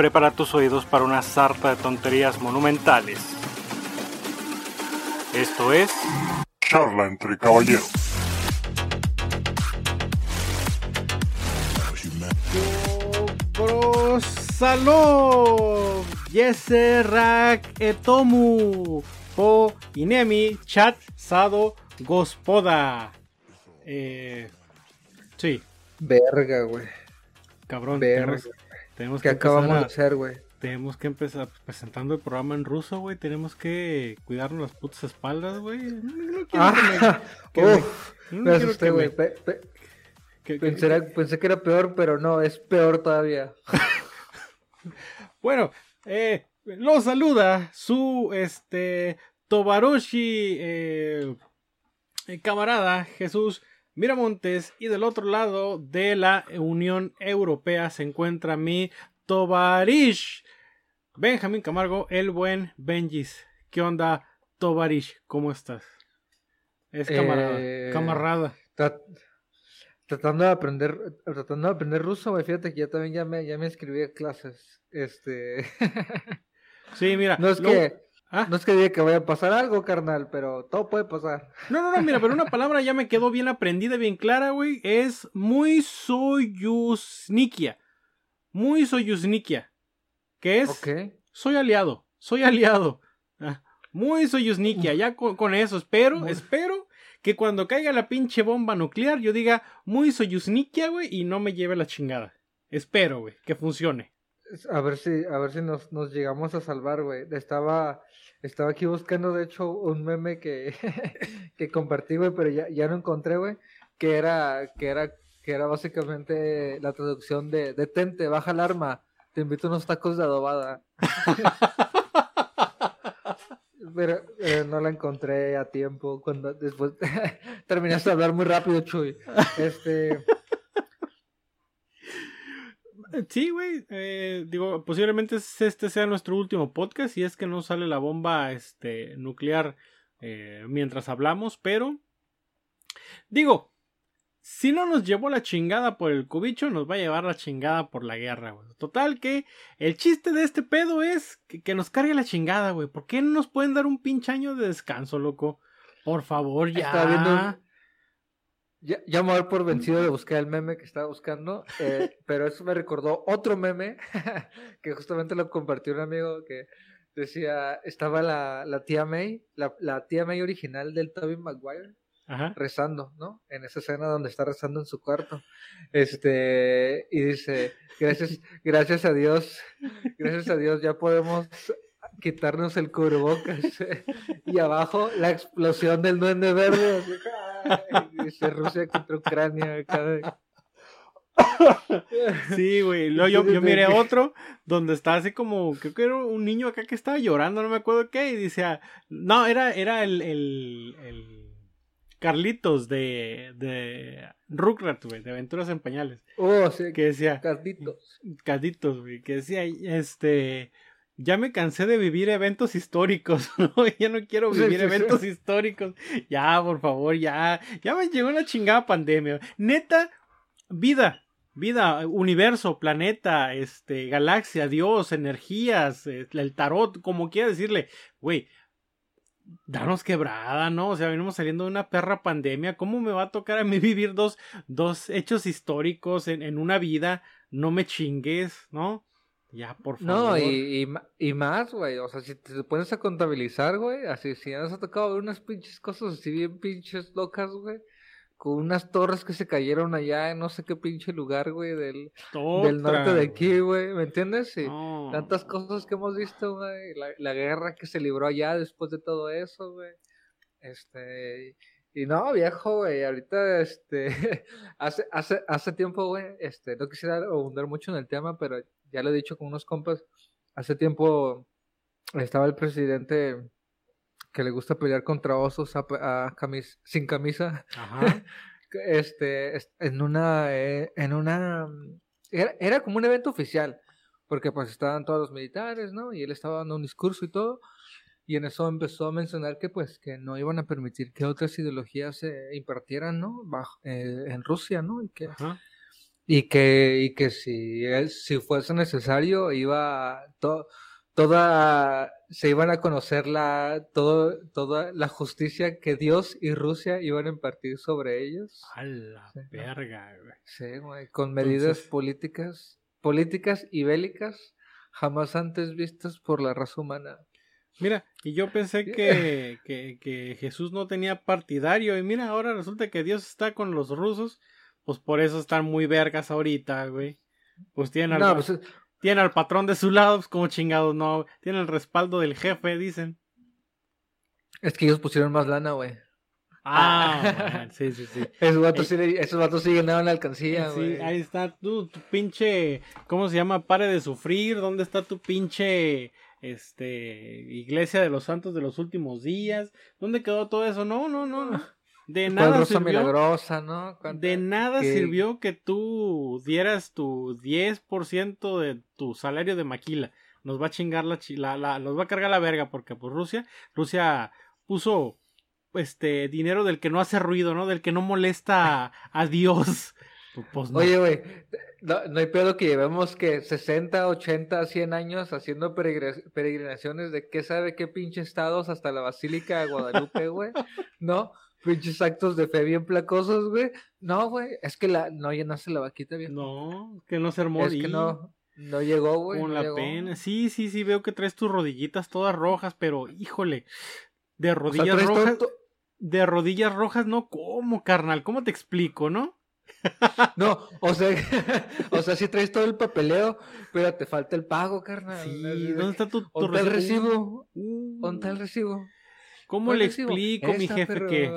prepara tus oídos para una sarta de tonterías monumentales. Esto es... Charla entre caballeros. Salud, Yeserak Etomu, Po Inemi, Chat Sado Gospoda. Eh, sí. Verga, güey. Cabrón, Verga. Tenemos, tenemos ¿Qué que acabamos a- de hacer, güey? Tenemos que empezar presentando el programa en ruso, güey. Tenemos que cuidarnos las putas espaldas, güey. No, que me- Ah, que uf, me asusté, güey. me- pensé que era peor, pero no, es peor todavía. Bueno, eh, lo saluda su este Tobaroshi eh, eh, camarada Jesús Miramontes y del otro lado de la Unión Europea se encuentra mi Tobarish Benjamín Camargo, el buen Benjis. ¿Qué onda, Tobarish? ¿Cómo estás? Es camarada. Eh, Camarada. Tra- tratando de aprender, tratando de aprender ruso, güey. Fíjate que ya también ya me, ya me inscribí a clases. Este. Sí, mira. no es lo- que. Ah. No es que diga que vaya a pasar algo, carnal, pero todo puede pasar. No, no, no, mira, pero una palabra ya me quedó bien aprendida, bien clara, güey. Es muy soyuznikia. Muy soyuznikia. Que es, Ok. soy aliado, soy aliado. Ah, muy soyuznikia, ya con, con eso. Espero, Muy- espero que cuando caiga la pinche bomba nuclear yo diga muy soyuznikia, güey, y no me lleve la chingada. Espero, güey, que funcione. A ver si, a ver si nos, nos llegamos a salvar, güey. Estaba, estaba aquí buscando, de hecho, un meme que, que compartí, güey, pero ya, ya no encontré, güey. Que era, que era, que era básicamente la traducción de detente, baja el arma, te invito a unos tacos de adobada. Pero eh, no la encontré a tiempo cuando después terminaste de hablar muy rápido, Chuy. Este, Sí, güey. eh, digo, posiblemente este sea nuestro último podcast si es que no sale la bomba este, nuclear eh, mientras hablamos, pero digo, si no nos llevó la chingada por el cubicho, nos va a llevar la chingada por la guerra, güey. Total que el chiste de este pedo es que, que nos cargue la chingada, güey. ¿Por qué no nos pueden dar un pinche año de descanso, loco? Por favor, ya. Estaba viendo- Ya, ya me voy por vencido de buscar el meme que estaba buscando, eh, pero eso me recordó otro meme que justamente lo compartió un amigo que decía, estaba la, la tía May, la, la tía May original del Tobey Maguire, Ajá. rezando, ¿no? En esa escena donde está rezando en su cuarto. Este, y dice, gracias, gracias a Dios, gracias a Dios ya podemos quitarnos el cubrebocas. y abajo la explosión del duende verde. ¡ay! Dice Rusia contra Ucrania. Sí, güey. Luego yo, yo miré otro donde está así como, creo que era un niño acá que estaba llorando, no me acuerdo qué, y decía, no, era, era el, el, el Carlitos de, de Rugrats, güey, de Aventuras en Pañales, Oh, sí, que decía, Carlitos. Carlitos, güey, que decía, este, ya me cansé de vivir eventos históricos, ¿no? Ya no quiero vivir sí, sí. eventos históricos. Ya, por favor, ya, ya me llegó una chingada pandemia. Neta, vida, vida, universo, planeta, este, galaxia, Dios, energías, el tarot, como quiera decirle, güey, danos quebrada, ¿no? O sea, venimos saliendo de una perra pandemia, ¿cómo me va a tocar a mí vivir dos, dos hechos históricos en, en una vida? No me chingues, ¿no? Ya, por favor. No, y, y, y más, güey. O sea, si te pones a contabilizar, güey, así, si ya nos ha tocado ver unas pinches cosas así bien pinches locas, güey. Con unas torres que se cayeron allá en no sé qué pinche lugar, güey, del, del norte de aquí, güey. ¿Me entiendes? No. Tantas cosas que hemos visto, güey. La, la guerra que se libró allá después de todo eso, güey. Este. Y no, viejo, güey. Ahorita, este. hace, hace, hace tiempo, güey. Este. No quisiera abundar mucho en el tema, pero ya lo he dicho con unos compas. Hace tiempo estaba el presidente que le gusta pelear contra osos a, a camis- sin camisa Ajá. este es- en una eh, en una era, era como un evento oficial porque pues estaban todos los militares no y él estaba dando un discurso y todo y en eso empezó a mencionar que pues que no iban a permitir que otras ideologías se impartieran no bajo eh, en Rusia no y que Ajá. Y que, y que si, es- si fuese necesario, iba to- toda, se iban a conocer la, todo, toda la justicia que Dios y Rusia iban a impartir sobre ellos. A la verga, güey. Sí, güey, con medidas Entonces- políticas, políticas y bélicas jamás antes vistas por la raza humana. Mira, y yo pensé que, que, que Jesús no tenía partidario. Y mira, ahora resulta que Dios está con los rusos. Pues por eso están muy vergas ahorita, güey. Pues tienen al, No, pues, tienen al patrón de su lado, pues como chingados no. Tienen el respaldo del jefe, dicen. es que ellos pusieron más lana, güey. Ah, bueno, sí, sí, sí. Esos vatos, sí, esos vatos sí ganaban la alcancía, Sí, güey. ahí está tú, tu pinche, ¿cómo se llama? Pare de sufrir, ¿dónde está tu pinche, este, iglesia de los santos de los últimos días? ¿Dónde quedó todo eso? No, no, no, no. De ¿Cuál nada rosa sirvió, milagrosa, ¿no? Cuánta- de nada que- sirvió que tú dieras tu 10% de tu salario de maquila. Nos va a chingar la, la, la- nos va a cargar la verga porque pues Rusia, Rusia puso este dinero del que no hace ruido, ¿no? Del que no molesta a, a Dios. Pues, pues, no. Oye, güey, no, no hay pedo que llevemos que 60, 80, 100 años haciendo peregr- peregrinaciones de qué sabe qué pinche estados hasta la Basílica de Guadalupe, güey. ¿No? Pinches actos de fe bien placosos, güey. No, güey, es que la, no llenaste la vaquita bien. No, que no se armó es que no, no llegó, güey. con no la llegó. pena. Sí, sí, sí, veo que traes tus rodillitas todas rojas, pero híjole, de O sea, rodillas traes todo- rojas, de rodillas rojas no como, carnal, ¿cómo te explico, no? No, o sea, o sea, sí traes todo el papeleo, pero te falta el pago, carnal. Sí, ¿dónde está tu, tu ¿Dónde está el recibo? Uh, ¿Dónde está el recibo? ¿Cómo ¿Cuál le explico, mi jefe, perro. que,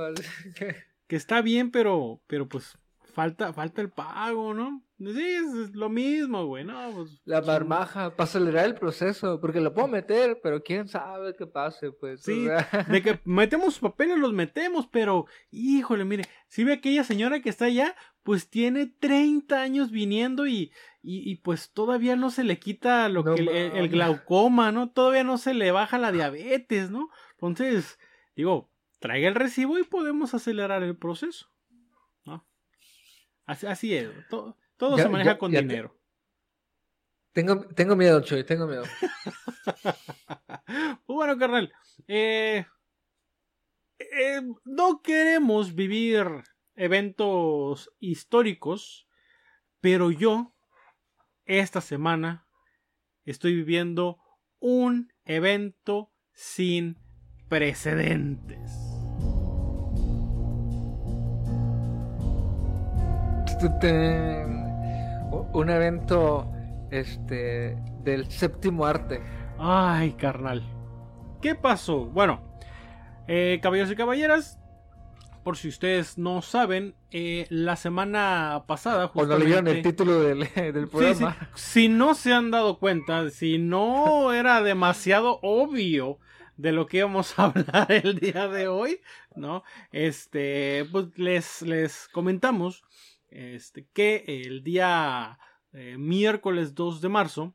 que está bien, pero, pero pues falta, falta el pago, ¿no? Sí, es, lo mismo, güey, no, pues, La marmaja, para acelerar el proceso, porque lo puedo meter, pero quién sabe qué pase, pues. o Sí, sea. de que metemos papeles, los metemos, pero, híjole, mire, si ve aquella señora que está allá, pues tiene 30 años viniendo y, y, y pues todavía no se le quita lo No que el, el glaucoma, ¿no? Todavía no se le baja la diabetes, ¿no? Entonces, digo, traiga el recibo y podemos acelerar el proceso, ¿no? Así, así es, todo, todo Ya- se maneja ya- con ya te- dinero. Tengo, tengo miedo, Chuy, tengo miedo. Pues bueno, carnal. eh, eh, no queremos vivir eventos históricos, pero yo esta semana estoy viviendo un evento sin precedentes. Un evento este del séptimo arte. Ay, carnal. ¿Qué pasó? Bueno, eh, caballeros y caballeras, por si ustedes no saben, eh, la semana pasada, O no leyeron el justamente- título del, del Sí, sí. programa. Si no se han dado cuenta, si no era demasiado obvio de lo que íbamos a hablar el día de hoy, ¿no? Este, pues les, les comentamos este, que el día eh, miércoles 2 de marzo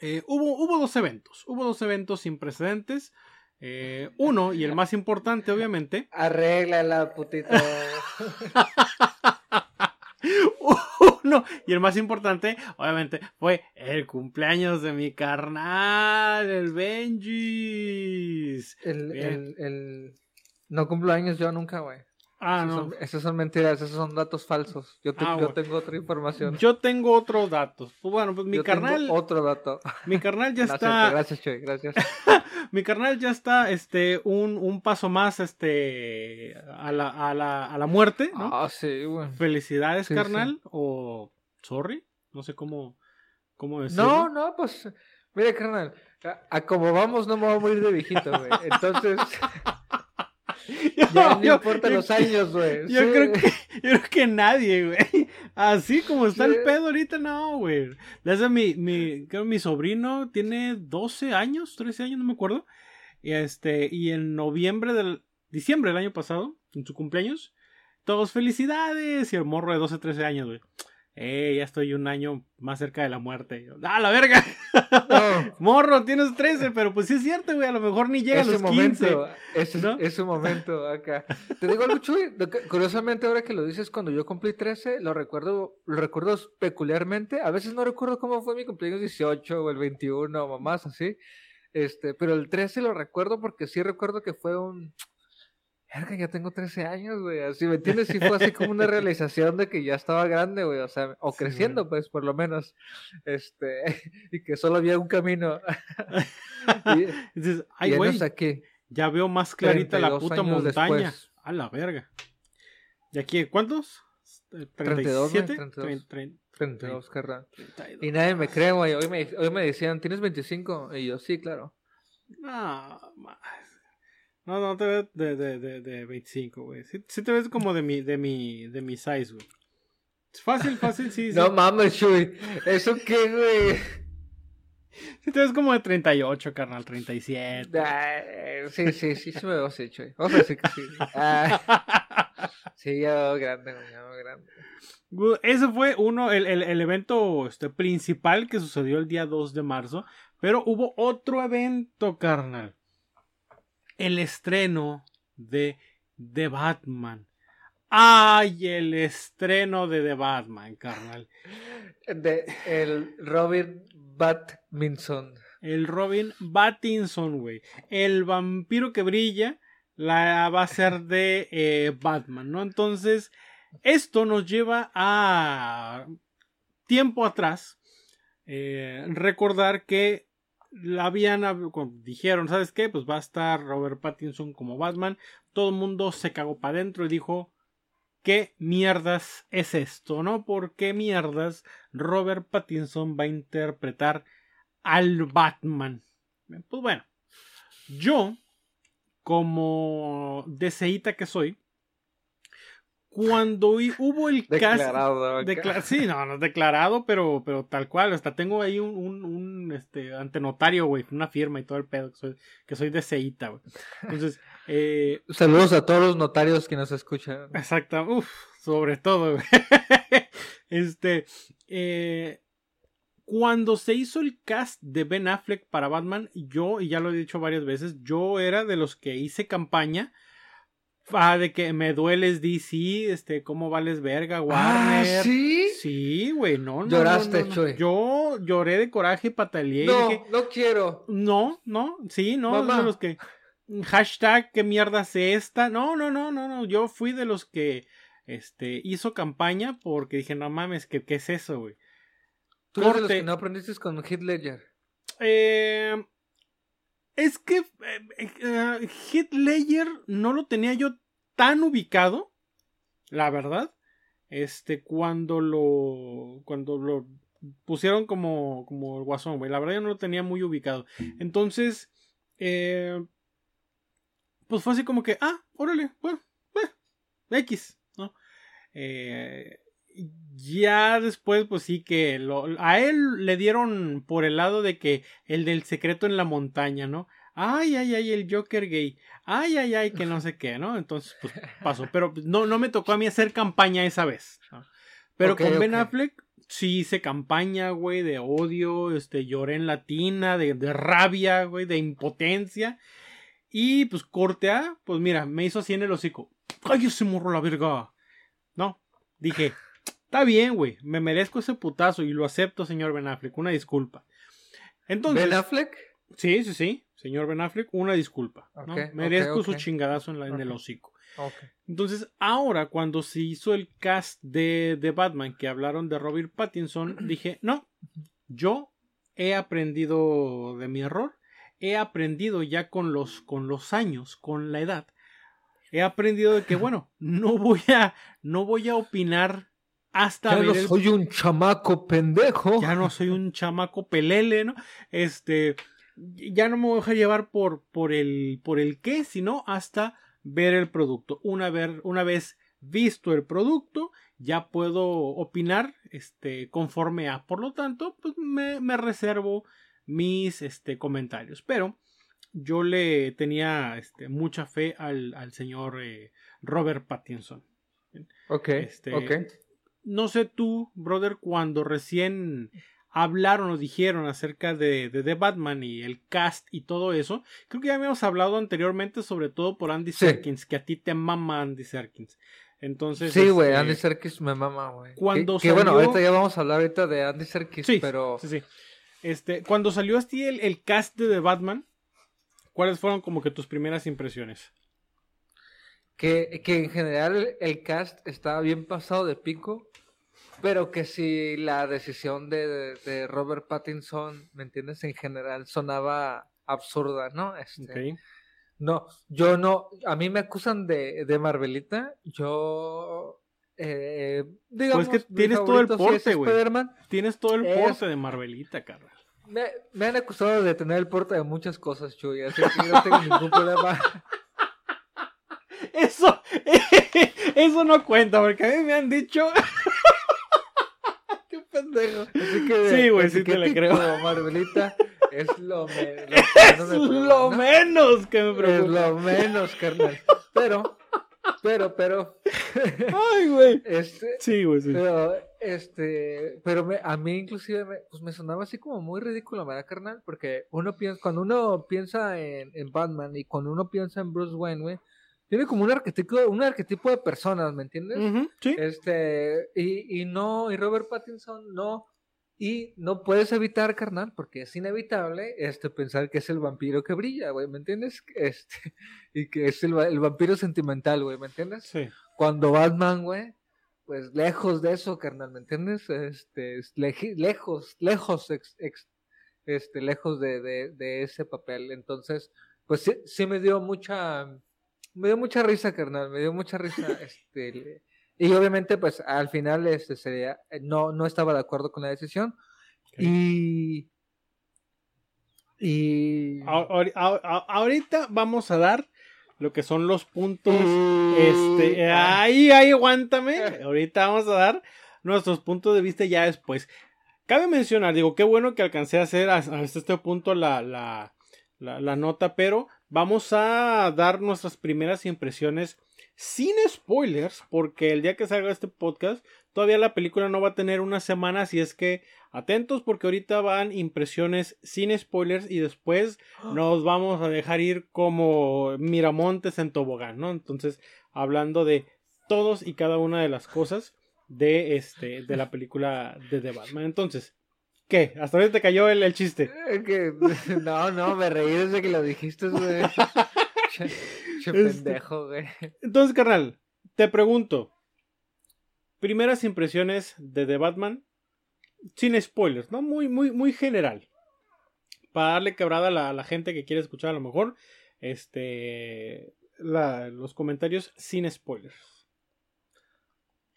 eh, hubo, hubo dos eventos, hubo dos eventos sin precedentes. eh, uno, y el más importante, obviamente, Arréglala, putito. Uno, y el más importante, obviamente, fue el cumpleaños de mi carnal, el Benjis. El, el, el... No cumplo años yo nunca, güey. Ah, no. son- Esas son mentiras, esos son datos falsos. Yo, te- Ah, yo tengo otra información. Yo tengo otros datos. Pues bueno, pues mi Yo tengo carnal, otro dato. mi carnal ya está, Gracias, Chuy, gracias. mi carnal ya está, este, un, un paso más, este, a la, a la, a la muerte, ¿no? Ah, sí, güey. Felicidades, sí, carnal, o sorry, no sé cómo, cómo decirlo. No, no, pues, mire, carnal, a, a como vamos no me voy a morir de viejito, güey. Entonces, Yo- ya no yo- importa yo- los años, güey. Yo Sí. creo que, yo creo que nadie, güey. Así como está el pedo ahorita, no, güey. Desde mi, mi, creo mi sobrino tiene 12 años, 13 años, no me acuerdo. Y este, y en noviembre del, diciembre del año pasado, en su cumpleaños, todos felicidades. Y el morro de 12, 13 años, güey. Eh, ya estoy un año más cerca de la muerte. Yo, ¡Ah, la verga! No. Morro, tienes 13, pero pues sí es cierto, güey, a lo mejor ni llega a ese los 15. momento, ese, ¿no? ese momento acá. Te digo algo, Chuy, curiosamente ahora que lo dices, cuando yo cumplí 13, lo recuerdo, lo recuerdo peculiarmente. A veces no recuerdo cómo fue mi cumpleaños 18 o el 21 o más así. Este, pero el 13 lo recuerdo porque sí recuerdo que fue un... Verga, ya tengo 13 años, güey. Así, ¿me entiendes? Sí fue así como una realización de que ya estaba grande, güey. O sea, o Sí, creciendo, pues, por lo menos. Este, y que solo había un camino. y, Dices, ay, güey, ya veo más clarita la 32 puta montaña. después. A la verga. ¿Y aquí cuántos? 32, güey, ¿37? 32. Trein- trein- 32, carnal. 32. Y nadie me cree, güey. Hoy me, hoy me decían, ¿tienes 25? Y yo, sí, claro. No, más. No, no te ves de, de, de, de 25, güey. Sí, sí te ves como de mi, de mi, de mi size, güey. Fácil, fácil, sí, sí. No mames, Chuy. ¿Eso qué, güey? Sí te ves como de 38, carnal, 37. Ay, sí, sí, sí, sí me veo así, Chuy. Vamos a decir que sí. Ah, sí, ya veo grande, güey. Ya veo grande. Ese fue uno, el, el, el evento este, principal que sucedió el día 2 de marzo. Pero hubo otro evento, carnal. El estreno de The Batman. ¡Ay! El estreno de The Batman, carnal. De el Robin Batminson. El Robin Pattinson, güey. El vampiro que brilla la va a ser de eh, Batman, ¿no? Entonces, esto nos lleva a tiempo atrás. eh, recordar que la habían dijeron, ¿sabes qué? Pues va a estar Robert Pattinson como Batman. Todo el mundo se cagó para adentro y dijo, ¿qué mierdas es esto? ¿No? ¿Por qué mierdas Robert Pattinson va a interpretar al Batman? Pues bueno, yo, como deseíta que soy, cuando hu- hubo el cast Declarado. sí, no, no es declarado, pero, pero tal cual. Hasta tengo ahí un, un, un, este, antenotario, güey, una firma y todo el pedo, que soy, que soy de Ceita, güey. Entonces, eh, Saludos a todos los notarios que nos escuchan. exacto, uff, sobre todo, güey. Este, eh, cuando se hizo el cast de Ben Affleck para Batman, yo, y ya lo he dicho varias veces, yo era de los que hice campaña. Ah, de que me dueles DC, este, cómo vales verga, Warner. Ah, ¿sí? Sí, güey, no, no. Lloraste, no, no, no. Chuy. Yo lloré de coraje y pataleé. No, dije, no quiero. no, no, sí, no, Mamá. de los que. Hashtag, ¿qué mierda es esta? No, no, no, no, no. Yo fui de los que este, hizo campaña porque dije, no mames, ¿qué, qué es eso, güey? Tú eres de los que no aprendiste con Heath Ledger. Eh, es que Ledger no lo tenía yo tan ubicado, la verdad. Este, cuando lo. Cuando lo pusieron como, como el guasón. La verdad yo no lo tenía muy ubicado. Entonces, eh, pues fue así como que, ah, órale, bueno, X, ¿no? Eh, ya después, pues sí que lo, a él le dieron por el lado de que el del secreto en la montaña, ¿no? Ay, ay, ay, el Joker gay. Ay, ay, ay, que no sé qué, ¿no? Entonces, pues pasó. Pero no, no me tocó a mí hacer campaña esa vez. ¿no? Pero con Ben. Affleck, sí hice campaña, güey, de odio, este, lloré en latina, de, de rabia, güey, de impotencia. Y pues corte A, pues mira, me hizo así en el hocico. ¡Ay, ese morro la verga! No, dije, está bien, güey, me merezco ese putazo y lo acepto, señor Ben Affleck, una disculpa. Entonces, ¿Ben Affleck? sí, sí, sí, señor Ben Affleck, una disculpa. ¿no? Ok, ok, Merezco su chingadazo en, la- en el hocico. Entonces, ahora cuando se hizo el cast de, de Batman que hablaron de Robert Pattinson, dije, no, yo he aprendido de mi error, he aprendido ya con los, con los años, con la edad, he aprendido de que, bueno, no voy a, no voy a opinar hasta Ya ver no el- soy un chamaco pendejo. ya no soy un chamaco pelele, ¿no? Este, ya no me voy a dejar llevar por, por el, por el qué, sino hasta ver el producto. Una, ver, una vez visto el producto, ya puedo opinar, este, conforme a. Por lo tanto, pues me, me reservo mis, este, comentarios. Pero yo le tenía, este, mucha fe al, al señor eh, Robert Pattinson. Ok, Este, ok. No sé tú, brother, cuando recién hablaron o dijeron acerca de, de The Batman y el cast y todo eso, creo que ya habíamos hablado anteriormente, sobre todo por Andy Sí. Serkins, que a ti te mama Andy Serkins. Entonces, Sí, güey, este, Andy Serkis me mama, güey. Cuando que, que bueno, salió- ahorita ya vamos a hablar ahorita de Andy Serkis, Sí, pero sí, sí. Este, cuando salió así el, el cast de The Batman, ¿cuáles fueron como que tus primeras impresiones? que, que en general el, el cast estaba bien pasado de pico, pero que si la decisión de, de- Robert Pattinson, ¿me entiendes? En general sonaba absurda, ¿no? Este. No, yo no, a mí me acusan de, de Marvelita, yo... Eh, digamos, Pues que tienes todo el porte, güey. Tienes todo el Es- porte de Marvelita, carnal. Me, me han acusado de tener el porte de muchas cosas, Chuy, así que yo no tengo ningún problema. Eso, eso no cuenta, porque a mí me han dicho. Pendejo. Así que Sí, güey, sí te la etiquetito creo. Marvelita es lo, me- lo Es menos me preocupa, lo ¿no? menos que me Es preocupa. lo menos, carnal. Pero, pero, pero, Ay, güey. este, Sí, güey, sí. pero, este, pero me- a mí inclusive me, pues me sonaba así como muy ridículo, ¿verdad, carnal? Porque uno piensa, cuando uno piensa en, en Batman y cuando uno piensa en Bruce Wayne, güey, tiene como un arquetipo, un arquetipo de personas, ¿me entiendes? Sí. Este, y, y no, y Robert Pattinson no, y no puedes evitar, carnal, porque es inevitable, este, pensar que es el vampiro que brilla, güey, ¿me entiendes? Este, y que es el, va- el vampiro sentimental, güey, ¿me entiendes? Sí. Cuando Batman, güey, pues lejos de eso, carnal, ¿me entiendes? Este, lejos, lejos, ex- ex- este, lejos de, de, de ese papel, entonces, pues sí, sí me dio mucha, me dio mucha risa, carnal, me dio mucha risa, este, y obviamente, pues, al final, este, sería, no, no estaba de acuerdo con la decisión, y, y, ahorita vamos a dar lo que son los puntos. Este, ah, ahí, ahí, aguántame. Ahorita vamos a dar nuestros puntos de vista ya después. Cabe mencionar, digo, qué bueno que alcancé a hacer hasta este punto la, la, la, la nota, pero vamos a dar nuestras primeras impresiones sin spoilers, porque el día que salga este podcast, todavía la película no va a tener una semana, así es que atentos porque ahorita van impresiones sin spoilers y después nos vamos a dejar ir como Miramontes en tobogán, ¿no? Entonces, hablando de todos y cada una de las cosas de este de la película de The Batman. Entonces, ¿qué? Hasta ahorita te cayó el, el chiste. Que, no, no, me reí desde que lo dijiste, güey. Che, che Este- pendejo, güey. Entonces, carnal, te pregunto. Primeras impresiones de The Batman sin spoilers, ¿no? Muy, muy, muy general. Para darle quebrada a la, a la gente que quiere escuchar a lo mejor. Este. la- los comentarios sin spoilers.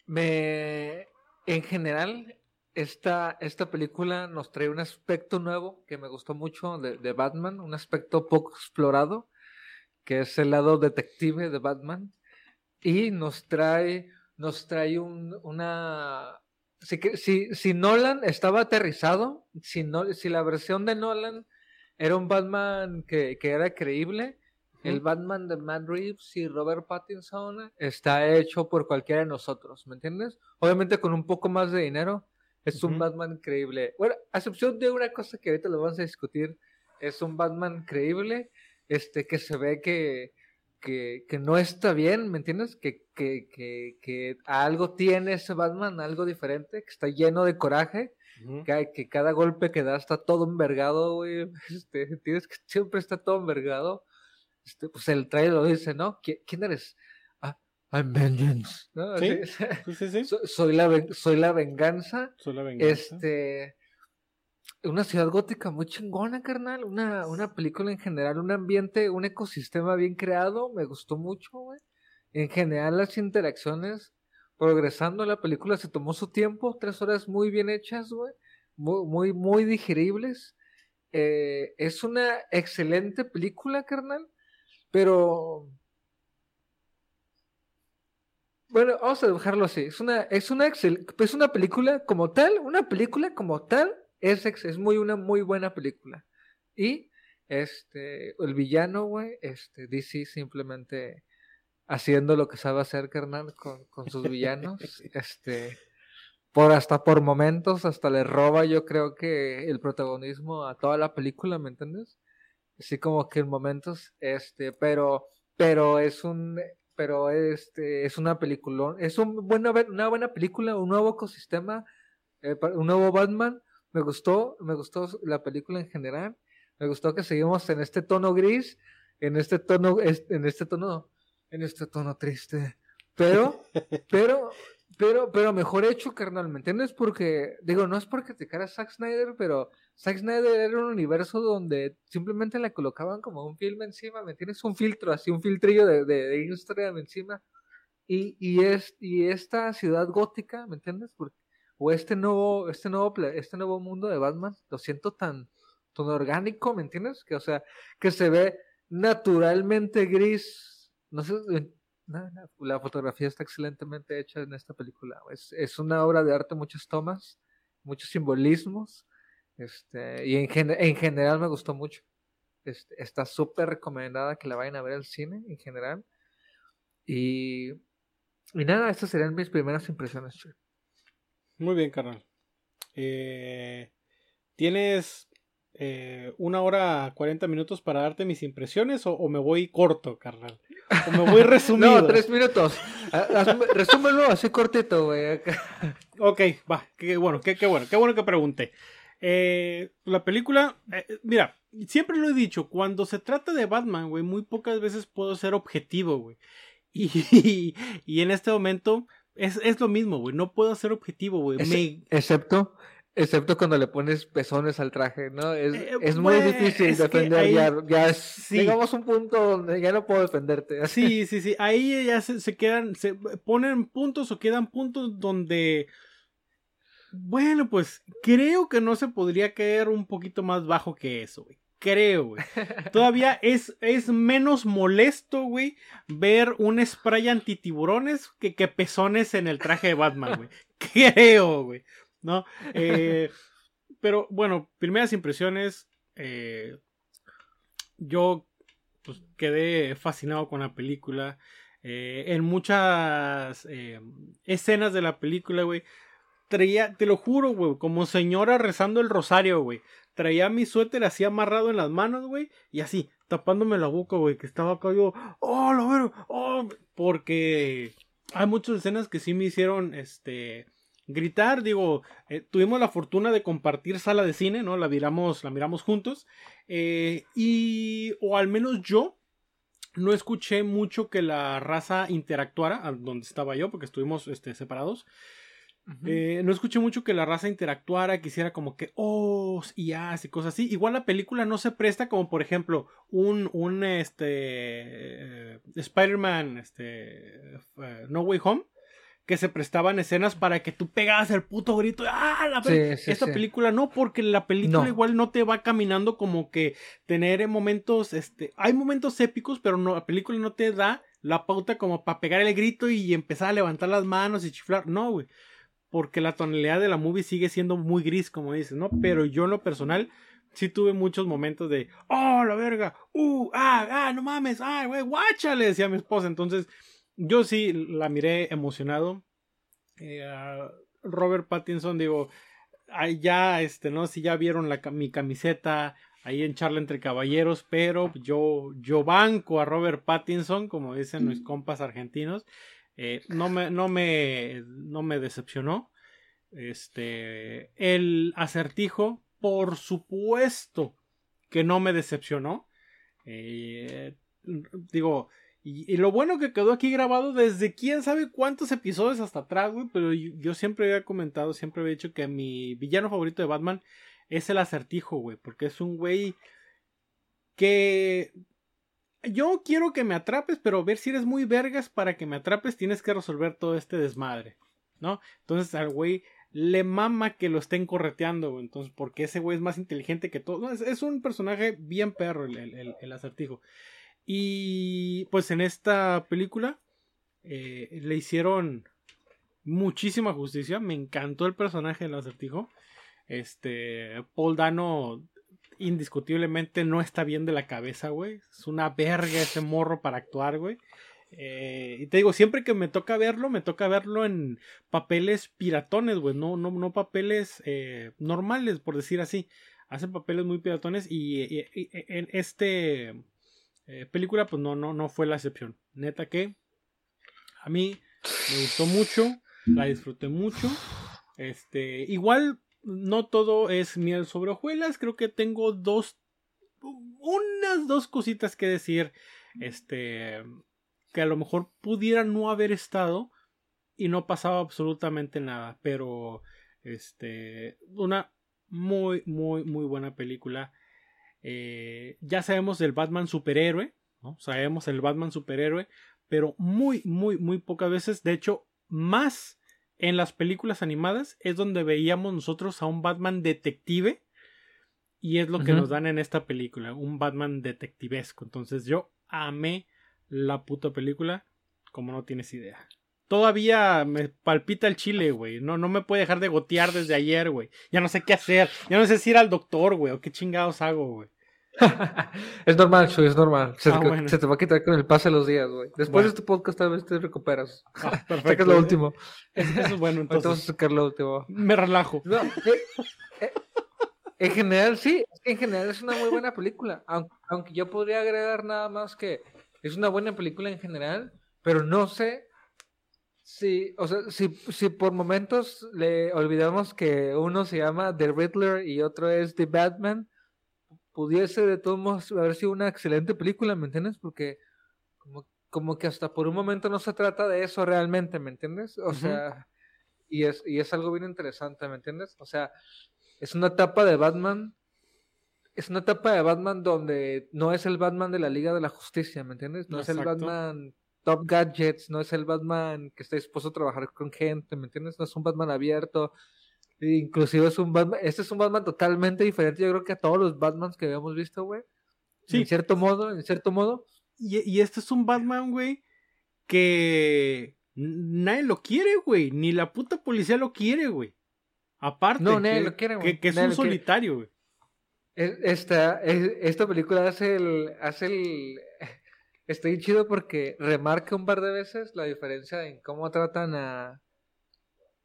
Me, en general, esta, esta película nos trae un aspecto nuevo que me gustó mucho de, de Batman, un aspecto poco explorado, que es el lado detective de Batman, y nos trae, nos trae un, una... Si, si, si Nolan estaba aterrizado, si, no, si la versión de Nolan era un Batman que, que era creíble, el. Batman de Matt Reeves y Robert Pattinson está hecho por cualquiera de nosotros, ¿me entiendes? Obviamente con un poco más de dinero, es un. Batman creíble. Bueno, a excepción de una cosa que ahorita lo vamos a discutir, es un Batman creíble, este, que se ve que, que, que no está bien, ¿me entiendes? Que, que, que, que algo tiene ese Batman, algo diferente, que está lleno de coraje, que, que cada golpe que da está todo envergado, güey. Este, tienes que siempre está todo envergado. Este, pues el trailer lo dice, ¿no? ¿Qui- ¿Quién eres? I'm vengeance. ¿no? Sí. Sí, sí, sí. so- soy, la, soy la venganza. Soy la venganza. Este. Una ciudad gótica muy chingona, carnal. Una, una película en general, un ambiente, un ecosistema bien creado. Me gustó mucho, güey. En general, las interacciones progresando. La película se tomó su tiempo. Tres horas muy bien hechas, güey. Muy, muy, muy digeribles. Eh, es una excelente película, carnal. Pero. Bueno, vamos a dejarlo así. Es una, es una, excel- es una película como tal, una película como tal, es, es muy una muy buena película. Y este, el villano, güey, este, DC simplemente haciendo lo que sabe hacer, carnal, con, con sus villanos. este, por hasta por momentos, hasta le roba yo creo que el protagonismo a toda la película, ¿me entiendes? Así como que en momentos, este, pero, pero es un, pero este, es una película, es un buena, una buena película, un nuevo ecosistema, eh, un nuevo Batman, me gustó, me gustó la película en general, me gustó que seguimos en este tono gris, en este tono, en este tono, en este tono triste, pero, pero, pero, pero mejor hecho, carnal, ¿me entiendes? Porque, digo, no es porque te cara Zack Snyder, pero Zack Snyder era un universo donde simplemente le colocaban como un film encima, ¿me entiendes? Un filtro, así, un filtrillo de, de, de Instagram encima. Y, y, es, y esta ciudad gótica, ¿me entiendes? O este nuevo, este nuevo, este nuevo mundo de Batman, lo siento tan, tan orgánico, ¿me entiendes? Que, o sea, que se ve naturalmente gris. No sé, la fotografía está excelentemente hecha en esta película. Es, es una obra de arte, muchas tomas, muchos simbolismos. Este, y en, en general me gustó mucho. Este, está súper recomendada que la vayan a ver al cine en general. Y, y nada, estas serían mis primeras impresiones. Muy bien, carnal. Eh, ¿Tienes eh, una hora cuarenta minutos para darte mis impresiones o, me voy corto, carnal? ¿O me voy resumido? no, tres minutos. Resúmelo así cortito, güey. ok, va. Qué bueno, qué, qué, bueno. Qué bueno que pregunté. Eh, la película, eh, mira, siempre lo he dicho, cuando se trata de Batman, güey, muy pocas veces puedo ser objetivo, güey. Y, y, en este momento es, es lo mismo, güey. No puedo ser objetivo, güey. Excepto Excepto cuando le pones pezones al traje, ¿no? Es, eh, es muy difícil defender, ya, ya llegamos a un punto donde ya no puedo defenderte. Sí, sí, sí, ahí ya se, se, quedan, se ponen puntos o quedan puntos donde, bueno, pues creo que no se podría caer un poquito más bajo que eso, güey. Creo, güey. Todavía es, es menos molesto, güey, ver un spray antitiburones que, que pezones en el traje de Batman, güey. Creo, güey. ¿No? Eh, pero bueno, primeras impresiones, eh, yo pues, quedé fascinado con la película. Eh, en muchas escenas de la película, güey, traía, te lo juro, güey, como señora rezando el rosario, güey. Traía mi suéter así amarrado en las manos, güey, y así, tapándome la boca, güey, que estaba acá yo, oh, lo veo, oh, porque hay muchas escenas que sí me hicieron, este, gritar, digo, eh, tuvimos la fortuna de compartir sala de cine, ¿no? La miramos, la miramos juntos. Eh, y, o al menos yo, no escuché mucho que la raza interactuara, donde estaba yo, porque estuvimos este, separados. Eh, no escuché mucho que la raza interactuara, que hiciera como que oh y as y cosas así. Igual la película no se presta como por ejemplo un, un este Spider-Man este, No Way Home que se prestaban escenas para que tú pegas el puto grito. ¡Ah, la Esta película no, porque la película igual no te va caminando como que tener momentos, este, hay momentos épicos, pero no, la película no te da la pauta como para pegar el grito y empezar a levantar las manos y chiflar. No, güey. Porque la tonalidad de la movie sigue siendo muy gris, como dices, ¿no? Pero yo en lo personal sí tuve muchos momentos de, oh, la verga, uh, ah, ah, no mames, ah, güey, guáchale, decía mi esposa. Entonces, yo sí la miré emocionado. Eh, Robert Pattinson, digo, ya, este, no si ya vieron la, mi camiseta ahí en charla entre caballeros, pero yo, yo banco a Robert Pattinson, como dicen mis compas argentinos. Eh, no me, no me, no me decepcionó. Este, el acertijo, por supuesto que no me decepcionó. Eh, digo, y, lo bueno que quedó aquí grabado desde quién sabe cuántos episodios hasta atrás, güey. Pero yo, siempre había comentado, siempre había dicho que mi villano favorito de Batman es el acertijo, güey. Porque es un güey que yo quiero que me atrapes, pero ver si eres muy vergas para que me atrapes tienes que resolver todo este desmadre, ¿no? Entonces al güey le mama que lo estén correteando, güey. Entonces, porque ese güey es más inteligente que todo. es, un personaje bien perro el acertijo. Y pues en esta película eh, le hicieron muchísima justicia. Me encantó el personaje del acertijo. Este, Paul Dano indiscutiblemente no está bien de la cabeza, güey. Es una verga ese morro para actuar, güey. Eh, y te digo, siempre que me toca verlo, me toca verlo en papeles piratones, güey, no, no, no papeles eh, normales, por decir así. Hacen papeles muy piratones y, y- y- en este eh, película, pues no, no, no fue la excepción. Neta que a mí me gustó mucho, la disfruté mucho. Este, igual no todo es miel sobre hojuelas, creo que tengo dos, unas dos cositas que decir, este, que a lo mejor pudiera no haber estado y no pasaba absolutamente nada, pero, este, una muy, muy, muy buena película. Eh, ya sabemos del Batman superhéroe, ¿no? Sabemos el Batman superhéroe, pero muy, muy, muy pocas veces, de hecho, más en las películas animadas es donde veíamos nosotros a un Batman detective y es lo que nos dan en esta película, un Batman detectivesco. Entonces yo amé la puta película como no tienes idea. Todavía me palpita el chile, güey. No, no me puede dejar de gotear desde ayer, güey. Ya no sé qué hacer. Ya no sé si ir al doctor, güey, o qué chingados hago, güey. es normal, Chuy, es normal. Se, Ah, te, bueno. se te va a quitar con el pase de los días, güey. Después Bueno. de este podcast tal vez te recuperas. Ah, Sacas perfecto. lo último. Eso es bueno, Ahorita vas a entonces. sacar lo último. Me relajo. No, eh, eh, en general sí, en general es una muy buena película, aunque, aunque yo podría agregar nada más que es una buena película en general, pero no sé si, o sea, si, si por momentos le olvidamos que uno se llama The Riddler y otro es The Batman, pudiese de todos modos haber sido una excelente película, ¿me entiendes? Porque como, como que hasta por un momento no se trata de eso realmente, ¿me entiendes? O sea, y es, y es algo bien interesante, ¿me entiendes? O sea, es una etapa de Batman. Es una etapa de Batman donde no es el Batman de la Liga de la Justicia, ¿me entiendes? No es el. Batman top gadgets, no es el Batman que está dispuesto a trabajar con gente, ¿me entiendes? No es un Batman abierto. Inclusive es un Batman, este es un Batman totalmente diferente, yo creo que a todos los Batmans que habíamos visto, güey. Sí. En cierto modo, en cierto modo. Y, y este es un Batman, güey, que nadie lo quiere, güey. Ni la puta policía lo quiere, güey. Aparte, No, nadie que, lo quiere, güey. que, que es Nadie un solitario, güey. Es- Esta, es- esta película hace el, hace el, está bien chido porque remarca un par de veces la diferencia en cómo tratan a,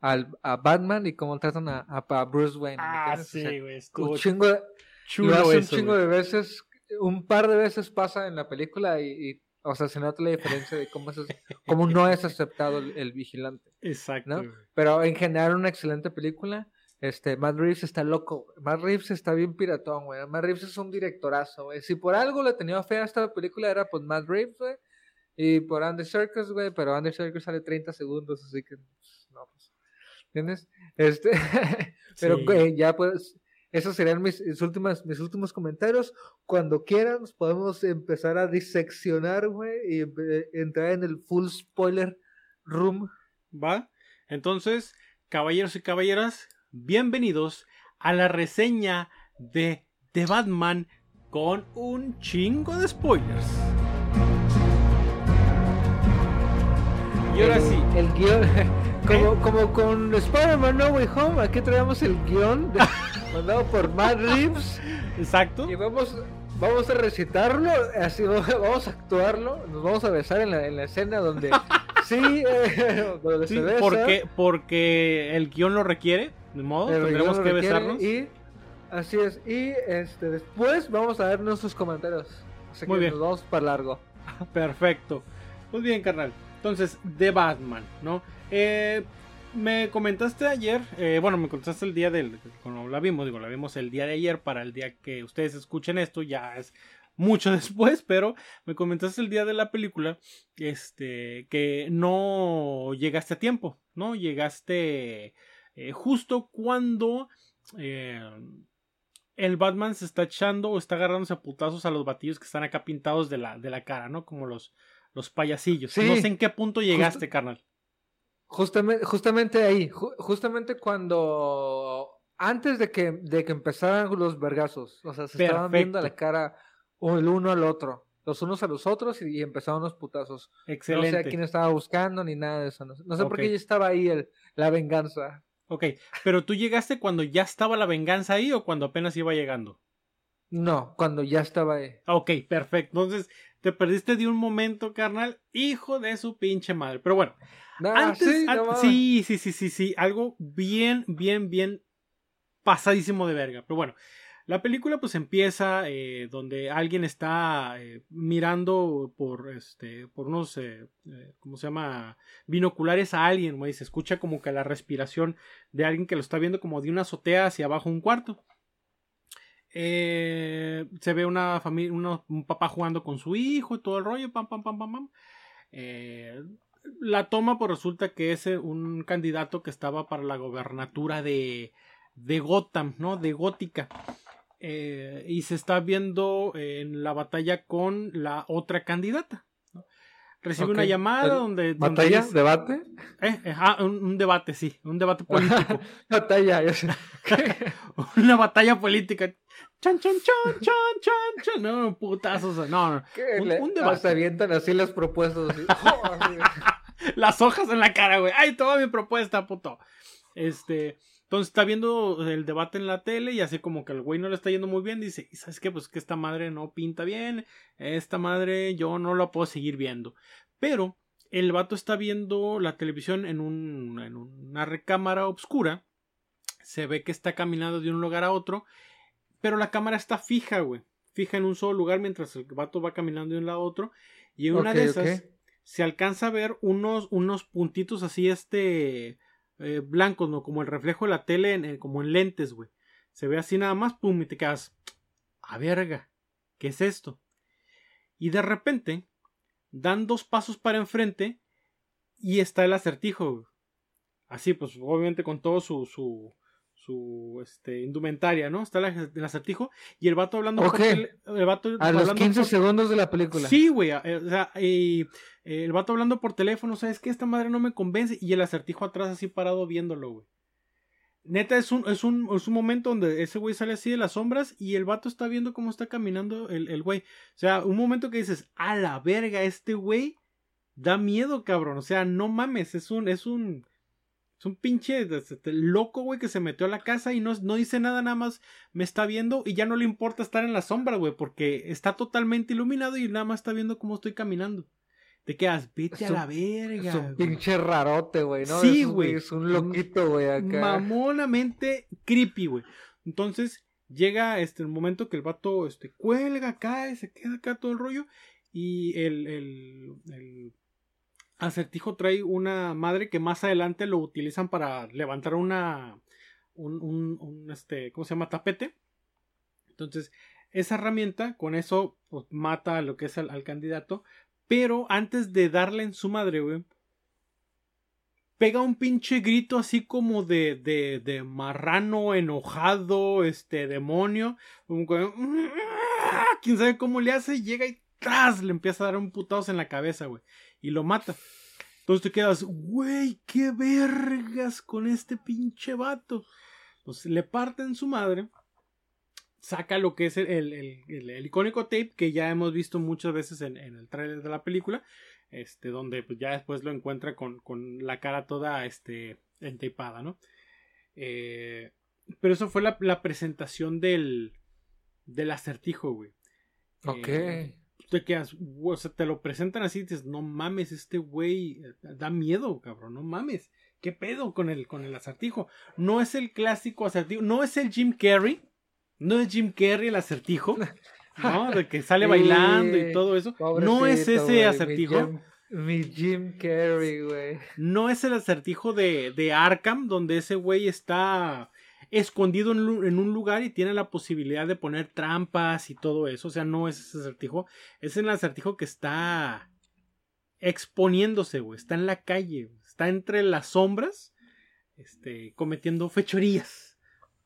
al- a Batman y cómo tratan a, a- a Bruce Wayne. ¿me Ah? O sea, sí, güey. un Estuvo chingo de- chulo lo hace un chingo de veces, un par de veces pasa en la película y, y, o sea, se nota la diferencia de cómo, es, cómo no es aceptado el, el vigilante. Exacto. Pero en general una excelente película. Este, Matt Reeves está loco. Matt Reeves está bien piratón, güey. Matt Reeves es un directorazo, güey. Si por algo le tenía fe a esta película era por Matt Reeves, güey. Y por Andy Serkis, güey. Pero Andy Serkis sale 30 segundos, así que... pues, No, pues. ¿Entiendes? Este... pero, Sí. güey, ya pues... Esos serían mis, mis, últimas, mis últimos comentarios. Cuando quieran, podemos empezar a diseccionar, güey. Y entrar en el full spoiler room. ¿Va? Entonces, caballeros y caballeras, bienvenidos a la reseña de The Batman con un chingo de spoilers. Y ahora sí, El guion. Como, como con Spider-Man No Way Home, aquí traemos el guion de- mandado por Matt Reeves exacto. y vamos, vamos a recitarlo, así vamos a actuarlo, nos vamos a besar en la, en la escena donde sí, eh, donde Sí, se besa, porque, porque el guion lo requiere, de modo, el tendremos que besarnos. y así es, y este después vamos a ver nuestros comentarios. Así Muy que bien. nos vamos para largo. Perfecto. Pues bien, carnal. Entonces, The Batman, ¿no? Eh, me comentaste ayer, eh, bueno, me comentaste el día del, cuando la vimos, digo, la vimos el día de ayer para el día que ustedes escuchen esto, ya es mucho después, pero me comentaste el día de la película, este, que no llegaste a tiempo, ¿no? Llegaste eh, justo cuando eh, el Batman se está echando o está agarrándose a putazos a los batillos que están acá pintados de la, de la cara, ¿no? Como los, los payasillos. Sí. No sé en qué punto llegaste, carnal. Justamente, justamente ahí, ju- justamente cuando antes de que, de que empezaran los vergazos, o sea, se estaban viendo a la cara el uno al otro, los unos a los otros y, y empezaron los putazos. Excelente. No sé a quién estaba buscando ni nada de eso. No, sé- no sé por qué ya estaba ahí el, la venganza. Ok, pero tú llegaste cuando ya estaba la venganza ahí o cuando apenas iba llegando. No, cuando ya estaba ahí. Ok, perfecto. Entonces, te perdiste de un momento, carnal. Hijo de su pinche madre. Pero bueno. antes, sí, an- no mames. sí, sí, sí, sí, sí. Algo bien, bien, bien pasadísimo de verga. Pero bueno. La película pues empieza eh, donde alguien está eh, mirando por este por unos eh, ¿cómo se llama? binoculares a alguien, güey, se escucha como que la respiración de alguien que lo está viendo como de una azotea hacia abajo un cuarto. Se ve una familia, un papá jugando con su hijo y todo el rollo, pam, pam, pam, pam, pam. La toma, pues resulta que es un candidato que estaba para la gobernatura de, de Gotham, ¿no? De Gótica. Eh, y se está viendo eh, en la batalla con la otra candidata. ¿no? Recibe una llamada donde, donde ¿Batalla? dice- ¿Debate? eh, eh, ah, un, un debate, sí, un debate político. Batalla, ya sé. una batalla política. Chan, chan, chan, chan, chan, chan. No, putazos. No, no. Un- un debate. Se avientan así las propuestas. Así. ¡Oh! Así. Las hojas en la cara, güey. Ay, toda mi propuesta, puto. Este. Entonces está viendo el debate en la tele y así como que el güey no le está yendo muy bien. Dice, "¿Y ¿sabes qué? Pues que esta madre no pinta bien. Esta madre yo no la puedo seguir viendo. Pero el vato está viendo la televisión en, un, en una recámara oscura. Se ve que está caminando de un lugar a otro. Pero la cámara está fija, güey. Fija en un solo lugar mientras el vato va caminando de un lado a otro. Y en una de esas se alcanza a ver unos, unos puntitos así, este, eh, blancos, ¿no? Como el reflejo de la tele, en- como en lentes, güey. Se ve así nada más, pum, y te quedas, a verga, ¿qué es esto? Y de repente, dan dos pasos para enfrente y está el acertijo. Así, pues, obviamente con todo su, su, su, este, indumentaria, ¿no? Está el, el acertijo y el vato hablando por Ok. tele- el vato A los hablando 15 por- segundos de la película. Sí, güey. eh, O sea, y, eh, el vato hablando por teléfono, ¿sabes qué? Esta madre no me convence. Y el acertijo atrás así parado viéndolo, güey. Neta, es un, es un, es un momento donde ese güey sale así de las sombras y el vato está viendo cómo está caminando el, el güey. O sea, un momento que dices, a la verga, este güey da miedo, cabrón. O sea, no mames, es un, es un, es un pinche este, loco, güey, que se metió a la casa y no, no dice nada, nada más me está viendo y ya no le importa estar en la sombra, güey, porque está totalmente iluminado y nada más está viendo cómo estoy caminando. Te quedas, vete Es a un- la verga. Es un güey. pinche rarote, güey, ¿no? Sí, güey. Es un loquito, güey, acá. Mamonamente creepy, güey. Entonces llega este el momento que el vato este, cuelga, cae, se queda acá todo el rollo. Y el, el, el acertijo trae una madre que más adelante lo utilizan para levantar una. Un, este, ¿cómo se llama? Tapete. Entonces, esa herramienta, con eso, pues mata a lo que es al, candidato. Pero antes de darle en su madre, güey, pega un pinche grito así como de, de, de marrano enojado, este demonio. Como que, Quién sabe cómo le hace, llega y tras le empieza a dar un putazo en la cabeza, güey. Y lo mata. Entonces te quedas, güey, qué vergas con este pinche vato. Pues le parten su madre. Saca lo que es el, el, el- icónico tape que ya hemos visto muchas veces en, en el trailer de la película. Este, donde pues, ya después lo encuentra con, con la cara toda este, entapada, ¿no? Eh, pero eso fue la, la presentación del, del acertijo, güey. Ok. Eh, te quedas, o sea, te lo presentan así y dices, no mames, este güey eh, da miedo, cabrón, no mames. ¿Qué pedo con el, con el acertijo? No es el clásico acertijo, no es el Jim Carrey, no es Jim Carrey el acertijo, ¿no? De que sale bailando y todo eso. No es ese güey, mi acertijo. Jim- Mi Jim Carrey, güey. No es el acertijo de, de Arkham, donde ese güey está escondido en, un lugar y tiene la posibilidad de poner trampas y todo eso. O sea, no es ese acertijo. Es el acertijo que está exponiéndose, güey. Está en la calle. güey. Está entre las sombras. Este, cometiendo fechorías.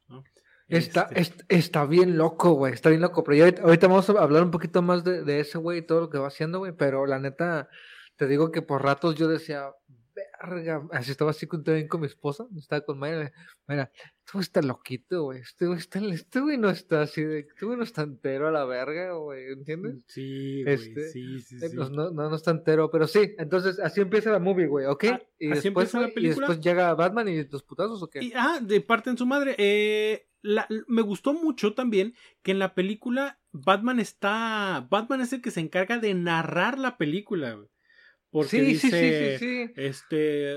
¿no? Está, Este, est- está bien loco, güey. Está bien loco. Pero ya ahorita, ahorita vamos a hablar un poquito más de, de ese güey y todo lo que va haciendo, güey. Pero la neta, te digo que por ratos yo decía, verga. Así estaba así con, también con mi esposa. Estaba con Mayra. Mira, este güey está loquito, güey. Este güey está, este güey no está así de, este güey no está entero a la verga, güey, ¿entiendes? Sí, güey, Este, sí, sí, Eh, sí. No, no, no está entero, pero sí. Entonces, así empieza la movie, güey, ¿ok? Ah, y, así después, empieza la güey, y película. después llega Batman y los putazos, ¿o qué? Y, ah, de parte en su madre. Eh, la- me gustó mucho también que en la película Batman está. Batman es el que se encarga de narrar la película, güey. Porque sí, sí, dice. sí, sí, sí. Este.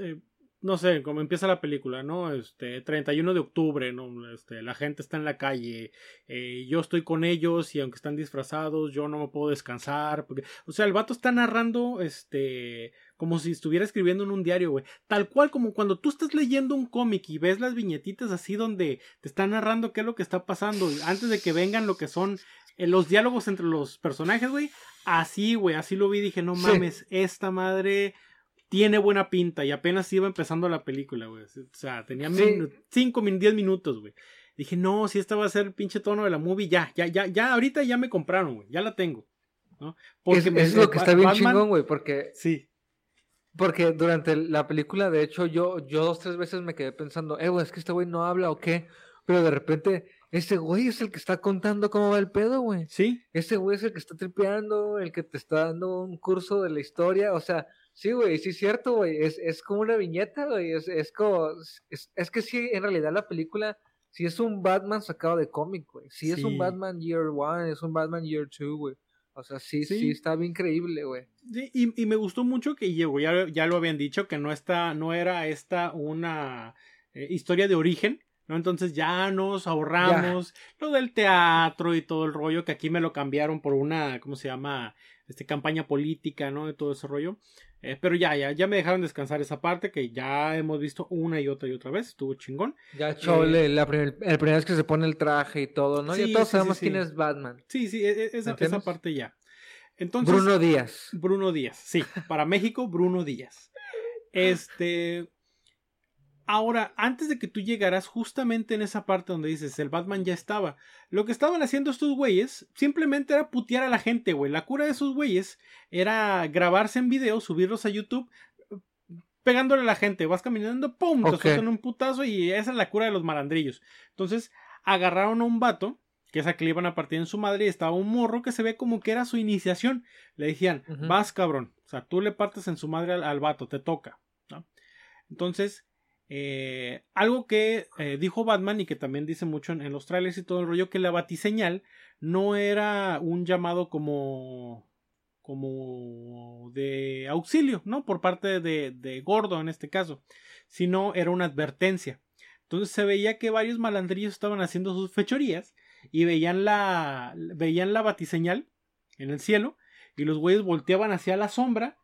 eh, no sé, como empieza la película, ¿no? Este, 31 de octubre, ¿no? Este, la gente está en la calle, eh, yo estoy con ellos y aunque están disfrazados, yo no me puedo descansar, porque, o sea, el vato está narrando, este, como si estuviera escribiendo en un diario, güey, tal cual como cuando tú estás leyendo un cómic y ves las viñetitas así donde te está narrando qué es lo que está pasando, antes de que vengan lo que son eh, los diálogos entre los personajes, güey, así, güey, así lo vi, dije, no Sí. mames, esta madre tiene buena pinta y apenas iba empezando la película, güey. O sea, tenía Sí. minu- cinco, min- diez minutos, güey. Dije, no, si esta va a ser el pinche tono de la movie, ya, ya, ya, ya, ahorita ya me compraron, güey, ya la tengo. ¿no? Es, me- es lo que está bien Batman- chingón, güey, porque, Sí, porque durante la película, de hecho, yo, yo dos, tres veces me quedé pensando, eh, güey, es que este güey no habla o qué, pero de repente, ese güey es el que está contando cómo va el pedo, güey. sí, Ese güey es el que está tripeando, el que te está dando un curso de la historia, o sea, sí, güey, sí es cierto, güey, es, es como una viñeta, güey, es, es como, es, es que sí, en realidad la película, sí es un Batman sacado de cómic, güey, sí, es un Batman Year One, es un Batman Year Two, güey, o sea, sí, sí, Sí. está bien creíble, güey. Sí, y, y me gustó mucho que llegó, ya, ya lo habían dicho, que no está, no era esta una eh, historia de origen, ¿no? Entonces ya nos ahorramos lo del teatro y todo el rollo, que aquí me lo cambiaron por una, ¿cómo se llama? Este, campaña política, ¿no? De todo ese rollo. Eh, pero ya, ya, ya me dejaron descansar esa parte que ya hemos visto una y otra y otra vez, estuvo chingón. Ya Chole, la primer, el primera vez que se pone el traje y todo, ¿no? Eh, Sí, ya todos sí, sabemos sí. quién es Batman. Sí, sí, e- e- esa, esa parte ya. Entonces, Bruno Díaz. Bruno Díaz, sí, para México, Bruno Díaz. Este. Ahora, antes de que tú llegaras justamente en esa parte donde dices el Batman ya estaba, lo que estaban haciendo estos güeyes simplemente era putear a la gente, güey. La cura de esos güeyes era grabarse en video, subirlos a YouTube, pegándole a la gente. Vas caminando, ¡pum! Te sueltan un putazo y esa es la cura de los malandrillos. Entonces, agarraron a un vato, que es a que le iban a partir en su madre, y estaba un morro que se ve como que era su iniciación. Le decían, vas cabrón. O sea, tú le partes en su madre al, al vato, te toca. ¿no? Entonces, eh, algo que eh, dijo Batman y que también dice mucho en, los trailers y todo el rollo, que la batiseñal no era un llamado como como de auxilio, ¿no? Por parte de, de Gordo en este caso, sino era una advertencia. Entonces se veía que varios malandrillos estaban haciendo sus fechorías y veían la veían la batiseñal en el cielo y los güeyes volteaban hacia la sombra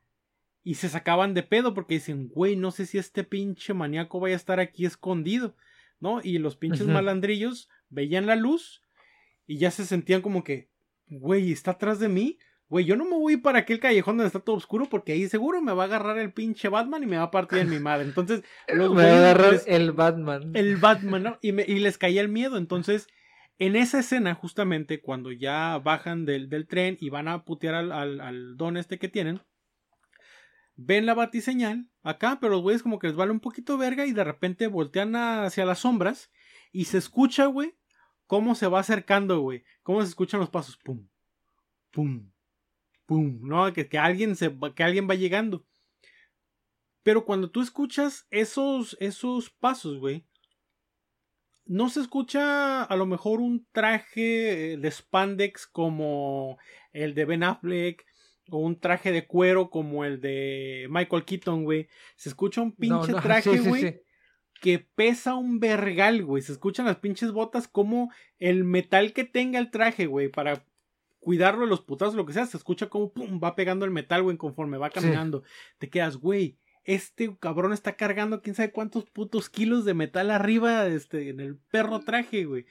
y se sacaban de pedo porque dicen, güey, no sé si este pinche maníaco vaya a estar aquí escondido, ¿no? Y los pinches malandrillos veían la luz y ya se sentían como que, güey, ¿está atrás de mí? Güey, yo no me voy para aquel callejón donde está todo oscuro porque ahí seguro me va a agarrar el pinche Batman y me va a partir en mi madre. Entonces, los Me va a agarrar les- el Batman. el Batman, ¿no? Y, me- y les caía el miedo. Entonces, en esa escena, justamente, cuando ya bajan del, del tren y van a putear al, al, al don este que tienen, ven la batiseñal acá, pero los güeyes como que les vale un poquito verga y de repente voltean hacia las sombras y se escucha, güey, cómo se va acercando, güey. Cómo se escuchan los pasos. Pum, pum, pum, ¿no? Que, que alguien se que alguien va llegando. Pero cuando tú escuchas esos, esos pasos, güey, no se escucha a lo mejor un traje de spandex como el de Ben Affleck o un traje de cuero como el de Michael Keaton, güey. Se escucha un pinche no, traje, sí, sí, güey, sí. que pesa un vergal, güey. Se escuchan las pinches botas como el metal que tenga el traje, güey, para cuidarlo de los putazos, lo que sea. Se escucha como pum, va pegando el metal, güey, conforme va caminando. Te quedas, güey. Este cabrón está cargando quién sabe cuántos putos kilos de metal arriba, este, en el perro traje, güey.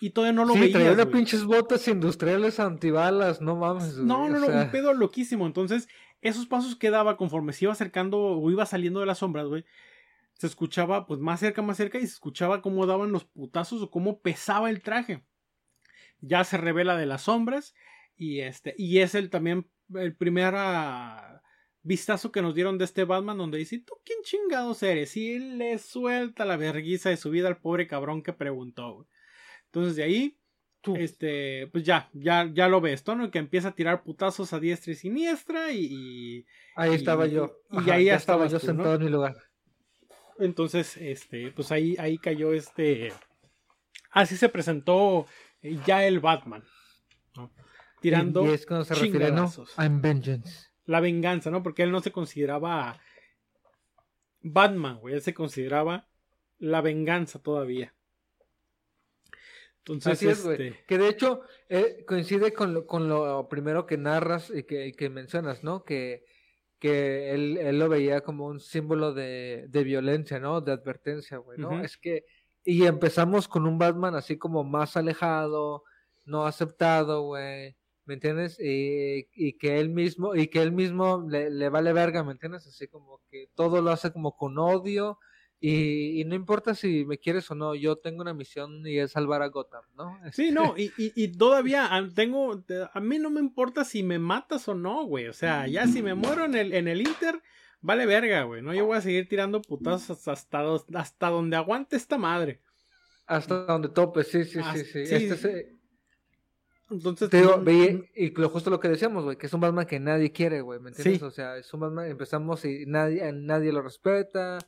Y todavía no lo sí, veías, traía unas güey. pinches botas industriales antibalas, no mames. No, güey, no, o no, sea, un pedo loquísimo. Entonces, esos pasos que daba conforme se iba acercando o iba saliendo de las sombras, güey, se escuchaba pues más cerca, más cerca y se escuchaba cómo daban los putazos o cómo pesaba el traje. Ya se revela de las sombras y este y es el también el primer ah, vistazo que nos dieron de este Batman donde dice, ¿tú quién chingados eres? Y le suelta la verguiza de su vida al pobre cabrón que preguntó. Entonces de ahí, este, pues ya, ya, ya lo ves, ¿no? Que empieza a tirar putazos a diestra y siniestra y... ahí estaba yo. Y, ahí ya estaba yo sentado en mi lugar. Entonces, este, pues ahí, ahí cayó este... Así se presentó ya el Batman. Tirando... Y, es cuando se refiere, ¿no? I'm vengeance la venganza, ¿no? Porque él no se consideraba Batman, güey, él se consideraba la venganza todavía. Entonces, Así es, güey. Este que de hecho eh, coincide con lo, con lo primero que narras y que, que mencionas, ¿no? Que, que él, él, lo veía como un símbolo de, de violencia, ¿no? De advertencia, güey, ¿no? Es que, y empezamos con un Batman así como más alejado, no aceptado, güey. ¿me entiendes? Y, y, que él mismo, y que él mismo le, le, vale verga, ¿me entiendes? Así como que todo lo hace como con odio, y, y, no importa si me quieres o no, yo tengo una misión y es salvar a Gotham, ¿no? Sí, no, y, y, y, todavía tengo, a mí no me importa si me matas o no, güey, o sea, ya si me muero en el, en el Inter, vale verga, güey, ¿no? Yo voy a seguir tirando putazos hasta, hasta donde aguante esta madre. Hasta donde tope, sí, sí, sí, sí. Este entonces, te digo, y lo, justo lo que decíamos, güey, que es un Batman que nadie quiere, güey, ¿me entiendes? O sea, es un Batman, empezamos y nadie, nadie lo respeta,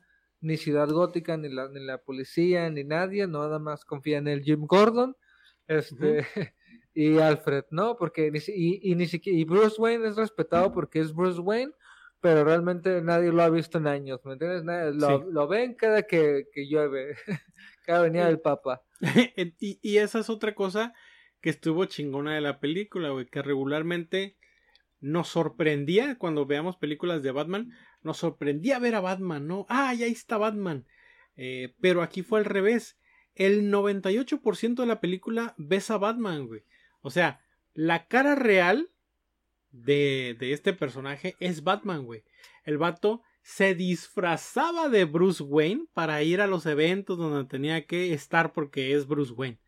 ni Ciudad Gótica, ni la, ni la policía, ni nadie, nada más confía en el Jim Gordon, este, y Alfred, ¿no? Porque, ni, y, y, ni siquiera, y Bruce Wayne es respetado porque es Bruce Wayne, pero realmente nadie lo ha visto en años, ¿me entiendes? lo, lo, ven cada que, que llueve, cada venía del Papa. y, y esa es otra cosa que estuvo chingona de la película, güey, que regularmente nos sorprendía cuando veamos películas de Batman, nos sorprendía ver a Batman, ¿no? Ah, ahí está Batman. Eh, pero aquí fue al revés. El 98% de la película ves a Batman, güey. O sea, la cara real de, de este personaje es Batman, güey. El vato se disfrazaba de Bruce Wayne para ir a los eventos donde tenía que estar porque es Bruce Wayne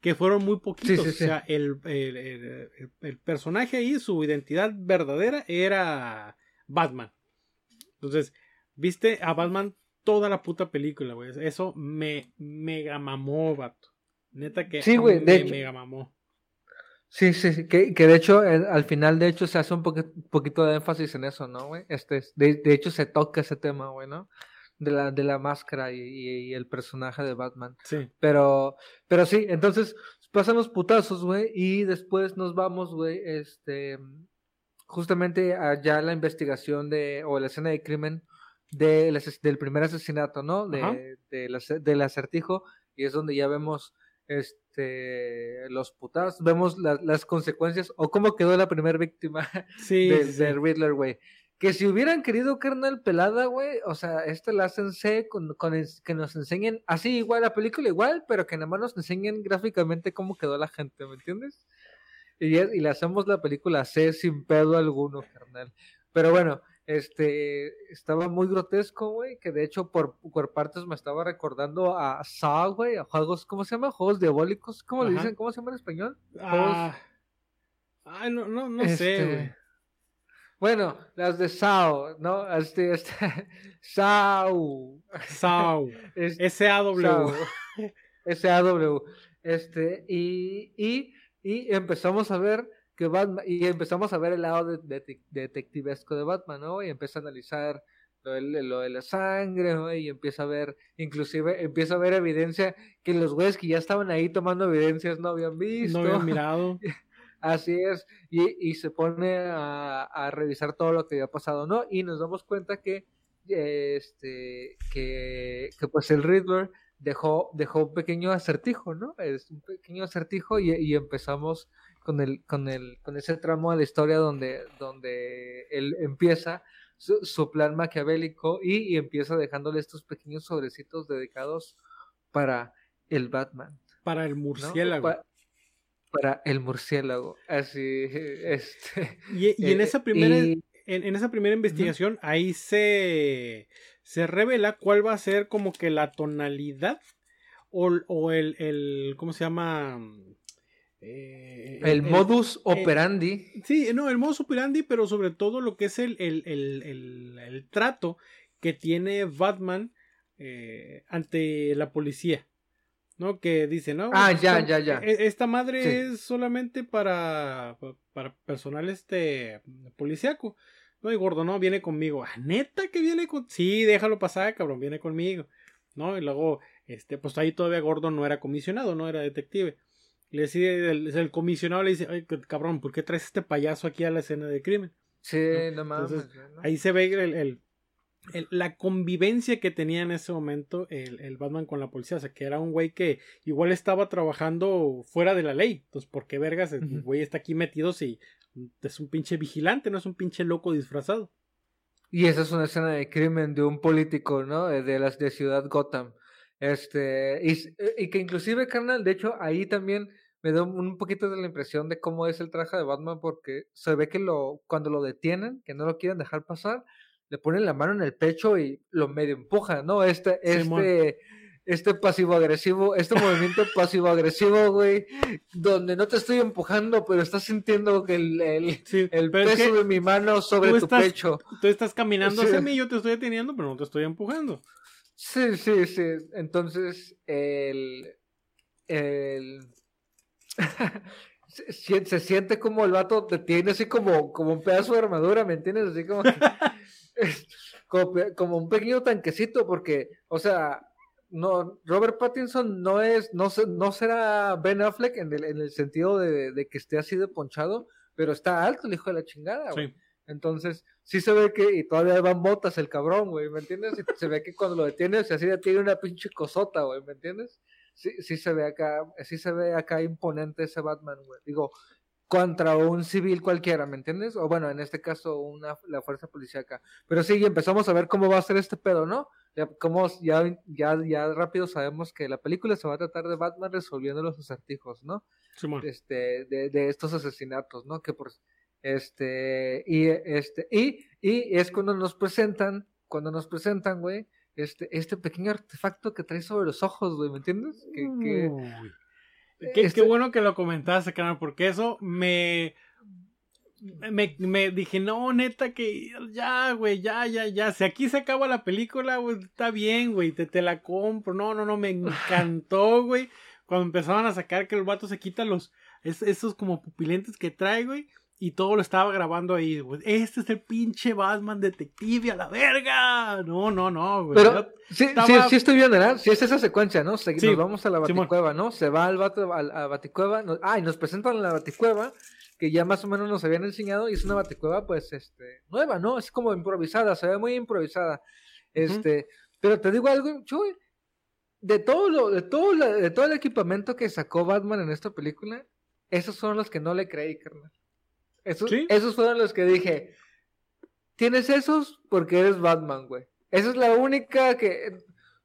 que fueron muy poquitos. O sea, el, el, personaje ahí, su identidad verdadera era Batman. Entonces, viste a Batman toda la puta película, güey. Eso me mega mamó, vato. Neta que sí, güey, me mega mamó. Sí, sí, sí. Que, que de hecho, al final, de hecho, se hace un poquito de énfasis en eso, ¿no, güey? Este, de, de hecho, se toca ese tema, güey, ¿no? De la, de la máscara y, el personaje de Batman. Sí. Pero, pero sí, entonces pasan los putazos, güey, y después nos vamos, güey, este, justamente allá la investigación de, o la escena de crimen de, del primer asesinato, ¿no? De, de del acertijo, y es donde ya vemos este los putazos, vemos las consecuencias o cómo quedó la primera víctima sí, de, Riddler, güey. Que si hubieran querido carnal pelada, güey, o sea, esta la hacen C con, con que nos enseñen, así igual la película igual, pero que nada más nos enseñen gráficamente cómo quedó la gente, ¿me entiendes? Y, y le hacemos la película C sin pedo alguno, carnal. Pero bueno, este, estaba muy grotesco, güey, que de hecho por, por partes me estaba recordando a Saw, güey, a juegos, ¿cómo se llama? Juegos diabólicos, ¿cómo le dicen? ¿Cómo se llama en español? Ah, Ay, no, no, no sé, este, güey. Bueno, las de Sao, ¿no? Este, este, Sao. Sao. S-A-W. S-A-W. Este, y, y, y empezamos a ver que Batman, y empezamos a ver el lado de, detectivesco de Batman, ¿no? Y empieza a analizar lo de, lo de la sangre, ¿no? Y empieza a ver, inclusive, empieza a ver evidencia que los güeyes que ya estaban ahí tomando evidencias no habían visto. No habían mirado. Así es, y, y se pone a, a, revisar todo lo que había pasado, ¿no? Y nos damos cuenta que, este, que, que pues el Riddler dejó, dejó un pequeño acertijo, ¿no? Es un pequeño acertijo y, y empezamos con el, con el, con ese tramo de la historia donde, donde él empieza su, su plan maquiavélico y, y, empieza dejándole estos pequeños sobrecitos dedicados para el Batman. Para el murciélago para el murciélago. Así, este. Y, en eh, esa primera, en, esa primera investigación, ahí se, se revela cuál va a ser como que la tonalidad o, o el, el, ¿cómo se llama? Eh, el, modus operandi. sí, no, el modus operandi, pero sobre todo lo que es el, el trato que tiene Batman eh, ante la policía. ¿No? Que dice, ¿no? Ah, ya, ya, ya. E, esta madre es solamente para, para personal este policíaco. No, y gordo, no, viene conmigo. Ah, neta que viene con. Sí, déjalo pasar, cabrón, viene conmigo. ¿No? Y luego, este, pues ahí todavía gordo no era comisionado, no era detective. Le dice, el, comisionado le dice, ay, cabrón, ¿por qué traes este payaso aquí a la escena de crimen? Sí, no, mames. Ahí se ve el, la convivencia que tenía en ese momento el, Batman con la policía. O sea, que era un güey que igual estaba trabajando fuera de la ley. Entonces, ¿por qué vergas el güey está aquí metido si es un pinche vigilante, no es un pinche loco disfrazado? Y esa es una escena de crimen de un político, ¿no? De las de Ciudad Gotham. Este, y, que inclusive, carnal, de hecho, ahí también me da un poquito de la impresión de cómo es el traje de Batman, porque se ve que lo, cuando lo detienen, que no lo quieren dejar pasar, le ponen la mano en el pecho y lo medio empuja, ¿no? Este, este, este pasivo agresivo, este movimiento pasivo agresivo, güey, donde no te estoy empujando, pero estás sintiendo que el, el, peso de mi mano sobre tu pecho. Tú estás caminando hacia mí, yo te estoy deteniendo, pero no te estoy empujando. Sí, sí, sí. Entonces, el. el se, siente como el vato te tiene así como, como un pedazo de armadura, ¿me entiendes? Así como. como, un pequeño tanquecito, porque, o sea, no, Robert Pattinson no es, no, no será Ben Affleck en el, en el sentido de, que esté así de ponchado, pero está alto el hijo de la chingada, güey. Entonces, sí se ve que, y todavía van botas el cabrón, güey, ¿me entiendes? Y se ve que cuando lo detienes, así ya tiene una pinche cosota, güey, ¿me entiendes? Sí, sí se ve acá, sí se ve acá imponente ese Batman, güey. Digo, contra un civil cualquiera, ¿me entiendes? O bueno, en este caso una, la fuerza policíaca. Pero sí, empezamos a ver cómo va a ser este pedo, ¿no? Ya, como ya, ya, ya rápido sabemos que la película se va a tratar de Batman resolviendo los acertijos, ¿no? Este, de, de, estos asesinatos, ¿no? Que por este, y este, y, y es cuando nos presentan, cuando nos presentan, güey, este, este pequeño artefacto que trae sobre los ojos, güey, ¿me entiendes? Que, que, Qué, este bueno que lo comentaste, canal, porque eso me, me, me dije, no, neta, que ya, güey, ya, ya, ya. Si aquí se acaba la película, güey, está bien, güey, te, te la compro. No, no, no, me encantó, güey. Cuando empezaban a sacar que el vato se quita los, esos como pupilentes que trae, güey y todo lo estaba grabando ahí, güey. Este es el pinche Batman detective a la verga. No, no, no, güey. Pero sí, sí, sí, estoy viendo, ¿verdad? Sí, es esa secuencia, ¿no? Se, nos vamos a la Baticueva, ¿no? Se va al vato a la Baticueva. ah, y nos presentan la Baticueva, que ya más o menos nos habían enseñado, y es una Baticueva, pues, este, nueva, ¿no? Es como improvisada, se ve muy improvisada. Este, pero te digo algo, chuy, de todo lo, de todo, de todo el equipamiento que sacó Batman en esta película, esos son los que no le creí, carnal. Esos, fueron los que dije. Tienes esos porque eres Batman, güey. Esa es la única que.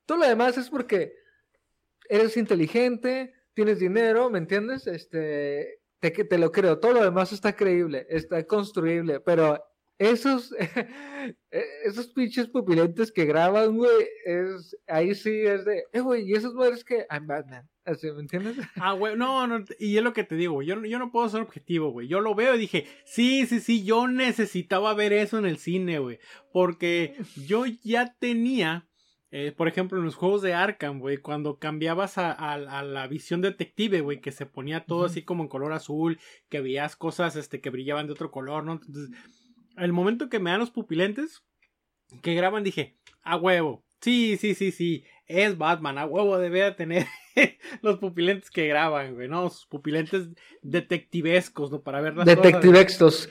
Todo lo demás es porque eres inteligente, tienes dinero, ¿me entiendes? Este, te, te lo creo. Todo lo demás está creíble, está construible, pero esos, e, esos pinches pupilentes que graban, güey, es, ahí sí es de, eh, güey, y esos madres que, I'm Batman, así, ¿me entiendes? Ah, güey, no, no, y es lo que te digo, yo, yo no puedo ser objetivo, güey, yo lo veo y dije, sí, sí, sí, yo necesitaba ver eso en el cine, güey, porque yo ya tenía, eh, por ejemplo, en los juegos de Arkham, güey, cuando cambiabas a, a, la visión detective, güey, que se ponía todo así como en color azul, que veías cosas, este, que brillaban de otro color, ¿no? Entonces el momento que me dan los pupilentes que graban, dije, a huevo. Sí, sí, sí, sí. Es Batman, a huevo debe tener los pupilentes que graban, güey, ¿no? Sus pupilentes detectivescos, ¿no? Para ver las Detectivescos.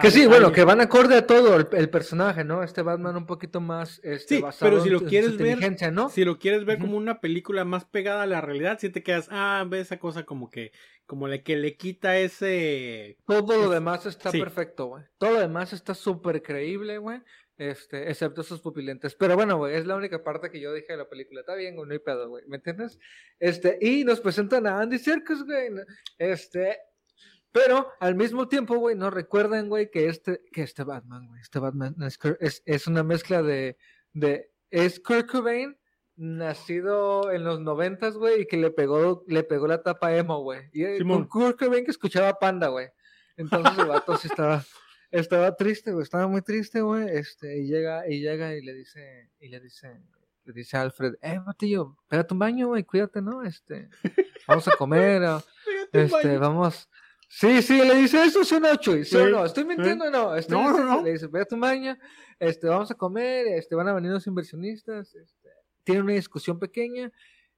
que sí, bueno, que van acorde a todo el, personaje, ¿no? Este Batman un poquito más este, sí, pero si lo quieres ver, ¿no? Si lo quieres ver como una película más pegada a la realidad, si te quedas, ah, ve esa cosa como que como la que le quita ese... Todo lo demás está perfecto, güey. Todo lo demás está súper creíble, güey. Este, excepto sus pupilentes. Pero bueno, güey, es la única parte que yo dije de la película. Está bien, güey, no hay pedo, güey. ¿Me entiendes? Este, y nos presentan a Andy Serkis, güey. Este, pero al mismo tiempo, güey, no recuerden, güey, que este, que este Batman, güey, este Batman es, es, una mezcla de, de, es Kurt Cobain nacido en los noventas, güey, y que le pegó, le pegó la tapa emo, güey. Y eh, Simón. con Kurt Cobain que escuchaba Panda, güey. Entonces el vato sí estaba, estaba triste, güey, estaba muy triste, güey. Este, y llega, y llega y le dice, y le dice, le dice a Alfred, eh, batillo, pégate un baño, güey, cuídate, ¿no? Este, vamos a comer, o- este, vamos. Sí, sí, le dice eso, ¿sí o no, Chuy? ¿Sí, o no? ¿Estoy mintiendo no? Estoy No, no. Le dice, a tu baño, este, vamos a comer, este, van a venir los inversionistas, este, tienen una discusión pequeña,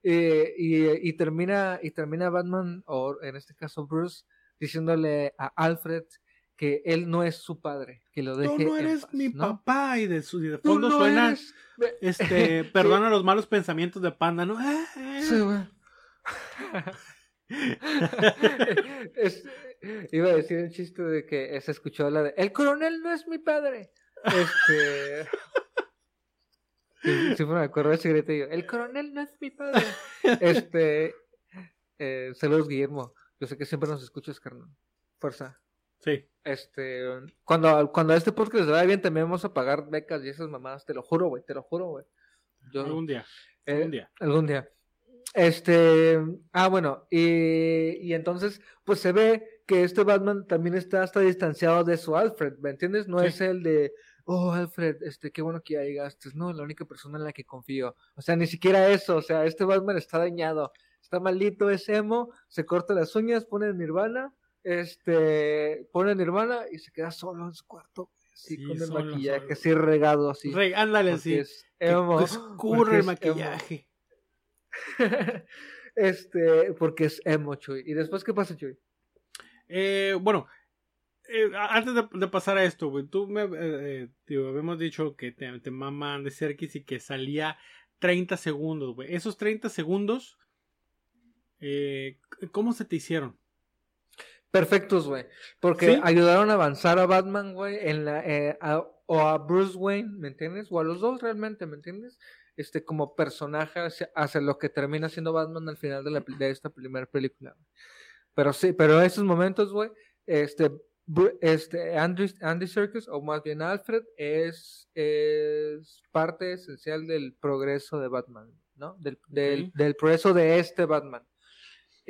eh, y, y termina, y termina Batman, o en este caso Bruce, diciéndole a Alfred que él no es su padre, que lo deje Tú no eres paz, mi ¿no? papá. Y de, su, y de Tú fondo no suena, eres- este, perdona los malos pensamientos de Panda, ¿no? Sí, güey. Es- iba a decir el chiste de que se escuchó la de El coronel no es mi padre. Este. Sí, sí, me acuerdo de ese grito y yo, El coronel no es mi padre. Este. Eh, saludos, Guillermo. Yo sé que siempre nos escuchas, carnal. Fuerza. Sí. Este. Cuando, cuando a este podcast les vaya bien, también vamos a pagar becas y esas mamadas. Te lo juro, güey. Te lo juro, güey. Yo, Algún día. eh, Algún día. Algún día. Este, ah, bueno, y, y entonces, pues se ve que este Batman también está hasta distanciado de su Alfred, ¿me entiendes? No Sí. es el de, oh, Alfred, este, qué bueno que ya llegaste, no, la única persona en la que confío. O sea, ni siquiera eso, o sea, este Batman está dañado, está maldito, es emo, se corta las uñas, pone Nirvana, este, pone Nirvana y se queda solo en su cuarto, así Sí, con el solo, maquillaje, solo. así regado, así. Rey, ándale así. es emo, escurre el maquillaje. este, porque es emo, Chuy. ¿Y después qué pasa, Chuy? Eh, bueno, eh, a- antes de, de pasar a esto, güey, tú me, eh, eh, habíamos dicho que te, te maman de Serkis y que salía 30 segundos, güey. Esos 30 segundos, eh, ¿cómo se te hicieron? Perfectos, güey. Porque ¿Sí? ayudaron a avanzar a Batman, güey, en la, eh, a- o a Bruce Wayne, ¿me entiendes? O a los dos realmente, ¿me entiendes? Este, como personaje hacia, hacia lo que termina siendo Batman al final de, la, de esta primera película. Pero sí, pero en esos momentos, güey, este, este Andy, Andy Serkis, o más bien Alfred, es, es parte esencial del progreso de Batman, ¿no? Del, del, del progreso de este Batman.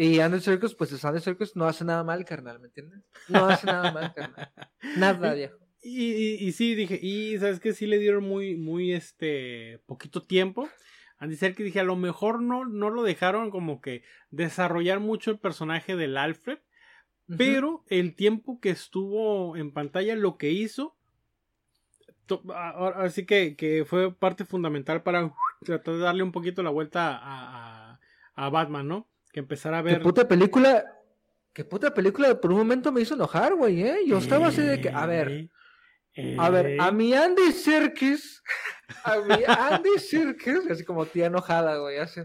Y Andy Serkis, pues es Andy Serkis, no hace nada mal, carnal, ¿me entiendes? No hace nada mal, carnal. Nada, viejo. Y, y, y sí, dije, y sabes que sí le dieron muy, muy, este, poquito tiempo. Andy Serkis dije, a lo mejor no, no lo dejaron como que desarrollar mucho el personaje del Alfred. Pero el tiempo que estuvo en pantalla, lo que hizo, así que, que fue parte fundamental para tratar de darle un poquito la vuelta a, a, a Batman, ¿no? Que empezara a Qué ver. puta película. Qué puta película. Por un momento me hizo enojar, güey, ¿eh? Yo estaba así de que, a ver, Eh, a ver, a eh, mi Andy Serkis, a mi Andy Serkis, así como tía enojada, güey, así.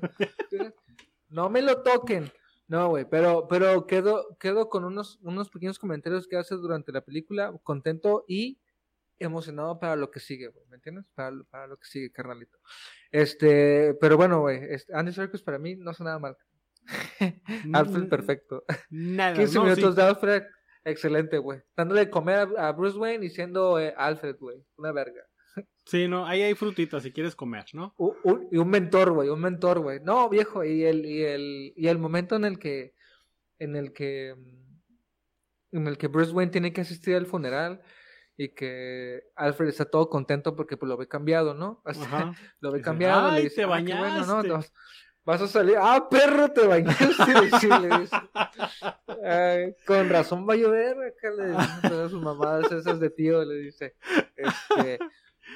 No me lo toquen. No, güey, pero, pero quedo, quedo con unos, unos pequeños comentarios que hace durante la película, contento y emocionado para lo que sigue, güey, ¿me entiendes? Para, lo- para lo que sigue, carnalito. Este, pero bueno, güey, este, Andy Serkis para mí no hace nada mal. Alfred, perfecto. Nada, 15 no, minutos sí. de Alfred, excelente, güey. Dándole de comer a, Bruce Wayne y siendo eh, Alfred, güey. Una verga. Sí, no, ahí hay frutitas si quieres comer, ¿no? Un- y un mentor, güey, un mentor, güey. No, viejo, y el, y el, y el momento en el que, en el que, mm, en el que Bruce Wayne tiene que asistir al funeral y que Alfred está todo contento porque pues, lo ve cambiado, ¿no? O sea, Ajá. lo ve cambiado. "Ay, le dice, te "Ah, bueno, ¿no? bañaste". Vas, a salir, ah, perro, te bañaste. Sí, le dice. Ay, con razón va a llover, acá le dice todas sus mamadas esas de tío, le dice. Este,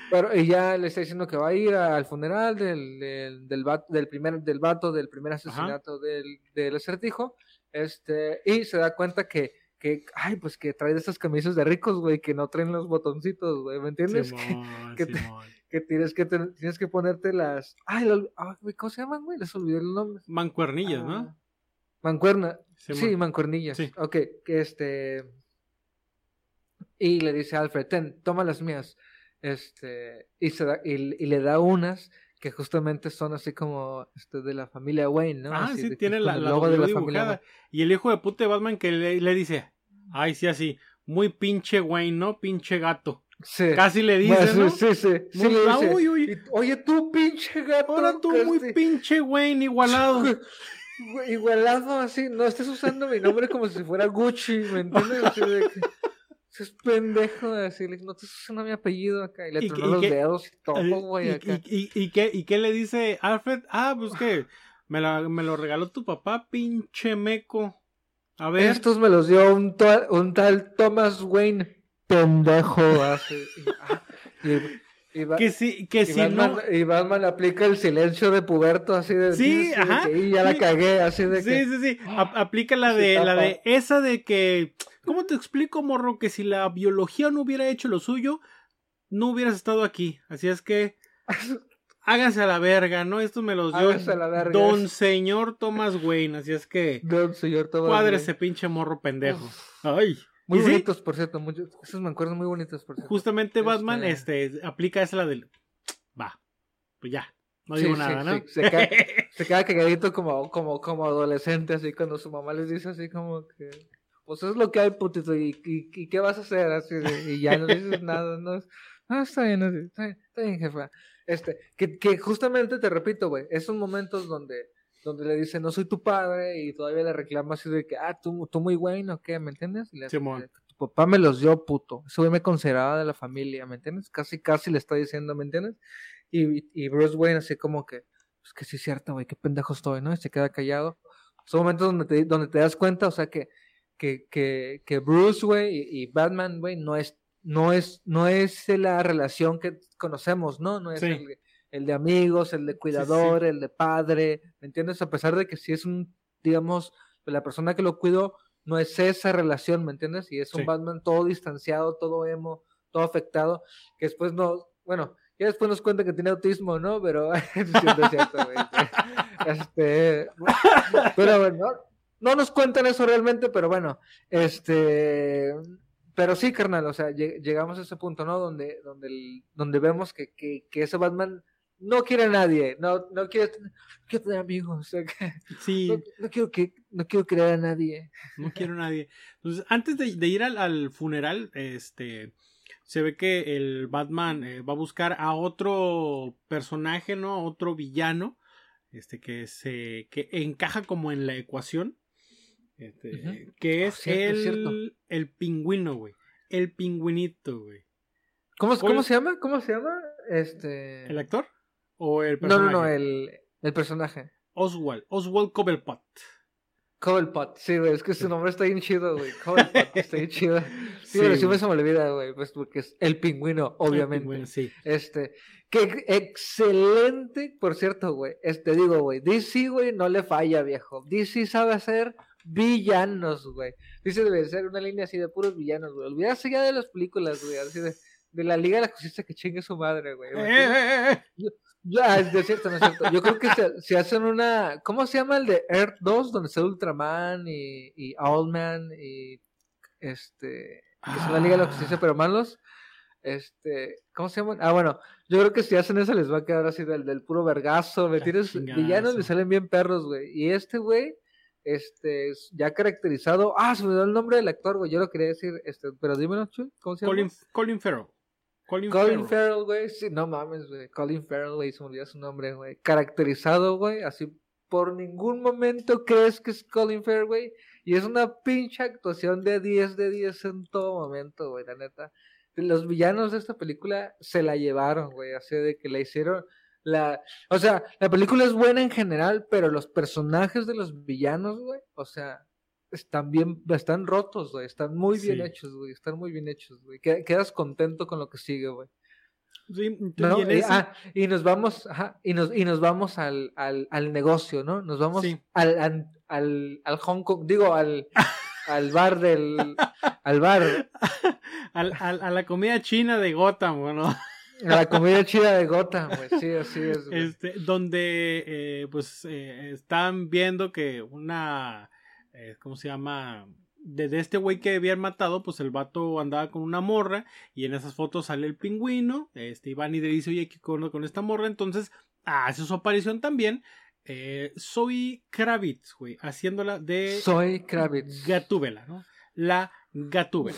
pero y ya le está diciendo que va a ir al funeral del, del, del, vato, del primer, del vato, del primer asesinato del, del acertijo, este, y se da cuenta que, que, ay, pues que trae de esas camisas de ricos, güey, que no traen los botoncitos, güey, ¿me entiendes? Simón, que Simón. Que tienes que ten- tienes que ponerte las ay, lo- ah, güey, ¿cómo se llaman, güey? Les olvidé el nombre. Mancuernillas, ¿no? Ah, Mancuerna. Sí, Simón. mancuernillas. Sí. Ok, que este y le dice a Alfred, ten, toma las mías. Este, y se da, y, y le da unas que justamente son así como este, de la familia Wayne, ¿no? Ah, Así sí, de tiene la, la logo W dibujada. Wayne. Y el hijo de puta de Batman que le, le dice, ay, sí, así, muy pinche Wayne, ¿no? Pinche gato. Sí. Casi le dice, Bueno, ¿no? Sí, sí, sí. sí Muy- le dice, uy, uy. "Y- Oye, tú, pinche gato. Ahora tú muy pinche Wayne igualado. Igualado así, no estés usando mi nombre como si fuera Gucci, ¿me entiendes? Así de que, es pendejo de decirle, no estés usando mi apellido acá. Y le ¿Y tronó los qué- dedos y todo, ¿Y, güey, acá. y, y- y qué, ¿Y qué le dice Alfred? Ah, pues que me, la- me lo regaló tu papá, pinche meco. A ver. Estos me los dio un, un tal Thomas Wayne, pendejo. Y, ah, y- y va- Que si, que y si Batman, no. y Batman aplica el silencio de puberto, así de. Sí, así de ajá, que, y ya la sí. cagué, así de Sí, que. sí, sí. A- aplica la de, la de esa de que. ¿Cómo te explico, morro? Que si la biología no hubiera hecho lo suyo, no hubieras estado aquí. Así es que. Háganse a la verga, ¿no? Esto me los dio Háganse a la verga. Don Señor Thomas Wayne. Así es que. Don señor Thomas Cuadre ese pinche morro pendejo. Ay. Muy sí, bonitos, por cierto. Muchos, esos me acuerdo muy bonitos, por cierto. Justamente Batman Este- este, aplica esa la del. Va. Pues ya. No digo sí, nada, ¿no? se queda- Se queda cagadito como, como, como adolescente, así cuando su mamá les dice así como que. Pues es lo que hay, putito, y, y, y qué vas a hacer, así y ya no dices nada, no, no está bien, está bien, está bien, jefa. Este, que, que justamente te repito, güey, esos momentos donde, donde le dice no soy tu padre y todavía le reclama así de que, ah, tú, tú muy bueno, ¿o qué? ¿Me entiendes? Y le hace tu papá me los dio, puto. Ese güey me consideraba de la familia, ¿me entiendes? Casi, casi le está diciendo, ¿me entiendes? Y, y Bruce Wayne así como que, pues que sí es cierto, güey, qué pendejo estoy, ¿no? Y se queda callado. Son momentos donde te, donde te das cuenta, o sea, que, que, que, que Bruce, güey, y, y Batman, güey, no es, no es, no es la relación que conocemos, ¿no? No es Sí. el, el de amigos, el de cuidador, el de padre, ¿me entiendes? A pesar de que sí es un, digamos, la persona que lo cuidó, no es esa relación, ¿me entiendes? Y es un Sí. Batman todo distanciado, todo emo, todo afectado, que después no, bueno, ya después nos cuenta que tiene autismo, ¿no? Pero es cierto. Este, pero bueno, no, no nos cuentan eso realmente, pero bueno, este, pero sí, carnal, o sea, lleg- llegamos a ese punto, ¿no? Donde, donde, el- donde vemos que, que, que ese Batman no quiere a nadie, no, no no quiere tener amigos, o sea, que Sí, no, no quiero que, no quiero creer a nadie. no quiero a nadie. Entonces, antes de, de ir al, al funeral, este. Se ve que el Batman eh, va a buscar a otro personaje, ¿no? A otro villano. Este que se. que encaja como en la ecuación. Este. Que Oh, es cierto, el, cierto. el pingüino, güey. El pingüinito, güey. ¿Cómo, ¿Cuál ¿Cómo se llama? ¿Cómo se llama? Este. ¿El actor? ¿O el No, personaje? no, no, el, el personaje. Oswald. Oswald Cobblepot. Cobblepot, sí, güey, es que su nombre está bien chido, güey. Cobblepot, está bien chido. Sí, Sí, pero siempre se me olvida, güey, pues porque es el pingüino, obviamente. Bueno, sí. Este, que excelente, por cierto, güey. Este, digo, güey, DC, güey, no le falla, viejo. DC sabe hacer villanos, güey. DC debe ser una línea así de puros villanos, güey. Olvídate ya de las películas, güey, así de, de la Liga de la Justicia que chingue su madre, güey. Eh, eh, eh. Ya, es de cierto, no es cierto. Yo creo que se, se hacen una. ¿Cómo se llama el de Earth 2? Donde está Ultraman y, y Owlman y. Este. Que son la Liga de la Justicia, pero malos. Este. ¿Cómo se llaman? Ah, bueno. Yo creo que si hacen eso les va a quedar así del, del puro vergazo. ¿Me Ah, tienes? Villanos le salen bien perros, güey. Y este, güey. Este. es Ya caracterizado. Ah, se me dio el nombre del actor, güey. Yo lo quería decir. Este. Pero dímelo. ¿Cómo se llama? Colin, Colin Farrell. Colin, Colin Farrell. Güey. Sí, no mames, güey. Colin Farrell, güey. Se me olvidó su nombre, güey. Caracterizado, güey. Así por ningún momento crees que es Colin Farrell, güey. Y es una pinche actuación de 10 de 10 en todo momento, güey. La neta. Los villanos de esta película se la llevaron, güey. Así de que la hicieron. La, o sea, la película es buena en general, pero los personajes de los villanos, güey, o sea, están bien, están rotos, güey, están muy bien Sí. hechos, güey, están muy bien hechos, güey. Que- Quedas contento con lo que sigue, güey. Sí, ¿No? y Eh, ah, y nos vamos, ajá, y nos, y nos vamos al, al, al negocio, ¿no? Nos vamos Sí. al, al, al, al Hong Kong, digo, al, al bar del, al bar, al- al- a la comida china de Gotham, a la comida chida de Gotham, güey, sí, así es, güey. este, donde eh, pues eh, están viendo que una, eh, ¿cómo se llama? De, de este güey que habían matado, pues el vato andaba con una morra y en esas fotos sale el pingüino, este Iván y le dice, oye, ¿qué con, con esta morra? Entonces hace su aparición también eh, Zoe Kravitz, güey, haciéndola de Soy Kravitz. Gatúbela, ¿no? La Gatúbela.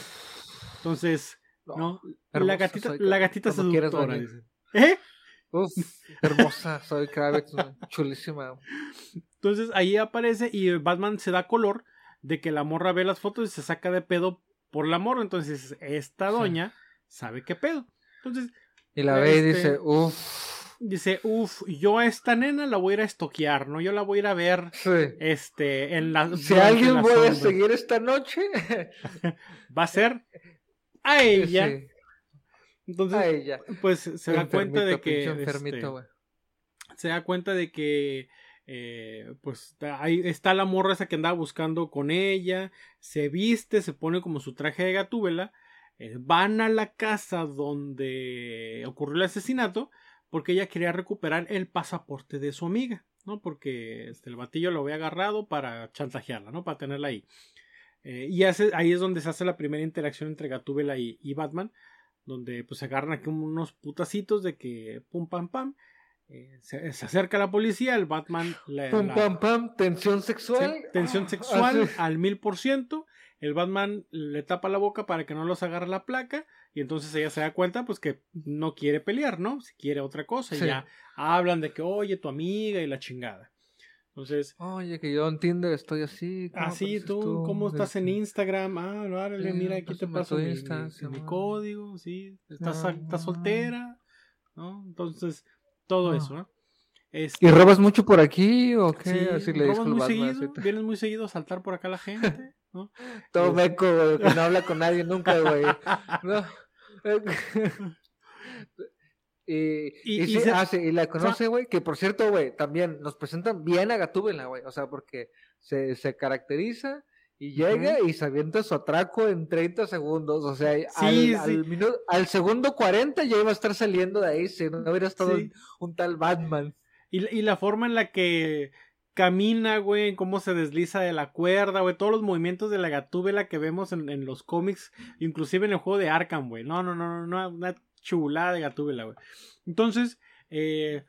Entonces, No, hermosa, la gatita, soy la gatita seductora. dice. ¿Eh? Uf, hermosa, soy Kravitz, chulísima. Entonces ahí aparece y Batman se da color de que la morra ve las fotos y se saca de pedo por la morra. Entonces esta Sí. doña sabe qué pedo. Entonces Y la ve y Este- dice, uff, dice, uff, yo a esta nena la voy a ir a estoquear, ¿no? Yo la voy a ir a ver sí. este, en la... Si alguien la voy a seguir esta noche, Va a ser a ella. sí, Entonces, a ella. pues se da cuenta de que... este, se da cuenta de que eh, pues ahí está la morra esa que andaba buscando con ella, se viste, se pone como su traje de gatúbela, eh, van a la casa donde ocurrió el asesinato porque ella quería recuperar el pasaporte de su amiga, ¿no? Porque este, el batillo lo había agarrado para chantajearla, ¿no? Para tenerla ahí. Eh, y ahí es donde se hace la primera interacción entre Gatúbela y, y Batman, donde pues se agarran aquí unos putacitos de que pum pam pam, eh, se, se acerca la policía, el Batman le, Pum, la- pam, pam, tensión sexual. tensión Ah, sexual al mil por ciento, el Batman le tapa la boca para que no los agarre la placa y entonces ella se da cuenta pues que no quiere pelear, ¿no? Si quiere otra cosa y ya hablan de que oye tu amiga y la chingada. Entonces, Oye, que yo en Tinder estoy así. ¿cómo así apareces tú, ¿cómo estás en Este, Instagram? Ah, órale, Sí, mira, aquí te paso mi, código, sí, estás, Ah, estás ah. soltera, ¿no? Entonces, todo eso, ¿no? Este, ¿Y robas mucho por aquí o qué? sí, así le robas muy seguido, vienes muy seguido a saltar por acá la gente, ¿no? Todo Es- meco, güey, que no habla con nadie nunca, güey. No. y, Y- y, sí, se- ah, sí, y la conoce, güey, que por cierto, güey, también nos presentan bien a Gatúbela, güey, o sea, porque se, se caracteriza y llega y se avienta su atraco en 30 segundos, o sea, al, Sí, al sí. minu- al segundo 40 ya iba a estar saliendo de ahí, si no hubiera estado Sí. un, un tal Batman. Y, la- y la forma en la que camina, güey, cómo se desliza de la cuerda, güey, todos los movimientos de la gatúbela que vemos en, en los cómics, inclusive en el juego de Arkham, güey. No, no, no, no, no, una chulada de gatúbela, güey. Entonces, eh,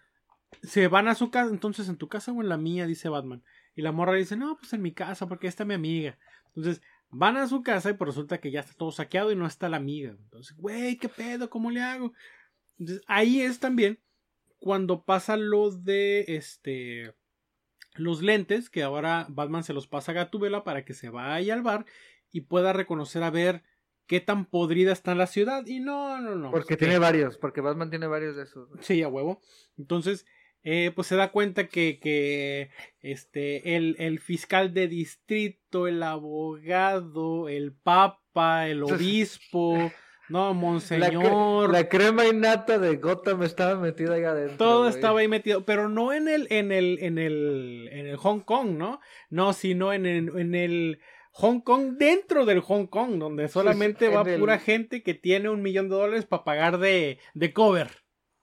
se van a su casa, entonces en tu casa o en la mía, dice Batman. Y la morra dice, no, pues en mi casa, porque está mi amiga. Entonces, van a su casa y pues resulta que ya está todo saqueado y no está la amiga. Entonces, güey, ¿qué pedo? ¿Cómo le hago? Entonces, ahí es también cuando pasa lo de este los lentes que ahora Batman se los pasa a Gatúbela para que se vaya al bar y pueda reconocer a ver qué tan podrida está la ciudad y no no no Porque pues, tiene varios, porque Batman tiene varios de esos. sí a huevo entonces eh, pues se da cuenta que, que este el, el fiscal de distrito el abogado el papa el obispo no La, cre- monseñor la crema innata de Gotham estaba metida ahí adentro. Todo güey. estaba ahí metido, pero no en el, en el, en el, en el Hong Kong, ¿no? No, sino en el, en el Hong Kong dentro del Hong Kong, donde solamente en va el- pura gente que tiene un millón de dólares para pagar de, de cover,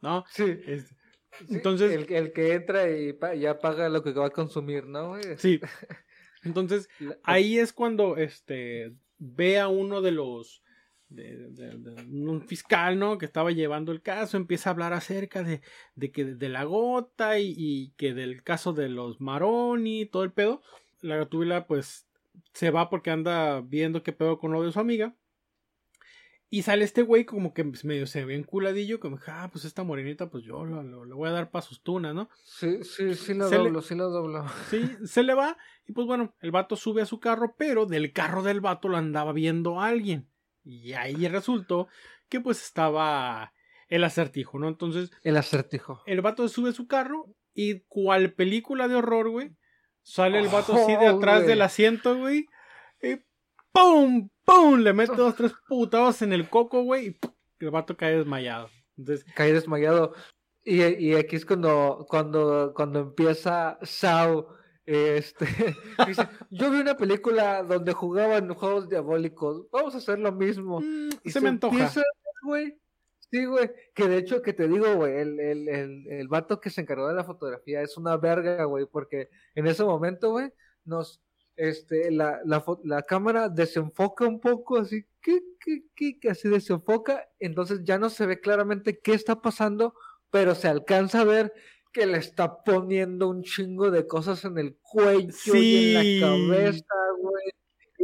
¿no? Sí. Es- sí, entonces, El, el que entra y ya paga lo que va a consumir, ¿no? sí. Entonces, ahí es cuando este ve a uno de los de, de- de un fiscal, ¿no? Que estaba llevando el caso, empieza a hablar acerca de, de que de la gota y, y que del caso de los Maroni, todo el pedo. La gatúbela, pues, se va porque anda viendo qué pedo con lo de su amiga. Y sale este güey como que pues, medio se ve enculadillo, como, ah, pues esta morenita, pues yo lo- lo- le voy a dar para sus tunas, ¿no? Sí, sí, sí lo Se le- doblo, sí lo doblo. Sí, se le va y pues bueno, el vato sube a su carro, pero del carro del vato lo andaba viendo alguien. Y ahí resultó que pues estaba el acertijo, ¿no? Entonces El acertijo. el vato sube a su carro y cual película de horror, güey, sale el vato así de Oh, atrás güey. del asiento, güey, y ¡pum! ¡pum! Le mete dos, tres putados en el coco, güey, y el vato cae desmayado. Entonces, Caí desmayado. Y, y aquí es cuando, cuando, cuando empieza Sao. Este, dice, yo vi una película donde jugaban juegos diabólicos. Vamos a hacer lo mismo. mm, Y se me antoja. empieza, güey. Sí, güey. Que de hecho, que te digo, güey, el, el, el, el vato que se encargó de la fotografía es una verga, güey, porque en ese momento, güey, nos, este, la, la, la cámara desenfoca un poco, así, que, que, que, que así desenfoca, entonces ya no se ve claramente qué está pasando, pero se alcanza a ver que le está poniendo un chingo de cosas en el cuello y en la cabeza.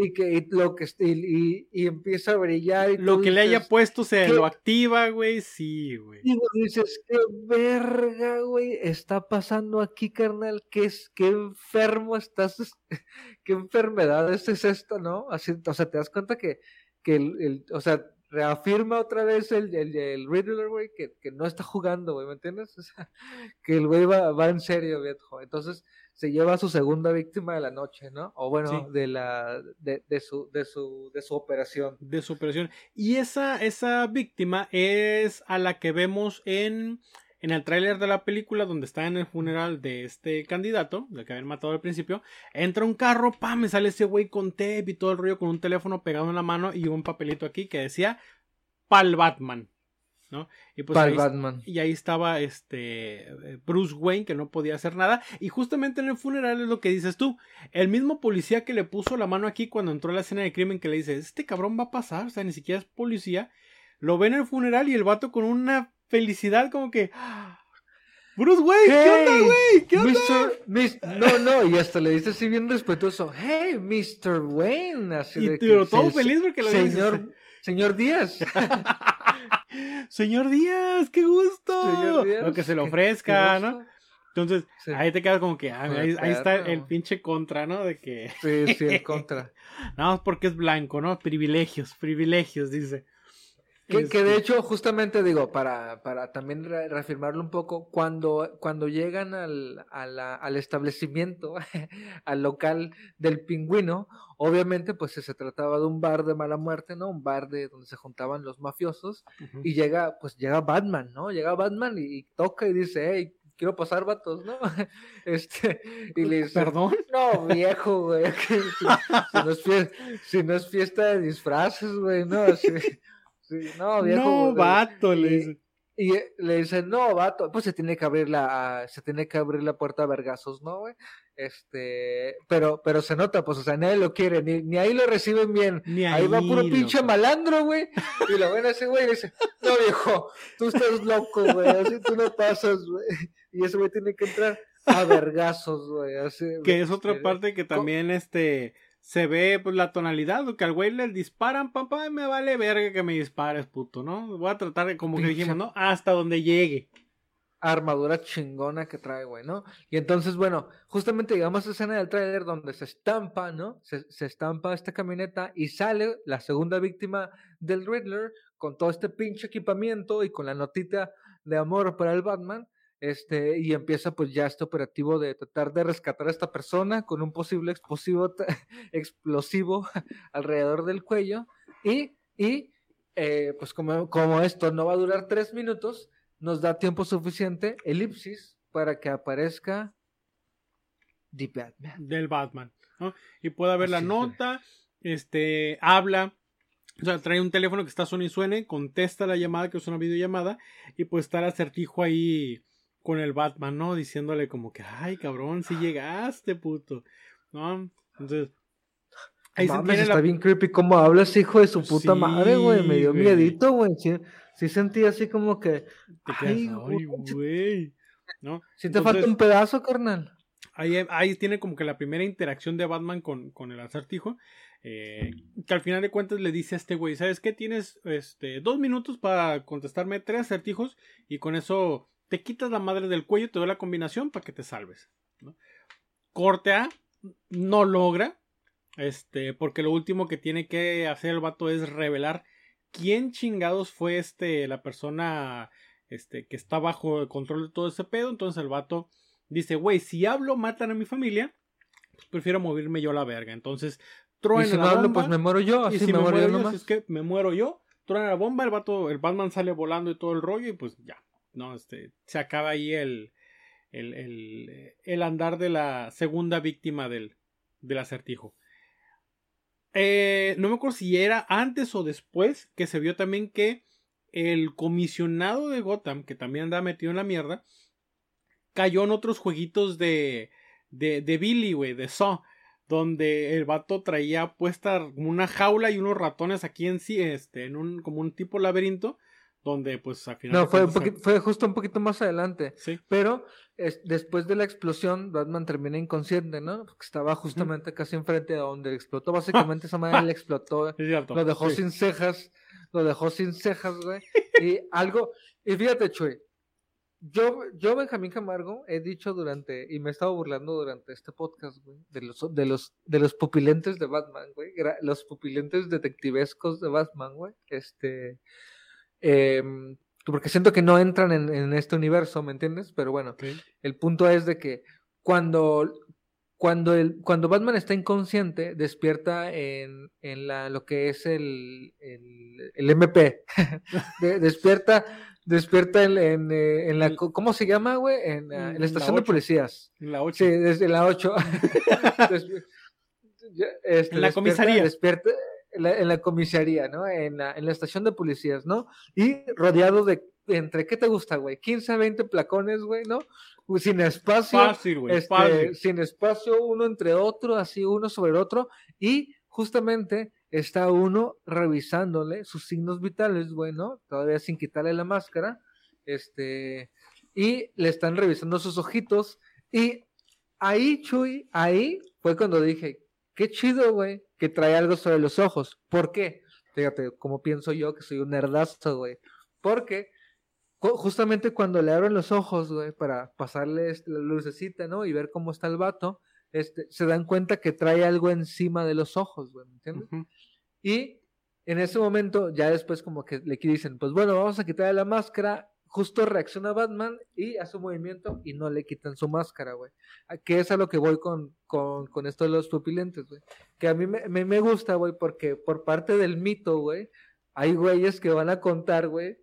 Y que y lo que y, y, empieza a brillar y lo que le haya puesto se lo activa, güey, sí, güey. Y dices, qué verga, güey, está pasando aquí, carnal, qué es, qué enfermo estás, qué enfermedad es, esta, ¿no? Así, o sea, te das cuenta que, que el, el o sea, reafirma otra vez el, el, el Riddler, güey, que, que, no está jugando, güey, ¿me entiendes? O sea, que el güey va, va en serio, viejo. Entonces, se lleva a su segunda víctima de la noche, ¿no? O bueno, de la de, de, su de su de su operación. De su operación. Y esa esa víctima es a la que vemos en en el tráiler de la película donde está en el funeral de este candidato, del que habían matado al principio, entra un carro, pa, me sale ese güey con tape y todo el rollo con un teléfono pegado en la mano y un papelito aquí que decía Pal Batman. Y pues ahí, Y ahí estaba este eh, Bruce Wayne que no podía hacer nada. Y justamente en el funeral es lo que dices tú. El mismo policía que le puso la mano aquí cuando entró a la escena de crimen que le dice, este cabrón va a pasar, o sea, ni siquiera es policía. Lo ve en el funeral y el vato con una felicidad como que... Bruce Wayne, ¿qué onda, güey? ¿Qué onda? no, no, y hasta le dice así bien respetuoso, hey, Mr. Wayne. Así y de todo feliz porque lo Señor, señor Díaz. Señor Díaz, qué gusto. Lo que se le ofrezca, ¿no? Entonces, ahí te quedas como que, ah, ahí, está el pinche contra, ¿no? De que. Sí, sí, el contra. Nada más porque es blanco, ¿no? Privilegios, privilegios, dice. Que, que, de este hecho, justamente digo, para, para también reafirmarlo un poco, cuando, cuando llegan al, al establecimiento, al local del pingüino, obviamente pues se trataba de un bar de mala muerte, ¿no? Un bar de donde se juntaban los mafiosos, y llega, pues llega Batman, ¿no? Llega Batman y, toca y dice, hey, quiero pasar vatos, ¿no? Este, y le dice, ¿Perdón? No, viejo, güey, si, no es fiesta, si no es fiesta de disfraces, güey, no, no, viejo. No, vato, le dice. Y le dice, no, vato, pues se tiene que abrir la, se tiene que abrir la puerta a vergazos, ¿no, güey? Este, pero, pero se nota, pues, o sea, nadie lo quiere, ni, ni ahí lo reciben bien. Ni ahí, va puro pinche malandro, güey. Y lo ven así, güey, y dice, no, viejo, tú estás loco, güey, así tú no pasas, güey. Y ese güey tiene que entrar a vergazos, güey, así. Que es otra parte que también, este, se ve pues la tonalidad, que al güey le disparan, papá, me vale verga que me dispares, puto, ¿no? Voy a tratar de, como que dijimos, ¿no? Hasta donde llegue. Armadura chingona que trae, güey, ¿no? Y entonces, bueno, justamente llegamos a esa escena del tráiler donde se estampa, ¿no? Se, se estampa esta camioneta y sale la segunda víctima del Riddler con todo este pinche equipamiento y con la notita de amor para el Batman este, y empieza pues ya este operativo de tratar de rescatar a esta persona con un posible explosivo, explosivo alrededor del cuello y, y eh, pues como, como esto no va a durar tres minutos, nos da tiempo suficiente, elipsis, para que aparezca The Batman. Del Batman, Y pueda ver la nota, este, habla, o sea, trae un teléfono que está suene y suene, contesta la llamada, que es una videollamada, y pues está el acertijo ahí con el Batman, ¿no? Diciéndole como que, ay, cabrón, si llegaste, puto. ¿No? Entonces... Ahí Mames, está bien creepy cómo hablas, hijo de su puta madre, güey. Me dio miedito, güey. Sí, sentí así como que... ay, güey. ¿No? Si te falta un pedazo, carnal. Ahí, ahí tiene como que la primera interacción de Batman con, con el acertijo. Eh, que al final de cuentas le dice a este güey, ¿sabes qué? Tienes este, dos minutos para contestarme tres acertijos y con eso te quitas la madre del cuello, te doy la combinación para que te salves. ¿no? Corte A, no logra, este, porque lo último que tiene que hacer el vato es revelar quién chingados fue este, la persona este, que está bajo el control de todo ese pedo. Entonces el vato dice, güey, si hablo, matan a mi familia, pues prefiero moverme yo a la verga. Entonces, truena si la bomba, pues me muero yo, así me, muero yo, es que me muero yo, truena la bomba, el vato, el Batman sale volando y todo el rollo y pues ya, ¿no? Este, se acaba ahí el, el, el, el andar de la segunda víctima del, del acertijo. Eh, no me acuerdo si era antes o después que se vio también que el comisionado de Gotham, que también andaba metido en la mierda, cayó en otros jueguitos de, de, de Billy, güey, de Saw, donde el vato traía puesta una jaula y unos ratones aquí en sí, este, en un, como un tipo laberinto, donde pues al final... No, fue, un cuentas, poquito, fue justo un poquito más adelante. Sí, Pero es- después de la explosión, Batman termina inconsciente, ¿no? Porque estaba justamente casi enfrente de donde explotó. Básicamente esa madre le explotó, es cierto. lo dejó sí. sin cejas, lo dejó sin cejas, güey. Y algo, y fíjate, Chuy, yo, yo, Benjamín Camargo, he dicho durante, y me he estado burlando durante este podcast, güey, de los, de los, de los pupilentes de Batman, güey, los pupilentes detectivescos de Batman, güey, este, em, porque siento que no entran en, en este universo, ¿me entiendes? Pero bueno, el punto es de que cuando, cuando, el, cuando Batman está inconsciente, despierta en, en la, lo que es el, el, el MP. De- despierta despierta en, en, eh, en la... ¿Cómo se llama, güey? En, en La la estación de policías. En la 8. Sí, desde la 8. Despi- ya, este, En la despierta- comisaría. Despierta en la, en la comisaría, ¿no? En la, en la estación de policías, ¿no? Y rodeado de, entre, ¿qué te gusta, güey? 15, 20 placones, güey, ¿no? Sin espacio. Fácil, güey. este, fácil. sin espacio uno entre otro, así uno sobre otro. Y justamente está uno revisándole sus signos vitales, güey, ¿no? Todavía sin quitarle la máscara. Este, y le están revisando sus ojitos. Y ahí, Chuy, ahí fue cuando dije, qué chido, güey, que trae algo sobre los ojos. ¿Por qué? Fíjate, como pienso yo que soy un nerdazo, güey. Porque justamente cuando le abren los ojos, güey, para pasarle la lucecita, ¿no? Y ver cómo está el vato, este, se dan cuenta que trae algo encima de los ojos, güey, ¿me entiendes? Y en ese momento, ya después como que le dicen, pues bueno, vamos a quitarle la máscara. Justo reacciona Batman y hace un movimiento y no le quitan su máscara, güey. A- Que es a lo que voy con, con, con esto de los pupilentes, güey. Que a mí me, me, me gusta, güey, porque por parte del mito, güey, hay güeyes que van a contar, güey,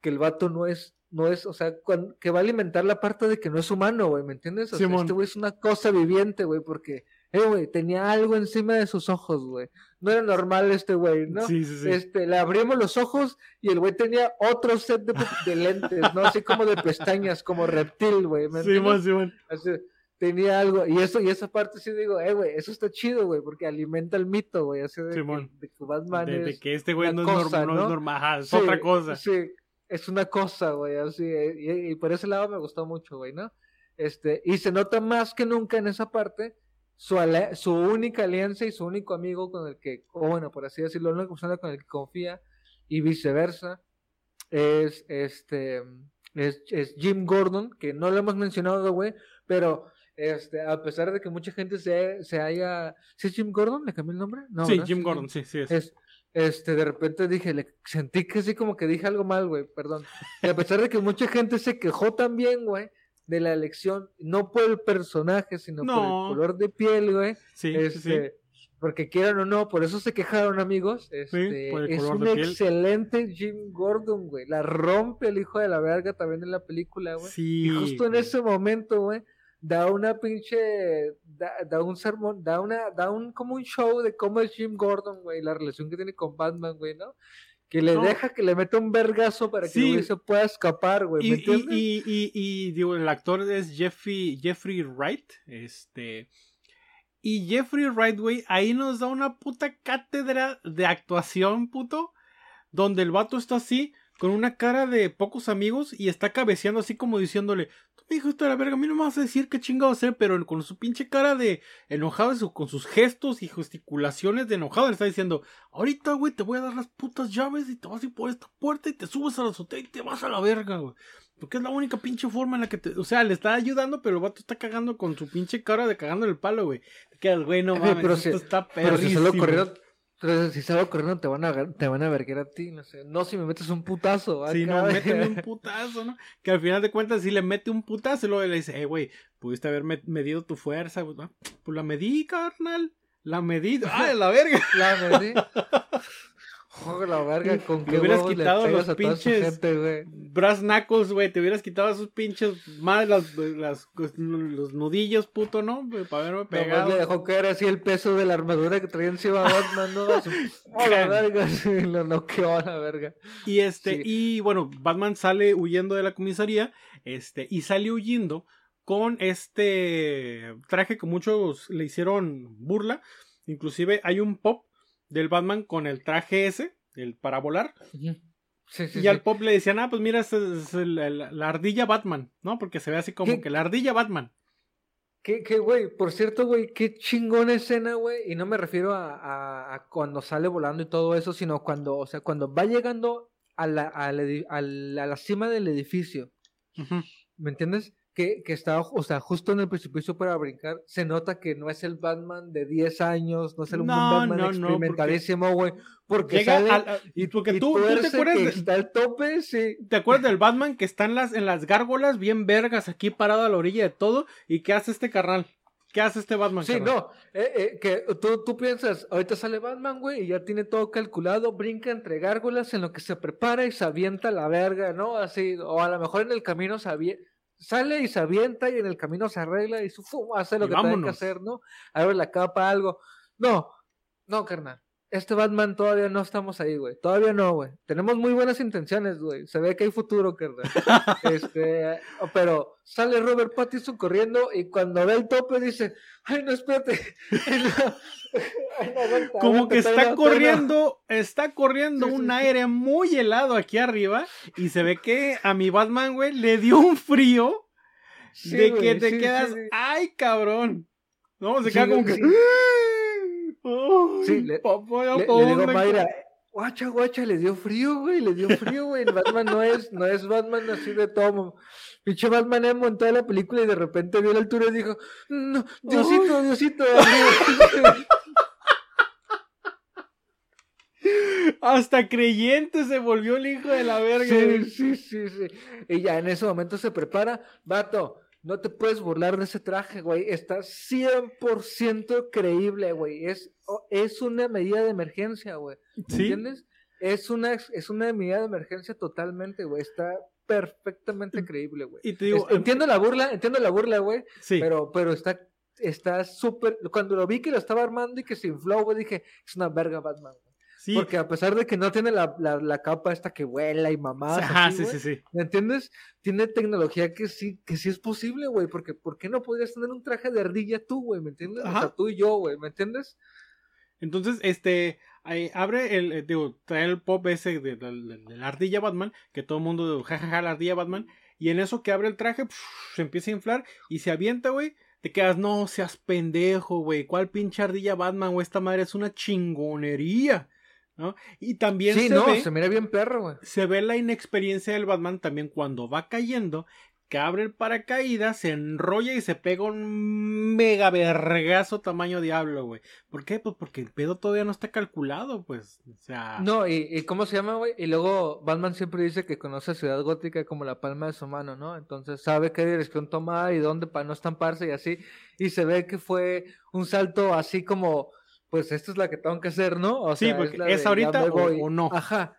que el vato no es, no es, o sea, que va a alimentar la parte de que no es humano, güey, ¿me entiendes? O sea, Simón. este güey es una cosa viviente, güey, porque, eh, güey, tenía algo encima de sus ojos, güey. No era normal este güey, ¿no? Sí, sí, sí. Este, le abrimos los ojos y el güey tenía otro set de, lentes, ¿no? Así como de pestañas, como reptil, güey. ¿me Simón, entiendes? Simón. Así, tenía algo, y eso, y esa parte sí digo, eh, güey, eso está chido, güey, porque alimenta el mito, güey, así de, que- de que Batman De, de es, que este güey no, es norm- cosa, no ¿no? es normal. Ajá, es Sí, otra cosa. Sí, es una cosa, güey, así, eh, y, y por ese lado me gustó mucho, güey, ¿no? Este, y se nota más que nunca en esa parte su, su única alianza y su único amigo con el que, o bueno, por así decirlo, la única persona con el que confía y viceversa es este es, es Jim Gordon, que no lo hemos mencionado, güey, pero este, a pesar de que mucha gente se, se haya... ¿Sí es Jim Gordon? ¿Le cambié el nombre? No, sí. Jim Gordon, sí, sí es. Es, este, de repente dije, le sentí que sí como que dije algo mal, güey, perdón. Y a pesar de que mucha gente se quejó también, güey, de la elección, no por el personaje, sino por el color de piel, güey. Sí, sí, sí. Este, porque quieran o no, por eso se quejaron, amigos. Este, por el es color un de piel. excelente Jim Gordon, güey. La rompe el hijo de la verga también en la película, güey. Sí, Y justo en ese momento, güey, da una pinche, da, da un sermón, da una, da un, como un show de cómo es Jim Gordon, güey, la relación que tiene con Batman, güey, ¿no? Que le No. deja que le meta un vergazo para que Sí. se pueda escapar, güey, y, y, y, digo, el actor es Jeffrey, Jeffrey Wright. Este. Y Jeffrey Wright, güey, ahí nos da una puta cátedra de actuación, puto. Donde el vato está así, con una cara de pocos amigos y está cabeceando así como diciéndole: Tú me dijiste la verga, a mí no me vas a decir qué chingado hacer, pero con su pinche cara de enojado, con sus gestos y gesticulaciones de enojado, le está diciendo: Ahorita, güey, te voy a dar las putas llaves y te vas a ir por esta puerta y te subes a la azotea y te vas a la verga, güey. Porque es la única pinche forma en la que te. O sea, le está ayudando, pero el vato está cagando con su pinche cara de cagando el palo, güey. Te quedas, güey, no mames, pero esto si- está Pero si solo perrísimo. corrieron, pero si solo corrieron te van a, te van a verguer a ti, no sé. No si me metes un putazo. Sí, acá, no, méteme un putazo, ¿no? Que al final de cuentas sí le mete un putazo y luego le dice, eh, güey, pudiste haber me- medido tu fuerza, güey. ¿no? Pues la medí, carnal. La medí. ¡Ah, la verga! La medí. Joder, la verga, con qué hubieras quitado los pinches- gente, güey. Brass knuckles, güey. Te hubieras quitado esos pinches más las, las- los nudillos, puto, ¿no? Para haberme pegado. le dejó caer así el peso de la armadura que traía encima Batman, ¿no? ¡Oh, la verga! Sí, lo noqueó a la verga. Y este, Sí. y bueno, Batman sale huyendo de la comisaría, este, y sale huyendo con este traje que muchos le hicieron burla. Inclusive hay un pop del Batman con el traje ese, el para volar. Sí, sí, y al Pop le decían, ah, pues mira, es el- el- la ardilla Batman, ¿no? Porque se ve así como ¿Qué? que la ardilla Batman. Que, güey, por cierto, güey, qué chingona escena, güey. Y no me refiero a, a- a cuando sale volando y todo eso, sino cuando, o sea, cuando va llegando a la, al edi- al- a la cima del edificio. ¿Me entiendes? Que, que está, o sea, justo en el precipicio para brincar, se nota que no es el Batman de 10 años, no es el No, Batman no, güey. Porque Llega sale al- y, porque y tú- tú te acuerdas que de- está al tope, sí. ¿Te acuerdas del Batman que está en las, en las gárgolas, bien vergas, aquí parado a la orilla de todo? ¿Y qué hace este carnal? ¿Qué hace este Batman? Sí, carnal? no, eh, eh, que tú, tú piensas, ahorita sale Batman, güey, y ya tiene todo calculado, brinca entre gárgolas en lo que se prepara y se avienta la verga, ¿no? Así, o a lo mejor en el camino se avie- sale y se avienta y en el camino se arregla y su hace lo Y que tiene que vámonos. hacer, ¿no? Abre la capa, algo. No, no, carnal. Este Batman todavía no estamos ahí, güey. Todavía no, güey. Tenemos muy buenas intenciones, güey. Se ve que hay futuro, carnal. este, pero sale Robert Pattinson corriendo y cuando ve el tope dice, ay, no, espérate. Ay, no. Ay, no, aguanta, Como que está no, todavía no". corriendo, está corriendo Sí, un sí. aire muy helado aquí arriba y se ve que a mi Batman, güey, le dio un frío de que te quedas, ay, cabrón. No, se queda como que... sí. Le- papá, ya Le, digo Mayra, guacha, guacha, le dio frío, güey, le dio frío, güey. El Batman no es, no es Batman así de todo. Pinche Batman emo en toda la película y de repente vio la altura y dijo, no, Diosito, Diosito. arriba". Hasta creyente se volvió el hijo de la verga. Sí, sí, sí, sí. Y ya en ese momento se prepara, vato. No te puedes burlar de ese traje, güey. Está 100% creíble, güey. Es, es una medida de emergencia, güey. ¿Me Sí. entiendes? Es una, es una medida de emergencia totalmente, güey. Está perfectamente creíble, güey. Y te digo, Es- entiendo la burla, entiendo la burla, güey. sí. Pero, pero está, está súper. Cuando lo vi que lo estaba armando y que se infló, güey, dije, es una verga Batman. güey". Sí. Porque a pesar de que no tiene la, la, la capa esta que vuela y. Ajá, así, sí, sí, sí. ¿Me entiendes? Tiene tecnología que sí, que sí es posible, güey. Porque ¿por qué no podrías tener un traje de ardilla tú, güey? ¿Me entiendes? O sea, tú y yo, güey, ¿me entiendes? Entonces, este, ahí abre el, eh, digo, trae el pop ese de, de- de- de la ardilla Batman, que todo el mundo, jajaja, la ardilla Batman, y en eso que abre el traje, se empieza a inflar y se avienta, güey, te quedas, no seas pendejo, güey, ¿cuál pinche ardilla Batman, güey? Esta madre es una chingonería, ¿no? Y también Sí, se no, ve, se mira bien perro, güey. se ve la inexperiencia del Batman también cuando va cayendo, que abre el paracaídas, se enrolla y se pega un mega vergazo tamaño diablo, güey. ¿Por qué? Pues porque el pedo todavía no está calculado, pues. O sea. No, y, y ¿cómo se llama, güey? Y luego Batman siempre dice que conoce Ciudad Gótica como la palma de su mano, ¿no? Entonces sabe qué dirección tomar y dónde para no estamparse y así. Y se ve que fue un salto así como, pues esta es la que tengo que hacer, ¿no? O Sí, sea, porque ¿es ahorita o- voy. o no? Ajá.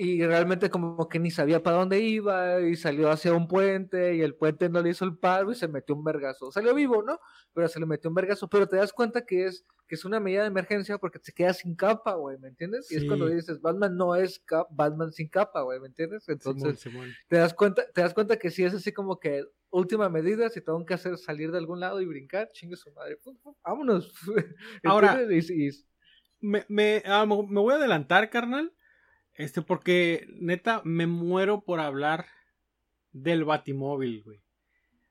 Y realmente como que ni sabía para dónde iba y salió hacia un puente y el puente no le hizo el paro y se metió un vergazo. Salió vivo, ¿no? Pero se le metió un vergazo. Pero te das cuenta que es, que es una medida de emergencia porque se queda sin capa, güey, ¿me entiendes? Y es cuando dices, Batman no es cap- Batman sin capa, güey, ¿me entiendes? Entonces Simón, Simón. te das cuenta, te das cuenta que sí es así como que última medida, si tengo que hacer salir de algún lado y brincar, chingue su madre, pum, pum, vámonos. Ahora-. Y- y- Me, me, ah, me voy a adelantar, carnal. Este, porque neta, me muero por hablar del Batimóvil, güey.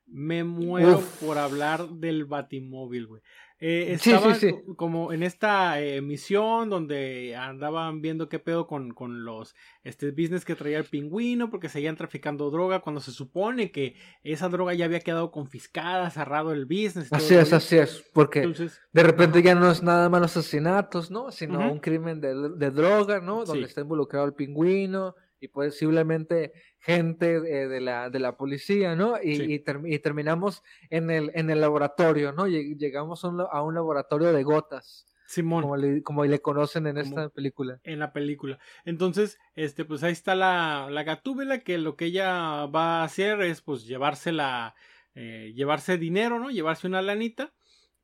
Me muero Uf. por hablar del Batimóvil, güey. Eh, Sí, sí, estaba sí. co- como en esta eh, misión donde andaban viendo qué pedo con, con los este, business que traía el pingüino porque seguían traficando droga cuando se supone que esa droga ya había quedado confiscada, cerrado el business. así es, así es, porque Entonces, de repente ya no es nada más los asesinatos, ¿no? Sino un crimen de, de droga, ¿no? Donde está involucrado el pingüino y posiblemente gente eh, de, la, de la policía, ¿no? Y, Sí. y, term- y terminamos en el, en el laboratorio, ¿no? Lleg- Llegamos a un, la- a un laboratorio de gotas, Simón. como le, como le conocen en Como- esta película. en la película. Entonces, este, pues ahí está la, la gatúbela que lo que ella va a hacer es pues llevársela, eh, llevarse dinero, ¿no? Llevarse una lanita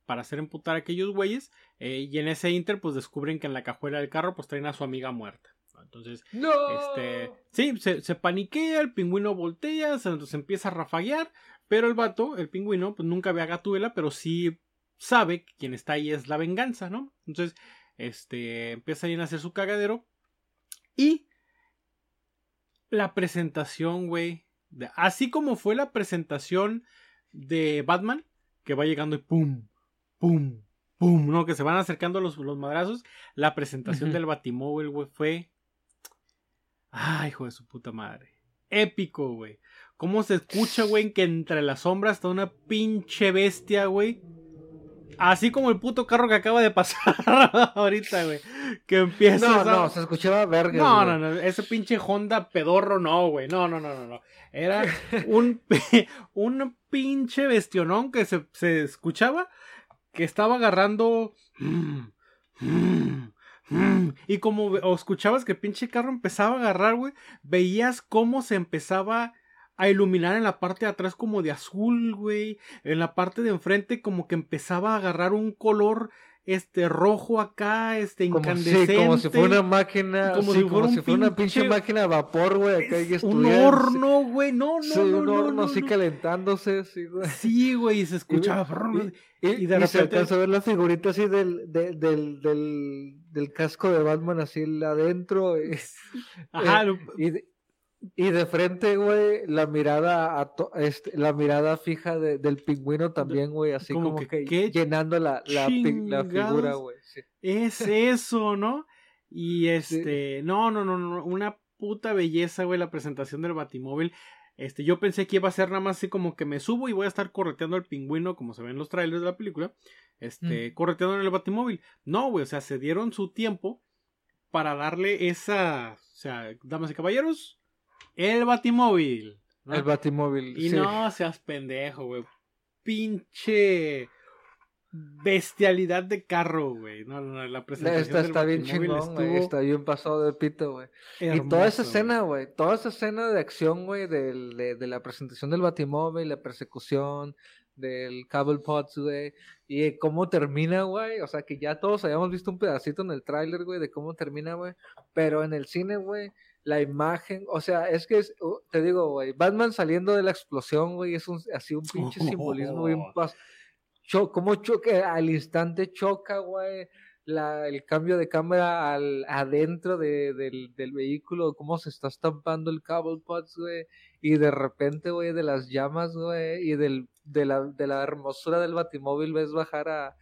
para hacer emputar a aquellos güeyes. eh, y en ese inter, pues descubren que en la cajuela del carro, pues traen a su amiga muerta. Entonces, ¡No! este, sí, se, se paniquea, el pingüino voltea, se, se empieza a rafaguear, pero el vato, el pingüino, pues nunca ve a Gatúbela, pero sí sabe que quien está ahí es la venganza, ¿no? Entonces, este, empieza a hacer su cagadero y la presentación, güey. Así como fue la presentación de Batman, que va llegando y pum, pum, pum, ¿no? Que se van acercando los, los madrazos. La presentación del Batimóvil, güey, fue. Ay, hijo de su puta madre. Épico, güey. ¿Cómo se escucha, güey, que entre las sombras está una pinche bestia, güey? Así como el puto carro que acaba de pasar ahorita, güey. Que empieza No, a... no, se escuchaba verga. No, no, no, ese pinche Honda pedorro no, güey. No, no, no, no, no. Era un, un pinche bestionón que se, se escuchaba que estaba agarrando. Y como o escuchabas que pinche carro empezaba a agarrar, güey, veías cómo se empezaba a iluminar en la parte de atrás como de azul, güey. En la parte de enfrente como que empezaba a agarrar un color este rojo acá, este Como, incandescente. sí, como si fuera una máquina, Como sí, si como fuera un si fuera una pinche pinche- máquina de vapor, güey, acá y Es un horno, güey. No, no, Sí, no, un no, horno no, así no. calentándose, sí, güey. Sí, güey, y se escuchaba. Y, Y de y se repente- alcanza a ver la figurita así del, del, del, del, del casco de Batman así adentro. Y, Ajá, eh, lo- y, de, y de frente, güey, la mirada a to- este, la mirada fija de- del pingüino también, güey, así como como, que, que, ¿qué llenando la, la, figura, güey. sí. es eso, ¿no? Y este, no, no, no, no, una puta belleza, güey, la presentación del Batimóvil. Este, yo pensé que iba a ser nada más así como que me subo y voy a estar correteando al pingüino, como se ve en los trailers de la película. Este, Mm. correteando en el Batimóvil. No, güey, o sea, se dieron su tiempo para darle esa, o sea, damas y caballeros, el Batimóvil. ¿no? El Batimóvil. Y sí. no seas pendejo, güey. Pinche bestialidad de carro, güey. No, no, no, la presentación Está, del está bien chingón, güey. Está bien pasado de pito, güey. Y toda esa escena, güey, toda esa escena de acción, güey, de, de la presentación del Batimóvil, la persecución del Cable Pods, güey, y cómo termina, güey, o sea, que ya todos habíamos visto un pedacito en el tráiler, güey, de cómo termina, güey, pero en el cine, güey, la imagen, o sea, es que, es, te digo, güey, Batman saliendo de la explosión, güey, es un, así un pinche simbolismo bien pas- cho- cómo choca, al instante choca, güey, la, el cambio de cámara al, adentro de, del, del vehículo, cómo se está estampando el cable pods, güey, y de repente, güey, de las llamas, güey, y del, de, la, de la hermosura del batimóvil ves bajar a,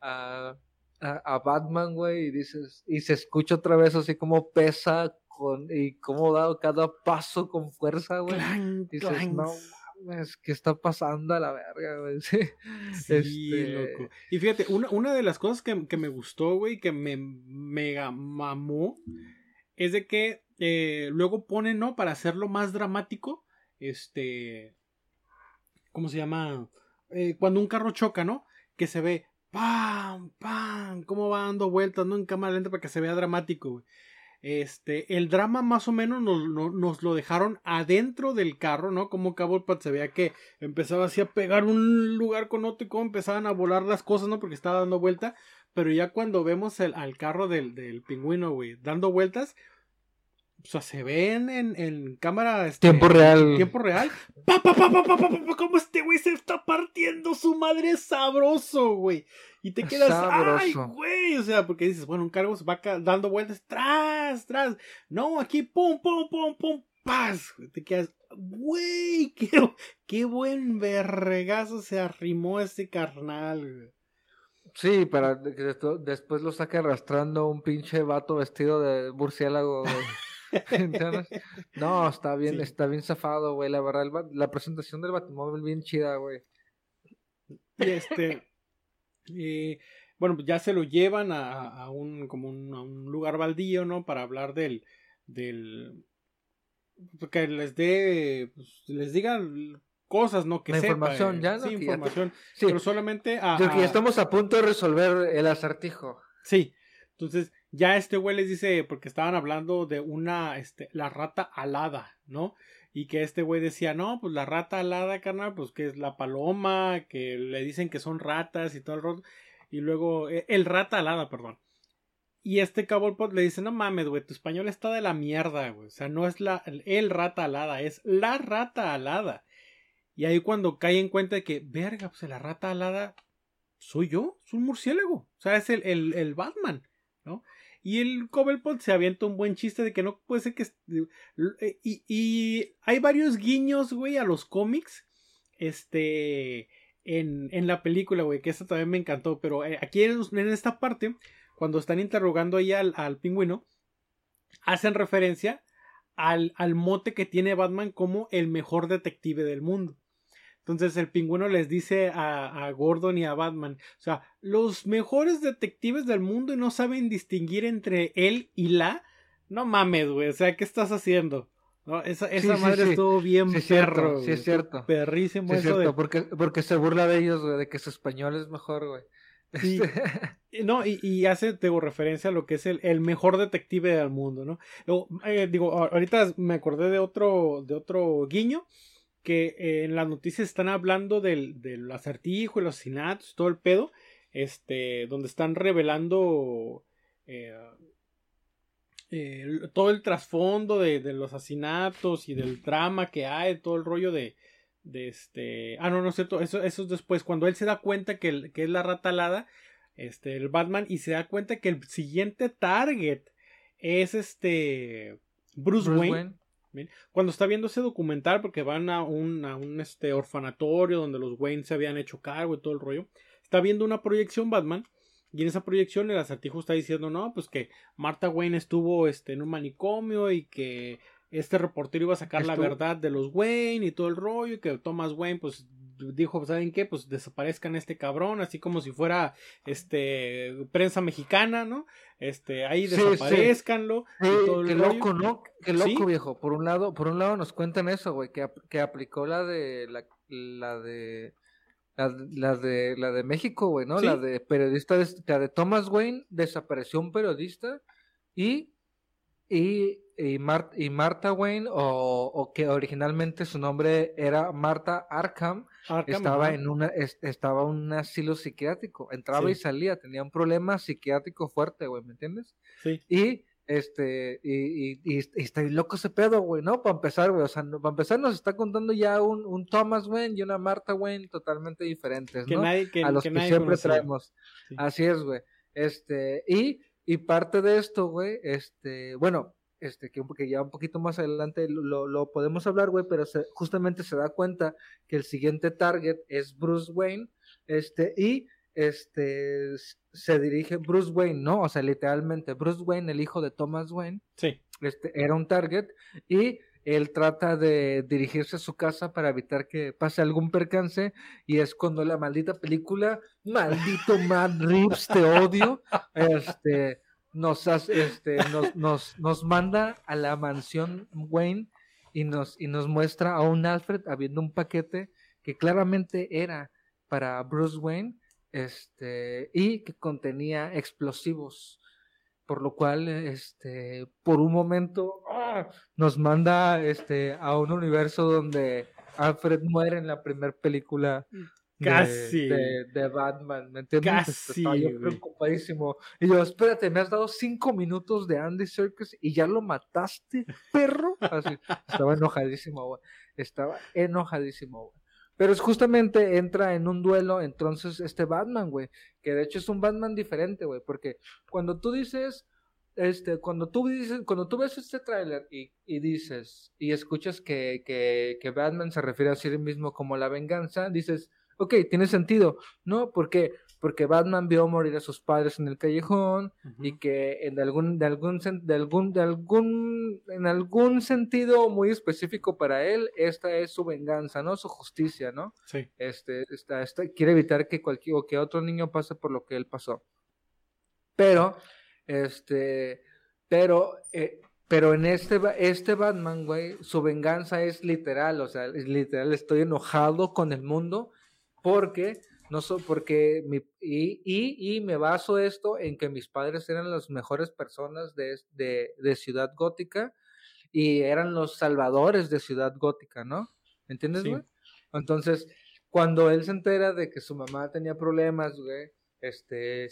a, a, a Batman, güey, y dices, y se escucha otra vez así como pesa con, y cómo da cada paso con fuerza, güey. Clank, Dices, clank. no mames, ¿qué está pasando a la verga, güey? Sí. Sí, Este- loco. Y fíjate, una, una de las cosas que, que me gustó, güey, que me mega mamó, es de que eh, luego ponen, ¿no? Para hacerlo más dramático, este... ¿Cómo se llama? Eh, cuando un carro choca, ¿no? Que se ve, ¡pam! ¡pam! Cómo va dando vueltas, ¿no? En cámara lenta para que se vea dramático, güey. Este, el drama más o menos nos, nos, nos lo dejaron adentro del carro, ¿no? Como Cablepat se veía que empezaba así a pegar un lugar con otro y cómo empezaban a volar las cosas, ¿no? Porque estaba dando vuelta. Pero ya cuando vemos el, al carro del, del pingüino, güey, dando vueltas, o sea, se ven en, en cámara. este, Tiempo real. tiempo real. Pa, pa, pa, pa, pa, pa, pa, pa, como este güey se está partiendo su madre sabroso, güey. Y te quedas, ay, Sabroso. güey. O sea, porque dices, bueno, un carro se va dando vueltas, tras, tras. No, aquí, pum, pum, pum, pum, paz. Te quedas, güey, qué, qué buen vergazo se arrimó ese carnal, güey. Sí, para que después lo saque arrastrando un pinche vato vestido de murciélago. No, está bien, Sí. está bien zafado, güey. La verdad, la presentación del Batimóvil bien chida, güey. Y este. eh, bueno, pues ya se lo llevan a, a un, como un, a un lugar baldío, ¿no? Para hablar del. del que les dé. pues, les digan cosas, ¿no? Que La sepa, información, eh, ya, ¿no? Sí, Que ya te- información. Sí, Pero solamente a. yo que ya estamos a punto de resolver el acertijo. Sí. Entonces, ya este güey les dice, porque estaban hablando de una, este, la rata alada, ¿no? Y que este güey decía, no, pues la rata alada, carnal, pues que es la paloma, que le dicen que son ratas y todo el rollo. Y luego, eh, el rata alada, perdón. Y este Cabopot le dice, no mames, güey, tu español está de la mierda, güey. O sea, no es la, el rata alada, es la rata alada. Y ahí cuando cae en cuenta de que, verga, pues la rata alada soy yo, es un murciélago. O sea, es el, el, el Batman, ¿no? Y el Cobblepot se avienta un buen chiste de que no puede ser que... eh, Y, y hay varios guiños, güey, a los cómics. Este... En, en la película, güey, que esta también me encantó. Pero eh, aquí en, esta parte, cuando están interrogando ahí al, al pingüino, hacen referencia al, al mote que tiene Batman como el mejor detective del mundo. Entonces el pingüino les dice a, a, Gordon y a Batman, o sea, los mejores detectives del mundo y no saben distinguir entre él y la. No mames, güey, o sea, ¿qué estás haciendo? No, esa, esa Sí, madre sí. estuvo bien Sí, es perro. cierto, sí, es cierto. Perrísimo Sí, es eso de cierto, porque, porque se burla de ellos, güey, de que su español es mejor, güey. Este, No, y, y hace, tengo referencia a lo que es el, el mejor detective del mundo, ¿no? Eh, digo, ahorita me acordé de otro, de otro guiño, que eh, en las noticias están hablando del, del acertijo, y los asesinatos, todo el pedo, este, donde están revelando eh, eh, todo el trasfondo de, de los asesinatos y del drama que hay, todo el rollo de, de este... Ah, no, no es cierto, eso, eso es después, cuando él se da cuenta que, el- que es la rata alada, este, el Batman, y se da cuenta que el siguiente target es este... Bruce, Bruce Wayne, Wayne. cuando está viendo ese documental, porque van a un, a un este, orfanatorio donde los Wayne se habían hecho cargo y todo el rollo, está viendo una proyección Batman. Y en esa proyección el acertijo está diciendo, no, pues que Martha Wayne estuvo este, en un manicomio y que este reportero iba a sacar la verdad de los Wayne y todo el rollo y que Thomas Wayne pues dijo, ¿saben qué? Pues desaparezcan este cabrón, así como si fuera este prensa mexicana, ¿no? Este, ahí Sí, sí. desaparezcanlo y todo qué rollo. loco, ¿no? Qué loco, Sí. viejo. Por un lado, por un lado nos cuentan eso, güey, que, que aplicó la de la, la de la, la de la de México, güey, ¿no? Sí. La de periodista, la de Thomas Wayne desapareció un periodista y y y, Mar- y Martha Wayne o, o que originalmente su nombre era Marta Arkham Arkham, estaba en una es- estaba en un asilo psiquiátrico, entraba y salía, tenía un problema psiquiátrico fuerte, güey, ¿me entiendes? Sí. Y este, y, y, y, y está loco ese pedo, güey, ¿no? Para empezar, güey, o sea, no- para empezar nos está contando ya un, un Thomas Wayne y una Martha Wayne totalmente diferentes, que ¿no? nadie, que, a los que siempre conocía. traemos. Sí. Así es, güey. Este, y, y parte de esto, güey, este, bueno, este, que ya un poquito más adelante lo, lo podemos hablar, güey, pero se- justamente se da cuenta que el siguiente target es Bruce Wayne, este, y este, se dirige Bruce Wayne, ¿no? O sea, literalmente, Bruce Wayne, el hijo de Thomas Wayne, Sí. este, era un target y él trata de dirigirse a su casa para evitar que pase algún percance y es cuando la maldita película, maldito Matt Reeves, te odio, este, nos, hace- este, nos, nos, nos manda a la mansión Wayne y nos, y nos muestra a un Alfred habiendo un paquete que claramente era para Bruce Wayne este, y que contenía explosivos por lo cual este por un momento ¡ah! nos manda este a un universo donde Alfred muere en la primera película de, Casi. de, de Batman, ¿me entiendes? Este, Casi, Estaba yo preocupadísimo. Y yo, espérate, me has dado cinco minutos de Andy Serkis y ya lo mataste, perro. Así, estaba enojadísimo, güey. Estaba enojadísimo, güey. Pero es justamente entra en un duelo entonces este Batman, güey, que de hecho es un Batman diferente, güey, porque cuando tú dices, este, cuando tú dices, cuando tú ves este tráiler y, y dices, y escuchas que, que, que Batman se refiere a sí mismo como la venganza, dices, ok, tiene sentido, ¿no? ¿Por qué? Porque Batman vio morir a sus padres en el callejón, y que en algún de algún de algún de algún en algún sentido muy específico para él esta es su venganza no su justicia no Sí. este está, está- quiere evitar que cualquier o que otro niño pase por lo que él pasó. Pero este pero eh, pero en este este Batman güey su venganza es literal o sea es literal estoy enojado con el mundo porque no so, porque mi, y, y, y me baso esto en que mis padres eran las mejores personas de, de, de Ciudad Gótica y eran los salvadores de Ciudad Gótica, ¿no? ¿Me entiendes, Sí. güey? Entonces, cuando él se entera de que su mamá tenía problemas, güey, este,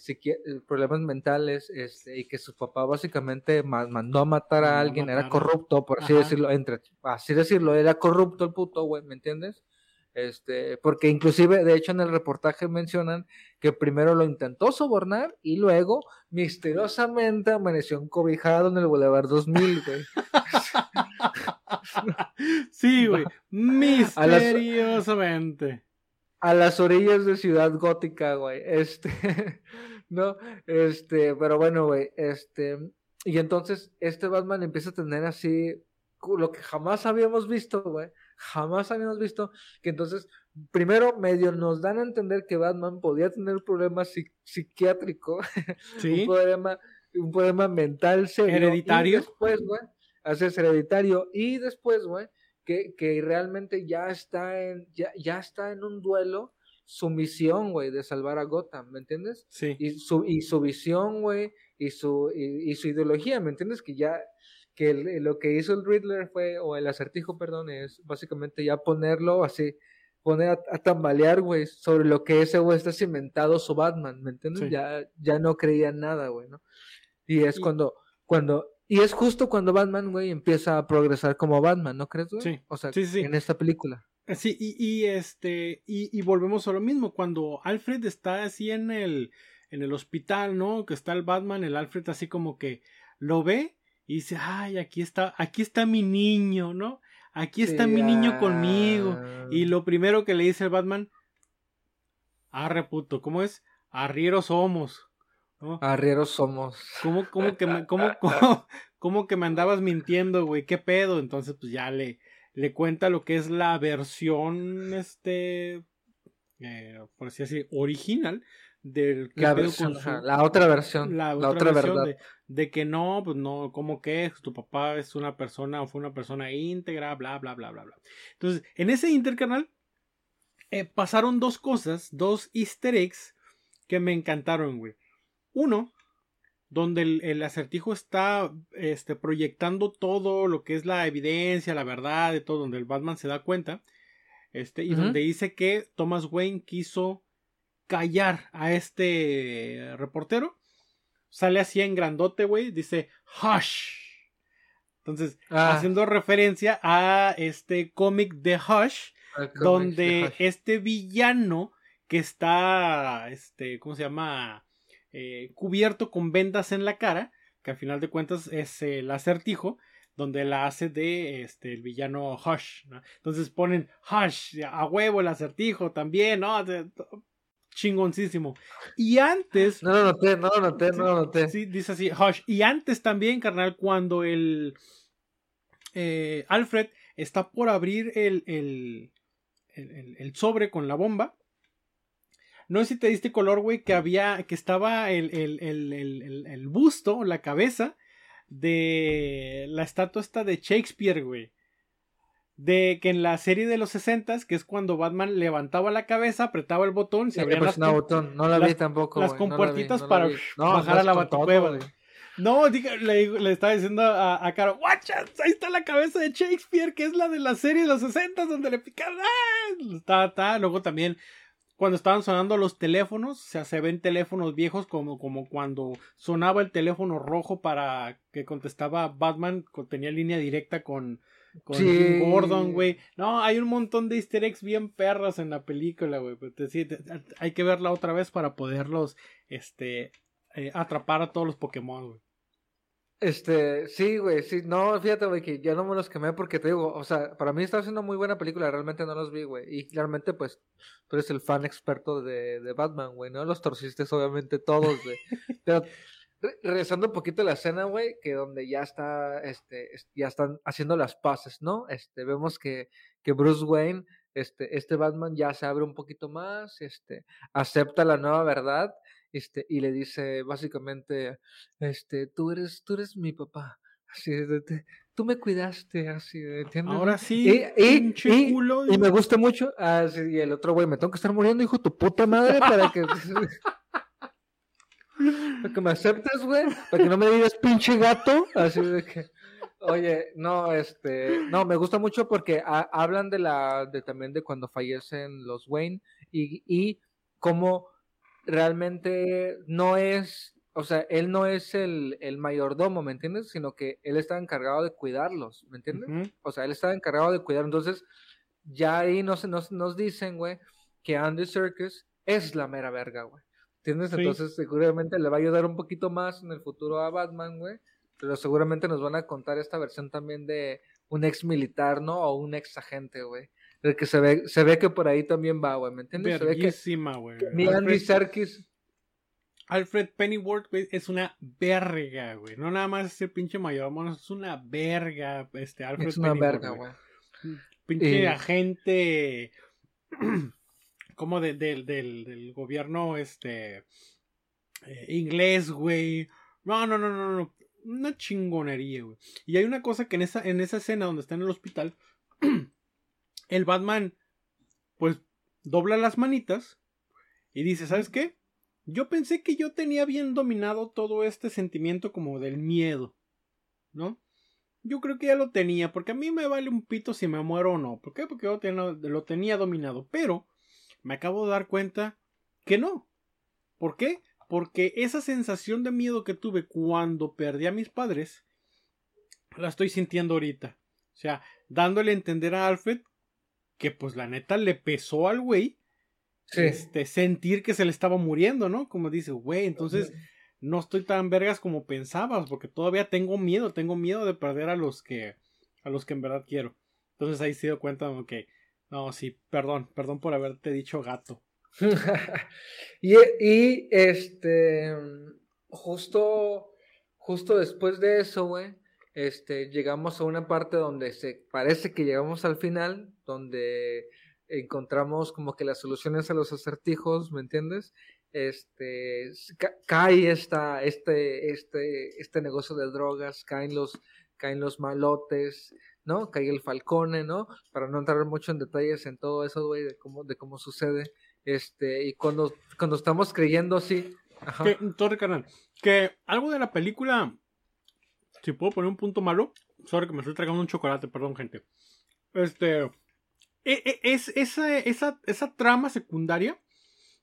problemas mentales, este, y que su papá básicamente ma- mandó a matar a alguien, era corrupto, por así Ajá. decirlo, entre, así decirlo, era corrupto el puto, güey, ¿me entiendes? Este, porque inclusive, de hecho, en el reportaje mencionan que primero lo intentó sobornar y luego misteriosamente amaneció encobijado en el Boulevard 2000, güey. sí, güey. Misteriosamente. A las, orillas de Ciudad Gótica, güey. Este, no, este, pero bueno, güey, este, y entonces este Batman empieza a tener así lo que jamás habíamos visto, güey jamás habíamos visto que entonces, primero medio nos dan a entender que Batman podía tener un problema psiquiátrico, un problema, un problema mental serio. Hereditario. Y después, güey, haces hereditario. Y después, güey, que, que realmente ya está en, ya, ya está en un duelo su misión, güey, de salvar a Gotham, ¿me entiendes? Sí. Y su, y su visión, güey, y su, y, su ideología, ¿me entiendes? Que ya, que lo que hizo el Riddler fue, o el acertijo, perdón, es básicamente ya ponerlo así, poner a, tambalear, güey, sobre lo que ese güey está cimentado su Batman, ¿me entiendes? Ya, ya no creía nada, güey, ¿no? Y es cuando, cuando, y es justo cuando Batman, güey, empieza a progresar como Batman, ¿no crees, güey? Sí. O sea, sí, sí. en esta película. Sí, y, y este, y, y, volvemos a lo mismo, cuando Alfred está así en el, en el hospital, ¿no? Que está el Batman, el Alfred así como que lo ve y dice, ay, aquí está, aquí está mi niño, ¿no? Aquí está mi niño conmigo. Y lo primero que le dice el Batman, arre puto, ¿cómo es? Arrieros somos. ¿no? Arrieros somos. ¿Cómo, cómo, que me, cómo, cómo, que me andabas mintiendo, güey? ¿Qué pedo? Entonces, pues ya le, le cuenta lo que es la versión, este, eh, por así decir, original del la, la otra versión la, otra, verdad. de, que no pues no como que tu papá es una persona o fue una persona íntegra bla bla bla bla bla. Entonces en ese intercanal eh, pasaron dos cosas dos easter eggs que me encantaron güey. Uno donde el, acertijo está este, proyectando todo lo que es la evidencia la verdad de todo donde el Batman se da cuenta este y donde dice que Thomas Wayne quiso callar a este reportero. Sale así en grandote, güey. Dice, hush. Entonces, ah. haciendo referencia a este cómic de Hush, donde este villano que está, este, ¿cómo se llama? Eh, cubierto con vendas en la cara, que al final de cuentas es el acertijo, donde la hace de este el villano Hush. Entonces ponen Hush, a huevo el acertijo también, ¿no? Chingoncísimo. Y antes. No lo noté, no lo noté, no lo noté. Sí, dice así, Hush. Y antes también, carnal, cuando el. Eh, Alfred está por abrir el, el, el, el, sobre con la bomba. No sé si te diste color, güey, que había. que estaba el, el busto, la cabeza de la estatua esta de Shakespeare, güey de que en la serie de los 60 que es cuando Batman levantaba la cabeza, apretaba el botón, se abrían las, botón. No la vi tampoco, las compuertitas para bajar a la batucueva. No, le, le, estaba diciendo a, a Caro, ¡Guacha! Ahí está la cabeza de Shakespeare, que es la de la serie de los 60 donde le picaron. ¡Ah! Está, está. Luego también, cuando estaban sonando los teléfonos, o sea, se ven teléfonos viejos como, como cuando sonaba el teléfono rojo para que contestaba Batman, tenía línea directa con, con Gordon, güey. No, hay un montón de easter eggs bien perras en la película, güey. Pues, hay que verla otra vez para poderlos, este, eh, atrapar a todos los Pokémon, güey. Este, sí, güey, sí, no, fíjate, güey, que yo no me los quemé porque te digo, o sea, para mí está siendo muy buena película, realmente no los vi, güey, y claramente, pues, tú eres el fan experto de, de Batman, güey, ¿no? Los torciste, obviamente, todos, güey, pero regresando un poquito a la escena, güey, que donde ya está, este, ya están haciendo las paces, ¿no? Este, vemos que, que Bruce Wayne, este, este Batman ya se abre un poquito más, este, acepta la nueva verdad, este, y le dice básicamente, este, tú eres, tú eres mi papá, así, de, tú me cuidaste, así, ¿entiendes? Ahora sí, y, y, y, me gusta mucho, así, y el otro güey, me tengo que estar muriendo, hijo, tu puta madre, para que... Para que me aceptes, güey. Para que no me digas pinche gato. Así de que. Oye, no, este, no, me gusta mucho porque hablan de la, de también de cuando fallecen los Wayne y, y cómo realmente no es, o sea, él no es el, el mayordomo, ¿me entiendes? Sino que él está encargado de cuidarlos, ¿me entiendes? O sea, él estaba encargado de cuidar, entonces ya ahí nos, nos, nos dicen, güey, que Andy Serkis es la mera verga, güey. ¿Entiendes? Sí. Entonces seguramente le va a ayudar un poquito más en el futuro a Batman, güey. Pero seguramente nos van a contar esta versión también de un ex militar, ¿no? O un ex agente, güey. El que se ve, se ve que por ahí también va, güey. ¿Me entiendes? Verguísima, güey. mi Andy Serkis Alfred Pennyworth, güey, es una verga, güey. No nada más ese pinche mayordomo, es una verga, este, Alfred es una Pennyworth, verga, güey. Pinche agente como de- del- del, del gobierno este eh, inglés, güey. No, no, no, no, no. Una chingonería, güey. Y hay una cosa que en esa, en esa escena donde está en el hospital, el Batman, pues, dobla las manitas y dice, ¿sabes qué? Yo pensé que yo tenía bien dominado todo este sentimiento como del miedo, ¿no? Yo creo que ya lo tenía, porque a mí me vale un pito si me muero o no. ¿Por qué? Porque yo lo tenía dominado. Pero me acabo de dar cuenta que no. ¿Por qué? Porque esa sensación de miedo que tuve cuando perdí a mis padres, la estoy sintiendo ahorita. O sea, dándole a entender a Alfred que pues la neta le pesó al güey Sí. este, sentir que se le estaba muriendo, ¿no? Como dice, güey, entonces no estoy tan vergas como pensabas, porque todavía tengo miedo, tengo miedo de perder a los que, a los que en verdad quiero. Entonces ahí se dio cuenta que, no, sí, perdón, perdón por haberte dicho gato. y, este justo justo después de eso, güey, este llegamos a una parte donde se parece que llegamos al final, donde encontramos como que las soluciones a los acertijos, ¿me entiendes? Este ca- cae esta este este este negocio de drogas, caen los caen los malotes, ¿no? Cae el Falcone, ¿no? Para no entrar mucho en detalles en todo eso, güey, de cómo de cómo sucede. Este, y cuando, cuando estamos creyendo así. Ajá. Que, que algo de la película, si puedo poner un punto malo, sorry que me estoy tragando un chocolate, perdón, gente. Este, e- e- es esa, esa, esa trama secundaria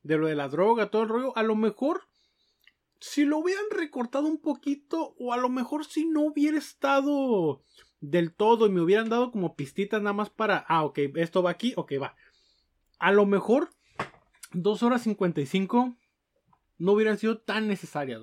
de lo de la droga, todo el rollo, a lo mejor si lo hubieran recortado un poquito o a lo mejor si no hubiera estado del todo y me hubieran dado como pistitas nada más para, ah, ok, esto va aquí, ok, va. A lo mejor dos horas 55 no hubieran sido tan necesarias.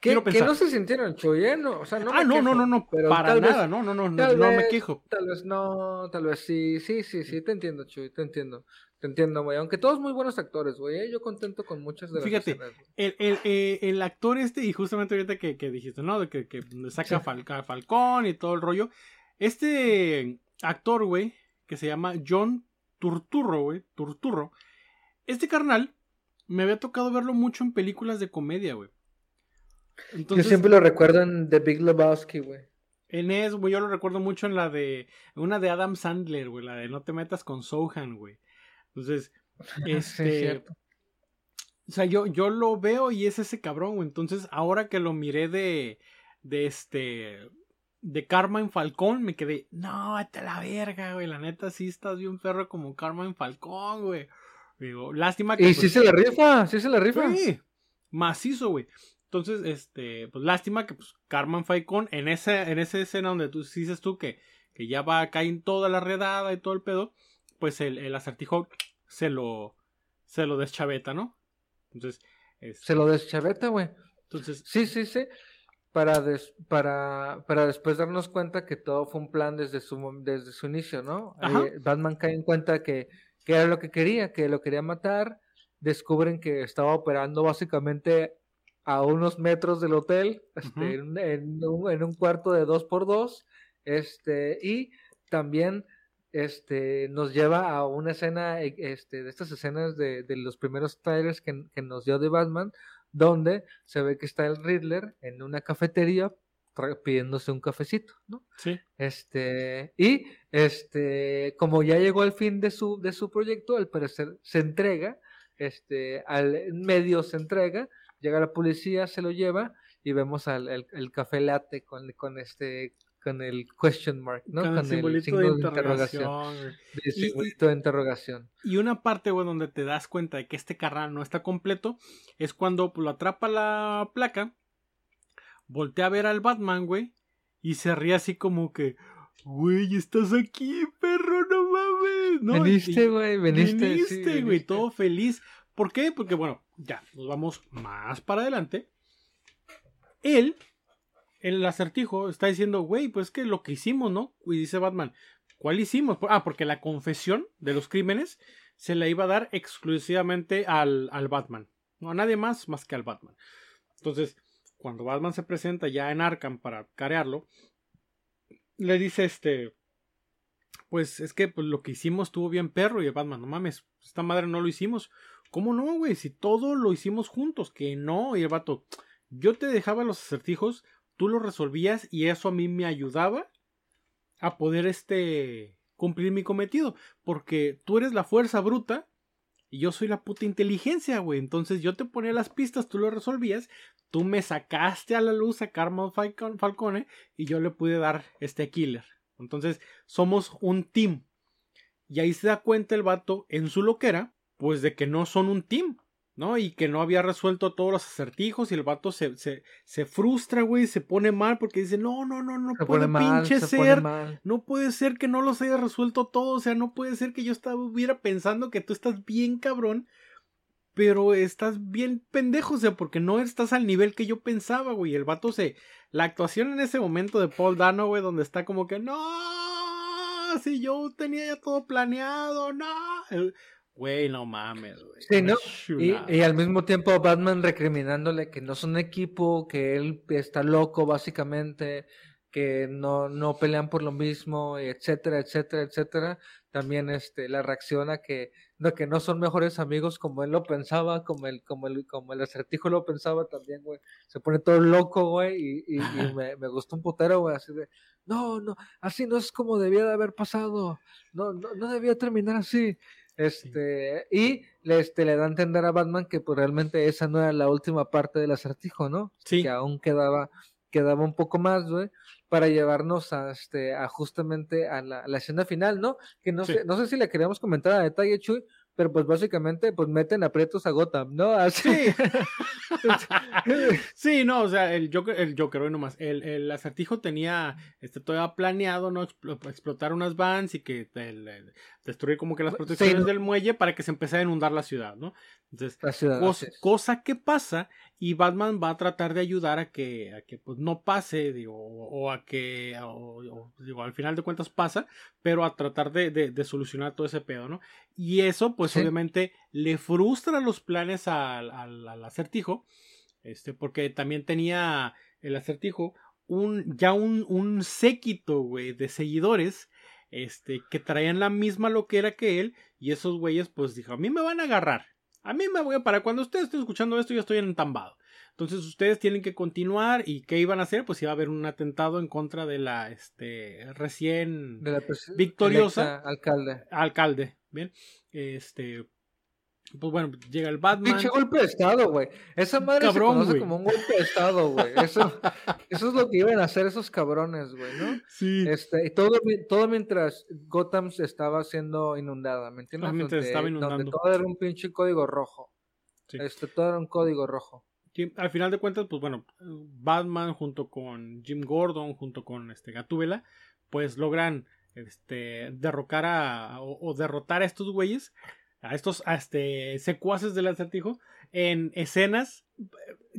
que, que no se sintieron chuy, ¿eh? No, o sea, no ah, me no, no, quejo, no, no, pero para vez- nada, no, no, no, no, no me quejo. Tal vez no, tal vez sí, sí, sí, sí, te entiendo, Chuy, te entiendo, te entiendo, güey. Aunque todos muy buenos actores, güey, ¿eh? yo contento con muchas de las Fíjate. El, el, eh, el actor este, y justamente ahorita que, que dijiste, ¿no? De que, que saca Sí. Fal- Falcón y todo el rollo. Este actor, güey, que se llama John Turturro, güey, Turturro. Este carnal, me había tocado verlo mucho en películas de comedia, güey. Entonces, Yo siempre lo recuerdo en The Big Lebowski, güey. En eso, güey, yo lo recuerdo mucho en la de. Una de Adam Sandler, güey, la de No te metas con Sohan, güey. Entonces, Sí, este. cierto. o sea, yo, yo lo veo y es ese cabrón, güey. Entonces, ahora que lo miré de. De este. De Carmen Falcón, me quedé. No, vete a la verga, güey. La neta, sí estás bien perro como Carmen Falcón, güey. Digo, lástima que. Y sí pues, se la rifa, sí se la rifa. Sí, macizo, güey. Entonces, este, pues lástima que pues Carmen Falcón en esa, en esa escena donde tú dices tú que, que ya va a caer en toda la redada y todo el pedo, pues el, el acertijo se lo, se lo deschaveta, ¿no? Entonces, este, Se lo deschaveta, güey. entonces, Sí, sí, sí. Para, des- para, para después darnos cuenta que todo fue un plan desde su, desde su inicio, ¿no? Ajá. Eh, Batman cae en cuenta que, que era lo que quería, que lo quería matar. Descubren que estaba operando básicamente a unos metros del hotel, este, en, en un, en un cuarto de dos por dos. Este, y también este, nos lleva a una escena, eh, este, de estas escenas de, de los primeros trailers que, que nos dio de Batman, donde se ve que está el Riddler en una cafetería pidiéndose un cafecito, ¿no? sí, Este, y este, como ya llegó al fin de su, de su proyecto, al parecer se entrega, este, al medio se entrega, llega la policía, se lo lleva, y vemos al el, el café latte con, con este, con el question mark, ¿no? con el simbolito signo de interrogación. de Y- simbolito de interrogación. Y una parte, güey, donde te das cuenta de que este carnal no está completo, es cuando lo atrapa la placa, voltea a ver al Batman, güey, y se ríe así como que, güey, estás aquí, perro, no mames. No, veniste, güey, veniste. Veniste, güey, todo feliz. ¿Por qué? Porque, bueno, ya, nos vamos más para adelante. Él, el acertijo, está diciendo, güey, pues que lo que hicimos, ¿no? Y dice Batman, ¿cuál hicimos? Ah, porque la confesión de los crímenes se la iba a dar exclusivamente al, al Batman. No a nadie más más que al Batman. Entonces, cuando Batman se presenta ya en Arkham para carearlo, le dice este, pues es que pues, lo que hicimos estuvo bien perro y el Batman, no mames, esta madre no lo hicimos. ¿Cómo no, güey? Si todo lo hicimos juntos, que no, y el vato, yo te dejaba los acertijos, tú los resolvías y eso a mí me ayudaba a poder este cumplir mi cometido, porque tú eres la fuerza bruta y yo soy la puta inteligencia, güey. Entonces yo te ponía las pistas, tú lo resolvías, tú me sacaste a la luz a Carmel Falcone y yo le pude dar este killer. Entonces somos un team. Y ahí se da cuenta el vato en su loquera, pues de que no son un team. ¿No? Y que no había resuelto todos los acertijos y el vato se, se, se frustra, güey, se pone mal porque dice, no, no, no, no puede pinche ser, no puede ser que no los haya resuelto todos, o sea, no puede ser que yo estuviera pensando que tú estás bien cabrón, pero estás bien pendejo, o sea, porque no estás al nivel que yo pensaba, güey, el vato se, la actuación en ese momento de Paul Dano, güey, donde está como que, no, si yo tenía ya todo planeado, no, Güey, no mames, güey. Sí, ¿no? Y, al mismo tiempo Batman recriminándole que no son equipo, que él está loco básicamente, que no, no pelean por lo mismo, etcétera, etcétera, etcétera. También este, la reacción a que no, que no son mejores amigos como él lo pensaba, como el, como el, como el acertijo lo pensaba también, güey. Se pone todo loco, güey, y, y, me, me, gustó un putero, güey, así de, no, no, así no es como debía de haber pasado, no, no, no debía terminar así. Este, y le, este, le da a entender a Batman que pues realmente esa no era la última parte del acertijo, ¿no? Sí. Que aún quedaba, quedaba un poco más, güey, para llevarnos a, este, a justamente a la, la escena final, ¿no? Que no sé, no sé si le queríamos comentar a detalle, Chuy, pero pues básicamente pues meten aprietos a Gotham, ¿no? Así. sí, no, o sea, el Joker, el Joker, hoy nomás, el, el acertijo tenía este todavía planeado, ¿no? explotar unas vans y que destruir como que las protecciones del muelle para que se empezara a inundar la ciudad, ¿no? Entonces, cosa, que pasa y Batman va a tratar de ayudar a que, a que pues no pase, digo, o, a que, digo, al final de cuentas pasa, pero a tratar de, de, solucionar todo ese pedo, ¿no? Y eso, pues obviamente, le frustra los planes al, al, acertijo, este, porque también tenía el acertijo un, ya un, un séquito, güey, de seguidores, este, que traían la misma loquera que él, y esos güeyes, pues dijo, a mí me van a agarrar, a mí me voy a parar. Cuando ustedes estén escuchando esto, yo estoy entambado. Entonces ustedes tienen que continuar. ¿Y qué iban a hacer? Pues iba a haber un atentado en contra de la este recién victoriosa alcalde. Alcalde. Bien. Este pues bueno, llega el Batman. Pinche golpe de estado, güey. Esa madre se conoce como un golpe de estado, güey. Eso, eso es lo que iban a hacer esos cabrones, güey, ¿no? Sí. Este, y todo, todo mientras Gotham se estaba siendo inundada, ¿me entiendes? Mientras estaba inundando. Donde todo era un pinche código rojo. Sí. Este, todo era un código rojo. Al final de cuentas, pues bueno, Batman junto con Jim Gordon, junto con este Gatúbela, pues logran este derrocar a o, o derrotar a estos güeyes a estos este, secuaces del acertijo en escenas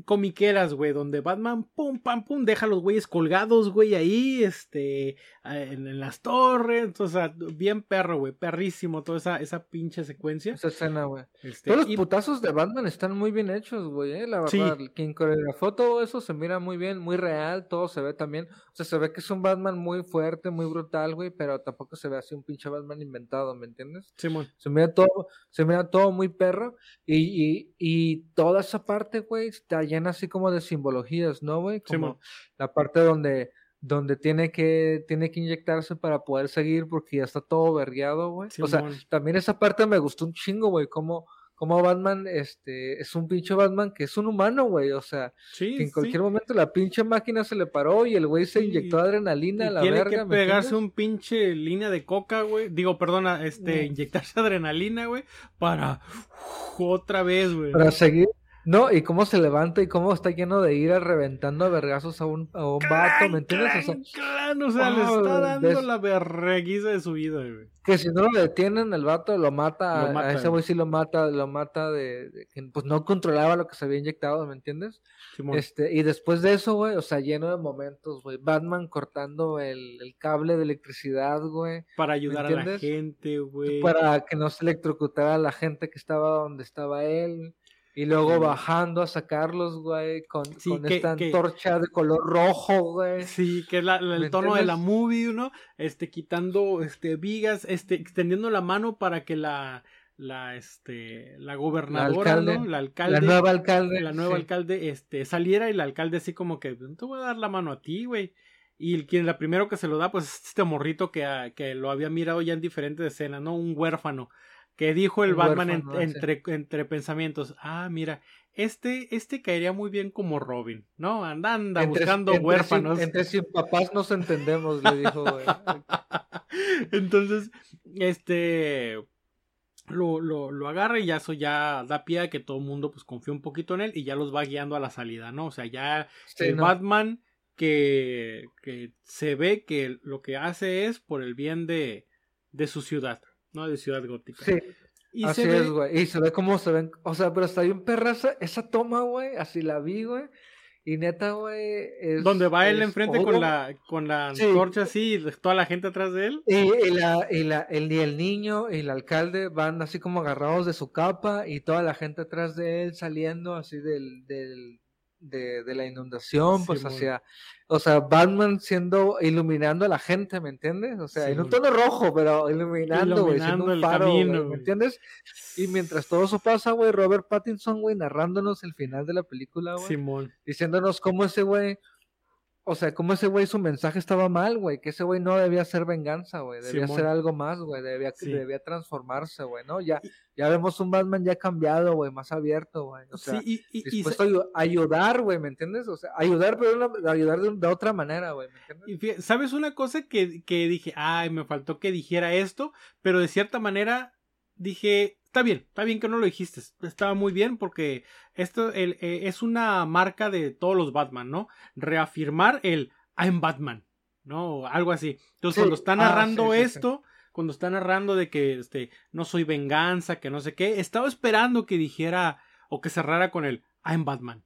comiqueras, güey, donde Batman, pum, pam, pum, deja a los güeyes colgados, güey, ahí, este, en, las torres, o sea, bien perro, güey, perrísimo, toda esa, esa pinche secuencia. Esa escena, güey. Este, Todos los putazos de Batman están muy bien hechos, güey, eh, la verdad. Quien coreografó todo eso se mira muy bien, muy real, todo se ve también, o sea, se ve que es un Batman muy fuerte, muy brutal, güey, pero tampoco se ve así un pinche Batman inventado, ¿me entiendes? Sí, Se mira todo, se mira todo muy perro, y, y, y toda esa parte, güey, está llena así como de simbologías, ¿no, güey? Como la parte donde, donde tiene que, tiene que inyectarse para poder seguir porque ya está todo vergueado, güey. o sea, también esa parte me gustó un chingo, güey, como como Batman este es un pinche Batman que es un humano, güey, o sea, en cualquier momento la pinche máquina se le paró y el güey se inyectó adrenalina a la tiene verga. que pegarse un pinche línea de coca, güey. Digo, perdona, este, inyectarse adrenalina, güey, para otra vez, güey. Para seguir No, y cómo se levanta y cómo está lleno de ira reventando a vergazos a un, a un vato, ¿me entiendes? O sea, Claro, o sea, le está dando la berreguiza de su vida, güey. que si no lo detienen, el vato lo mata, Lo a- ese güey sí lo mata, lo mata de, de que pues no controlaba lo que se había inyectado, ¿me entiendes? Simón. Este, y después de eso, güey, o sea, lleno de momentos, güey, Batman cortando el, el cable de electricidad, güey, para ayudar a la gente, güey. para que no se electrocutara a la gente que estaba donde estaba él. Y luego bajando a sacarlos, güey, con, Sí, con que- esta que- antorcha de color rojo, güey. Sí, que es la- la- el ¿Me tono de la movie, ¿no? Este, quitando, este, vigas, este, extendiendo la mano para que la, la, este, la gobernadora, alcalde, ¿no? La alcalde, La nueva alcalde. la nueva sí. alcalde, este, saliera y el alcalde así como que, "No te voy a dar la mano a ti, güey. Y el quien la primero que se lo da, pues, es este morrito que, ah, que lo había mirado ya en diferentes escenas, ¿no? Un huérfano. Que dijo el Batman huérfano, entre, entre pensamientos, ah, mira, este, este caería muy bien como Robin, ¿no? Anda, anda, Entre- buscando entre sin- huérfanos. Entre sin papás nos entendemos, le dijo, güey. Entonces, este lo, lo, lo agarra y ya eso ya da pie a que todo el mundo pues confía un poquito en él y ya los va guiando a la salida, ¿no? O sea, ya Sí, el no. Batman que, que se ve que lo que hace es por el bien de, de su ciudad, ¿no? De Ciudad Gótica. Sí, y así se ve, es, güey. Y se ve cómo se ven. O sea, pero está bien perra esa, toma, güey. Así la vi, güey. Y neta, güey. es- donde va él enfrente con la, con la Sí. antorcha así, y toda la gente atrás de él. Y, y la, y, la, el, y el niño y el alcalde van así como agarrados de su capa y toda la gente atrás de él saliendo así del, del, de, de la inundación, pues hacia, o sea, Batman siendo, iluminando a la gente, ¿me entiendes? O sea, en un tono rojo, pero iluminando, güey, siendo un faro, ¿me entiendes? Y mientras todo eso pasa, güey, Robert Pattinson, güey, narrándonos el final de la película, güey. Diciéndonos cómo ese güey, o sea, cómo ese güey su mensaje estaba mal, güey, que ese güey no debía ser venganza, güey, debía Simón. ser algo más, güey, debía, Sí. debía transformarse, güey, ¿no? Ya, ya vemos un Batman ya cambiado, güey, más abierto, güey, o sea, sí, y, y- y dispuesto a ayudar, güey, ¿me entiendes? O sea, ayudar, pero una- ayudar de, de otra manera, güey, ¿me entiendes? Y fí- ¿Sabes una cosa que, que dije? Ay, me faltó que dijera esto, pero de cierta manera dije, está bien, está bien que no lo dijiste, estaba muy bien porque esto el, eh, es una marca de todos los Batman, ¿no? Reafirmar el I'm Batman, ¿no? Algo así. Entonces, Sí, cuando está ah, narrando sí, sí, sí. esto, cuando está narrando de que este, no soy venganza, que no sé qué, estaba esperando que dijera o que cerrara con el I'm Batman.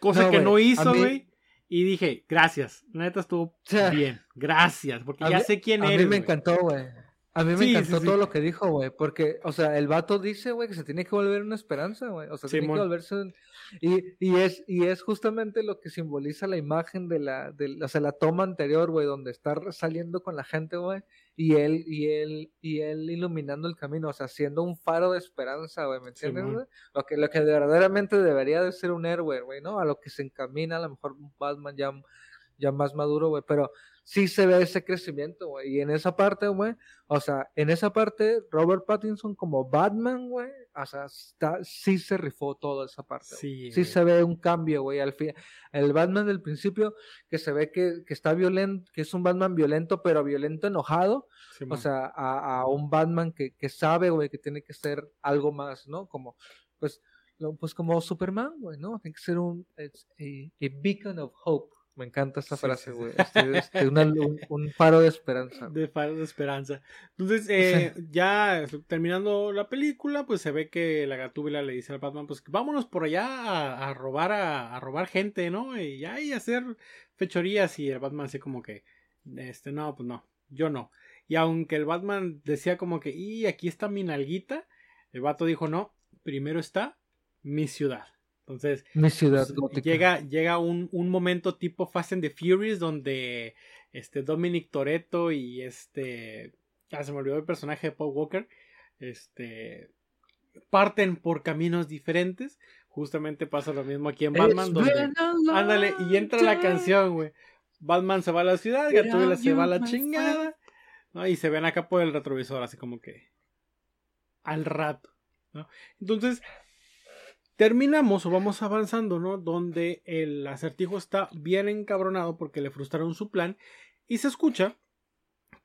Cosa No, que no a hizo, mí- güey. Y dije, gracias. Neta estuvo bien. Gracias. Porque a ya mí- sé quién A eres. mí me encantó, güey. A mí me Sí, encantó sí, sí. todo lo que dijo, güey, porque, o sea, el vato dice, güey, que se tiene que volver una esperanza, güey, o sea, tiene que volverse un... Y, y, es, y es justamente lo que simboliza la imagen de la, de, o sea, la toma anterior, güey, donde está saliendo con la gente, güey, y él, y él, y él iluminando el camino, o sea, siendo un faro de esperanza, güey, ¿me entiendes, güey? Lo que, lo que verdaderamente debería de ser un héroe, güey, ¿no? A lo que se encamina a lo mejor un Batman ya, ya más maduro, güey, pero sí se ve ese crecimiento, güey. Y en esa parte, güey, o sea, en esa parte, Robert Pattinson como Batman, güey, o sea, está, sí se rifó toda esa parte. Sí, Sí se ve un cambio, güey, al fin. El Batman del principio, que se ve que, que está violento, que es un Batman violento, pero violento enojado, o sea, a, a un Batman que, que sabe, güey, que tiene que ser algo más, ¿no? Como, pues, pues como Superman, güey, ¿no? Tiene que ser un it's a, a beacon of hope. Me encanta esta frase, güey. Este, este, un, un faro de esperanza. de faro de esperanza. Entonces, eh, ya terminando la película, pues se ve que la gatúbela le dice al Batman, pues vámonos por allá a, a robar a, a robar gente, ¿no? Y ya y hacer fechorías y el Batman así como que, este, no, pues no, yo no. Y aunque el Batman decía como que, y aquí está mi nalguita, el vato dijo, no, primero está mi ciudad. Entonces, Mi ciudad pues, gótica. llega, llega un, un momento tipo Fast and the Furious donde este Dominic Toretto y este ah, se me olvidó el personaje de Paul Walker este parten por caminos diferentes justamente pasa lo mismo aquí en Batman It's donde ándale y entra la canción güey Batman se va a la ciudad Gatúbela se va a la chingada ¿no? y se ven acá por el retrovisor así como que al rato ¿no? entonces terminamos o vamos avanzando, ¿no? Donde el acertijo está bien encabronado porque le frustraron su plan y se escucha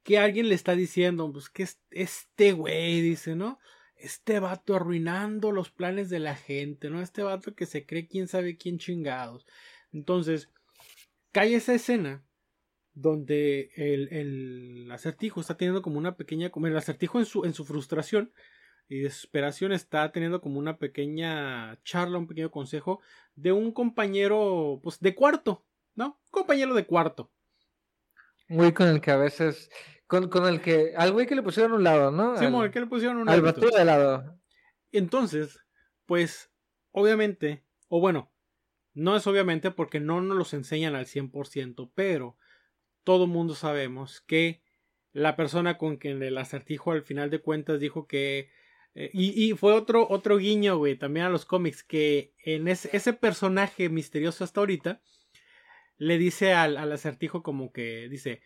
que alguien le está diciendo, pues que es- este güey, dice, ¿no? este vato arruinando los planes de la gente, ¿no? Este vato que se cree quién sabe quién chingados. Entonces, cae esa escena donde el, acertijo está teniendo como una pequeña, como el acertijo en su frustración y desesperación está teniendo como una pequeña charla, un pequeño consejo de un compañero, pues, de cuarto, ¿no? Un compañero de cuarto. Muy con el que a veces, con, con el que, al güey que le pusieron un lado, ¿no? Sí, al, el que le pusieron un al vato de lado. Entonces, pues, obviamente, o bueno, no es obviamente porque no nos los enseñan al 100%, pero todo mundo sabemos que la persona con quien el acertijo al final de cuentas dijo que eh, y, y, fue otro, otro guiño, güey, también a los cómics, que en ese, ese personaje misterioso hasta ahorita le dice al, al, acertijo como que dice,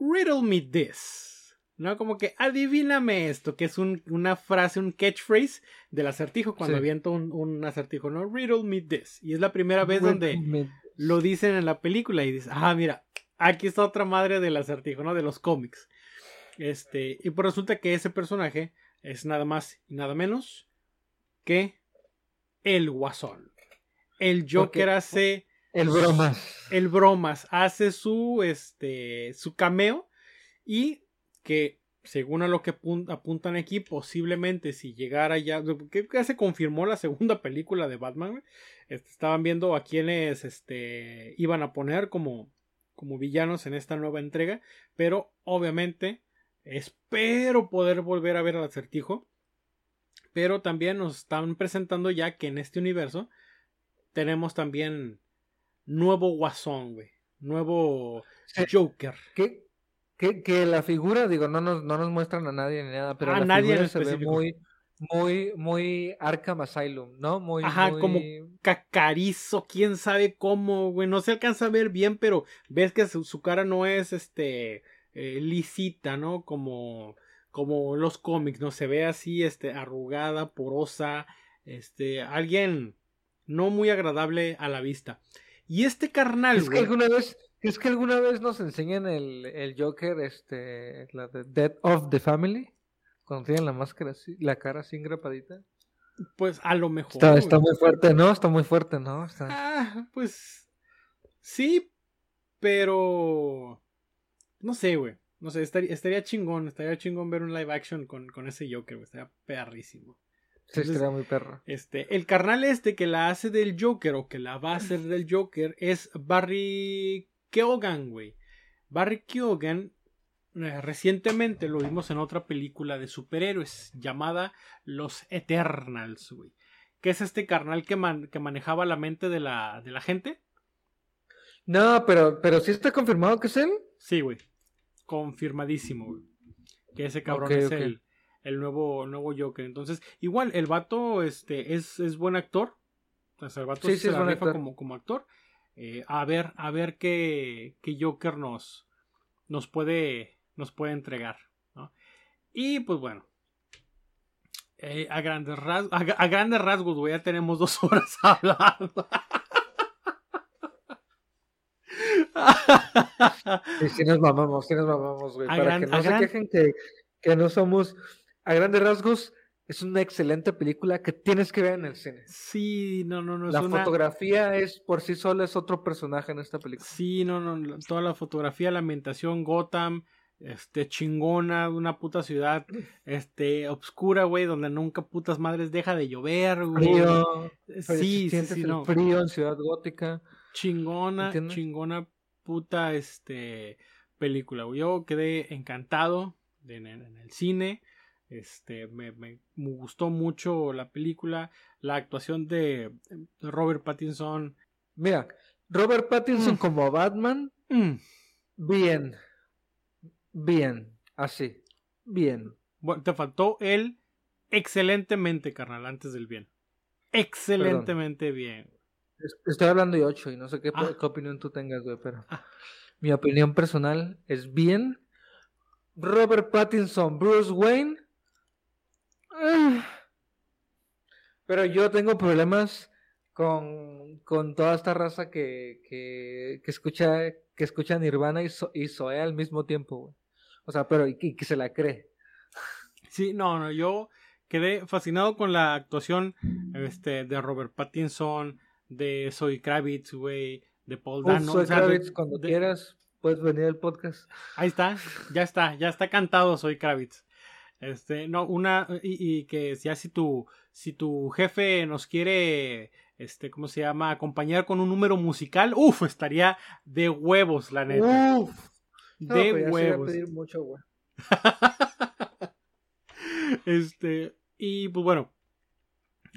riddle me this, ¿no? Como que adivíname esto, que es un, una frase, un catchphrase del acertijo cuando sí. avienta un, un, acertijo, ¿no? Riddle me this. Y es la primera vez donde me... lo dicen en la película y dice, ah, mira, aquí está otra madre del acertijo, ¿no? De los cómics. Este, y pues resulta que ese personaje es nada más y nada menos que el Guasón. El Joker okay. hace el bromas. El bromas hace su este su cameo y que según a lo que apuntan aquí posiblemente si llegara ya que ya se confirmó la segunda película de Batman este, estaban viendo a quienes este iban a poner como como villanos en esta nueva entrega pero obviamente Espero poder volver a ver al acertijo. Pero también nos están presentando ya que en este universo tenemos también nuevo Guasón, güey. Nuevo Joker. Que, que, que, la figura, digo, no nos, no nos muestran a nadie ni nada, pero a la nadie figura se ve muy, muy, muy Arkham Asylum, ¿no? Muy, Ajá, muy... como cacarizo, quién sabe cómo, güey. No se alcanza a ver bien, pero ves que su, su cara no es este eh, lisita, ¿no? Como, como los cómics, ¿no? Se ve así, este, arrugada, porosa, este, alguien no muy agradable a la vista. Y este carnal, es que alguna vez, es que alguna vez nos enseñan el, el Joker, este, la de Death of the Family, cuando tienen la máscara así, la cara así engrapadita. Pues a lo mejor. Está, está muy fuerte, ¿no? Está muy fuerte, ¿no? Está... Ah, pues sí, pero no sé, güey. No sé, estaría, estaría, chingón. Estaría chingón ver un live action con, con ese Joker, güey. Estaría perrísimo. Sí, Entonces, estaría muy perro. Este, el carnal este que la hace del Joker o que la va a hacer del Joker es Barry Keoghan, güey. Barry Keoghan eh, recientemente lo vimos en otra película de superhéroes llamada Los Eternals, güey. Que es este carnal que, man, que manejaba la mente de la, de la gente. No, pero, pero sí está confirmado que es él. Sí, güey confirmadísimo, güey. Que ese cabrón okay, es okay. El, el, nuevo, nuevo Joker. Entonces, igual, el vato este, es, es buen actor. O sea, el vato sí, se sí, la rifa como, como actor. Eh, a ver, a ver qué, qué Joker nos, nos puede, nos puede entregar. ¿no? Y pues bueno. Eh, a grandes rasgos, a, a grandes rasgos, güey, ya tenemos dos horas hablando. Sí, sí nos mamamos, sí nos mamamos, güey. A Para gran- que no se gran- quejen que, que no somos. A grandes rasgos, es una excelente película que tienes que ver en el cine. Sí, no, no, no. Es La una... fotografía es por sí sola es otro personaje en esta película. Sí, no, no. Toda la fotografía, la ambientación, Gotham, este, chingona, una puta ciudad, este, obscura, güey, donde nunca putas madres deja de llover, güey. Frío, Sí, sí, sí, no. frío en Ciudad Gótica. Chingona, ¿Entiendes? chingona puta, este, película. Yo quedé encantado en, el cine. Este, me, me- me gustó mucho la película, la actuación de Robert Pattinson. Mira, Robert Pattinson Mm. como Batman, mm, bien. Bien. Así. Bien. Bueno, te faltó el excelentemente, carnal, antes del bien. Excelentemente bien. Es- Estoy hablando de 8 y no sé qué, Ah. qué opinión tú tengas, güey, pero Ah. mi opinión personal es bien. Robert Pattinson, Bruce Wayne. ah. Pero yo tengo problemas con, con toda esta raza que, que, que escucha que escucha Nirvana y, So- y Zoé al mismo tiempo, güey. O sea, pero y, que- y que se la cree. Sí, no, no, yo quedé fascinado con la actuación este, de Robert Pattinson, de Zoe Kravitz, güey, de Paul Uf, Dano. Zoe o sea, de- Kravitz, cuando de- quieras, puedes venir al podcast. Ahí está, ya está, ya está cantado Soy Kravitz. Este, no, una, y, y que ya si tu, si tu jefe nos quiere, este, ¿cómo se llama? Acompañar con un número musical, uff, estaría de huevos, la neta. Uf, no, de ya sería huevos. pedir mucho, güey. Este, y pues bueno,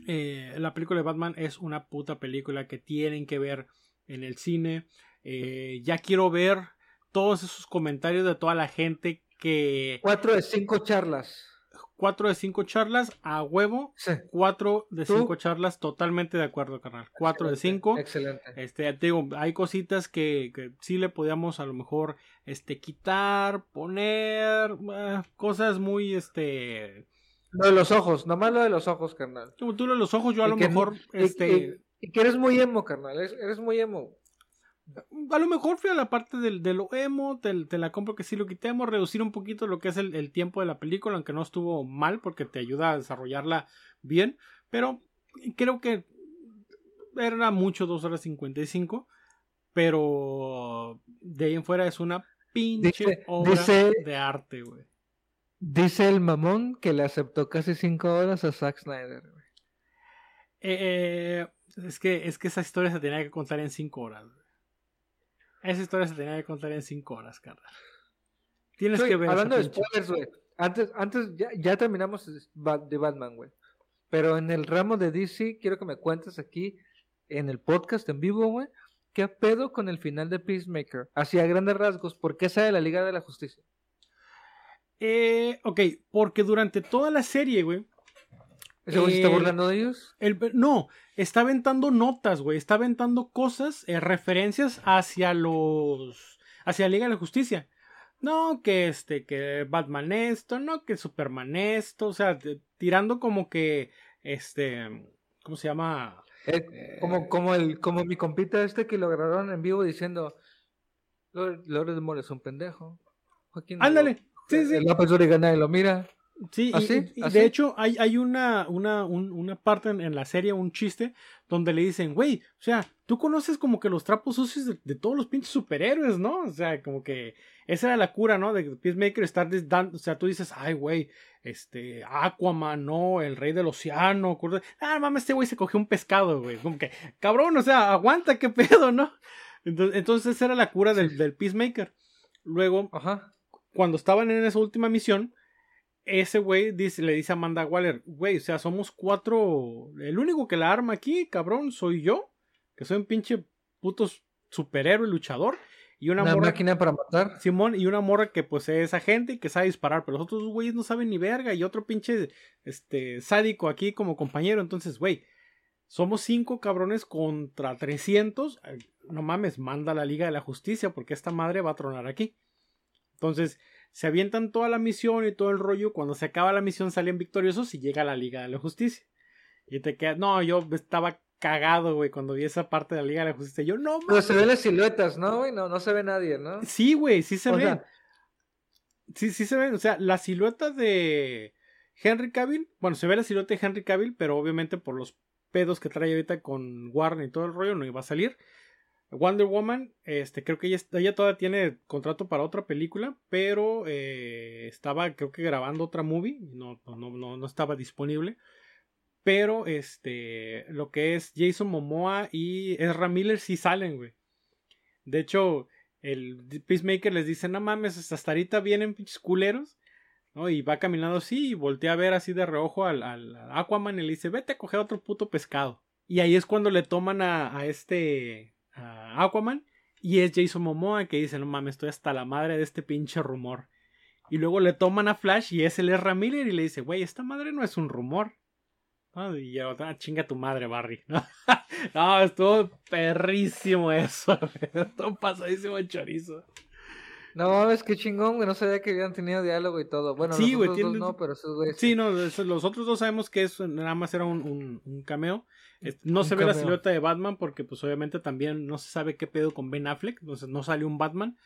eh, la película de Batman es una puta película que tienen que ver en el cine. Eh, ya quiero ver todos esos comentarios de toda la gente que Cuatro de cinco charlas. 4 de 5 charlas a huevo, Sí. 4 de ¿Tú? 5 charlas totalmente de acuerdo, carnal. 4 de 5. Excelente. Este, te digo, hay cositas que, que sí le podíamos a lo mejor este quitar, poner eh, cosas muy este Lo de los ojos, nomás lo de los ojos, carnal. como tú lo de los ojos, yo a Y lo que- mejor y- este y- y que eres muy emo, carnal. Eres, eres muy emo. a lo mejor fui a la parte del, de lo emo, te, te la compro que sí lo quitemos, reducir un poquito lo que es el, el tiempo de la película, aunque no estuvo mal porque te ayuda a desarrollarla bien, pero creo que era mucho 2 horas 55, pero de ahí en fuera es una pinche Dice- obra dice- de arte, güey. Dice el mamón que le aceptó casi cinco horas a Zack Snyder. güey. Eh, eh, es, que, es que esa historia se tenía que contar en 5 horas. güey. Esa historia se tenía que contar en 5 horas, carnal. Tienes que ver. hablando de spoilers, güey. Antes, antes ya, ya terminamos de Batman, güey. Pero en el ramo de DC, quiero que me cuentes aquí en el podcast en vivo, güey. ¿Qué pedo con el final de Peacemaker? Así a grandes rasgos, ¿por qué sale la Liga de la Justicia? Eh, ok, porque durante toda la serie, güey. ¿Ese güey se está Eh, burlando de ellos? El, no, está aventando notas, güey. Está aventando cosas, eh, referencias hacia los. hacia la Liga de la Justicia. No, que este, que Batman esto, no, que Superman esto. O sea, te- tirando como que. Este. ¿Cómo se llama? Eh, como, como, el, como mi compita este que lo grabaron en vivo diciendo: Lord, Lord de Mora es un pendejo. Joaquín Ándale. Sí, sí. El López Dóriga nadie lo mira. Sí, y- ¿Así? y, y ¿Así? de hecho hay, hay una, una, un- una parte en, en la serie, un chiste, donde le dicen, güey, o sea, tú conoces como que los trapos sucios de, de todos los pinches superhéroes, ¿no? O sea, como que esa era la cura, ¿no? De Peacemaker estar des- dan- o sea, tú dices, ay, güey, este, Aquaman, no, el rey del océano, curda- ah, mames, este güey se cogió un pescado, güey, como que, cabrón, o sea, aguanta, qué pedo, ¿no? Entonces, entonces esa era la cura del, del Peacemaker. Luego, Ajá. Cuando estaban en esa última misión, ese güey dice, le dice a Amanda Waller, güey, o sea, somos cuatro, el único que la arma aquí, cabrón, soy yo, que soy un pinche puto superhéroe luchador, y una, Una morra, máquina para matar. Simón, y una morra que pues es agente y que sabe disparar, pero los otros güeyes no saben ni verga, y otro pinche, este, sádico aquí como compañero, entonces, güey, somos cinco cabrones contra 300, eh, no mames, manda a la Liga de la Justicia, porque esta madre va a tronar aquí. Entonces, se avientan toda la misión y todo el rollo. Cuando se acaba la misión salen victoriosos y llega la Liga de la Justicia. Y te quedas, no, yo estaba cagado, güey, cuando vi esa parte de la Liga de la Justicia. Yo, no, Pero se ven las siluetas, ¿no, güey? No, no se ve nadie, ¿no? Sí, güey, sí se O ven. sea- Sí, sí se ven. O sea, la silueta de Henry Cavill, bueno, se ve la silueta de Henry Cavill, pero obviamente por los pedos que trae ahorita con Warner y todo el rollo no iba a salir. Wonder Woman, este, creo que ella, ella todavía tiene contrato para otra película, pero eh, estaba, creo que grabando otra movie, no, no, no, no, estaba disponible. Pero, este, lo que es Jason Momoa y Ezra Miller sí salen, güey. De hecho, el Peacemaker les dice, no mames, hasta ahorita vienen pinches culeros. ¿no? Y va caminando así y voltea a ver así de reojo al, Aquaman y le dice, vete a coger otro puto pescado. Y ahí es cuando le toman a este Aquaman y es Jason Momoa que dice, no mames, estoy hasta la madre de este pinche rumor. Y luego le toman a Flash y es el Ezra Miller y le dice, güey, esta madre no es un rumor. Y yo, ah, chinga tu madre, Barry. No, estuvo perrísimo eso. Estuvo pasadísimo chorizo. No mames, qué chingón, güey. No sabía que habían tenido diálogo y todo. Bueno, Sí, los güey, otros dos no, pero esos güeyes. Sí, no, los otros dos sabemos que eso nada más era un, un- un cameo. Este, no Un se ve la silueta de Batman porque pues obviamente también no se sabe qué pedo con Ben Affleck, entonces no salió un Batman.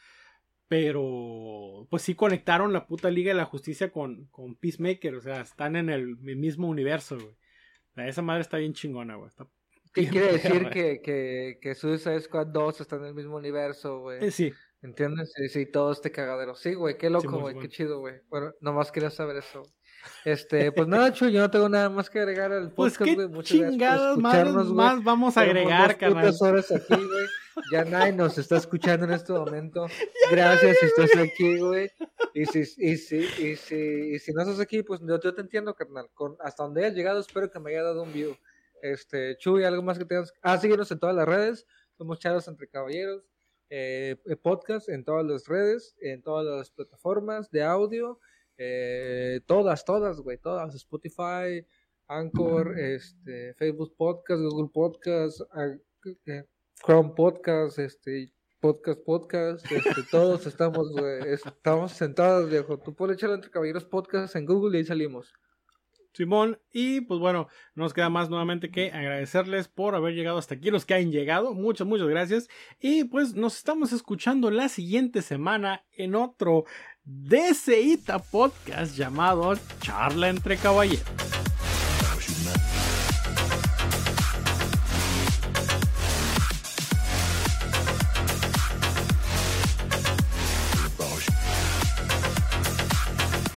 Pero pues sí conectaron la puta Liga de la Justicia con, con Peacemaker, o sea, están en el, mismo universo, güey. esa madre está bien chingona, güey. ¿Qué quiere decir que, que, que Suicide Squad 2 está en el mismo universo, güey? Eh, sí. ¿Entiendes? Sí, sí, todo este cagadero. Sí, güey, qué loco, güey, qué chido, güey. Bueno, nomás quería saber eso. Este, pues nada, Chuy, yo no tengo nada más que agregar al pues podcast, güey. Muchas chingados más, más, vamos a agregar, carnal. horas aquí, güey. Ya nadie nos está escuchando en este momento. Gracias si estás aquí, güey. Y si, y, si, y, si, y si no estás aquí, pues yo, te entiendo, carnal. Con, hasta donde hayas llegado, espero que me haya dado un view. Este, Chuy, algo más que tengas. Ah, síguenos en todas las redes. Somos Charos entre Caballeros. Eh, podcast en todas las redes, en todas las plataformas de audio. Eh, todas, todas, güey, todas. Spotify, Anchor, este, Facebook Podcast, Google Podcast, eh, Chrome Podcast, este, Podcast Podcast, este, todos estamos, estamos sentados, viejo. Tú puedes echarle entre caballeros podcast en Google y ahí salimos. Simón, y pues bueno, nos queda más nuevamente que agradecerles por haber llegado hasta aquí, los que han llegado, muchas, muchas gracias, y pues nos estamos escuchando la siguiente semana en otro DCITA podcast llamado Charla entre Caballeros.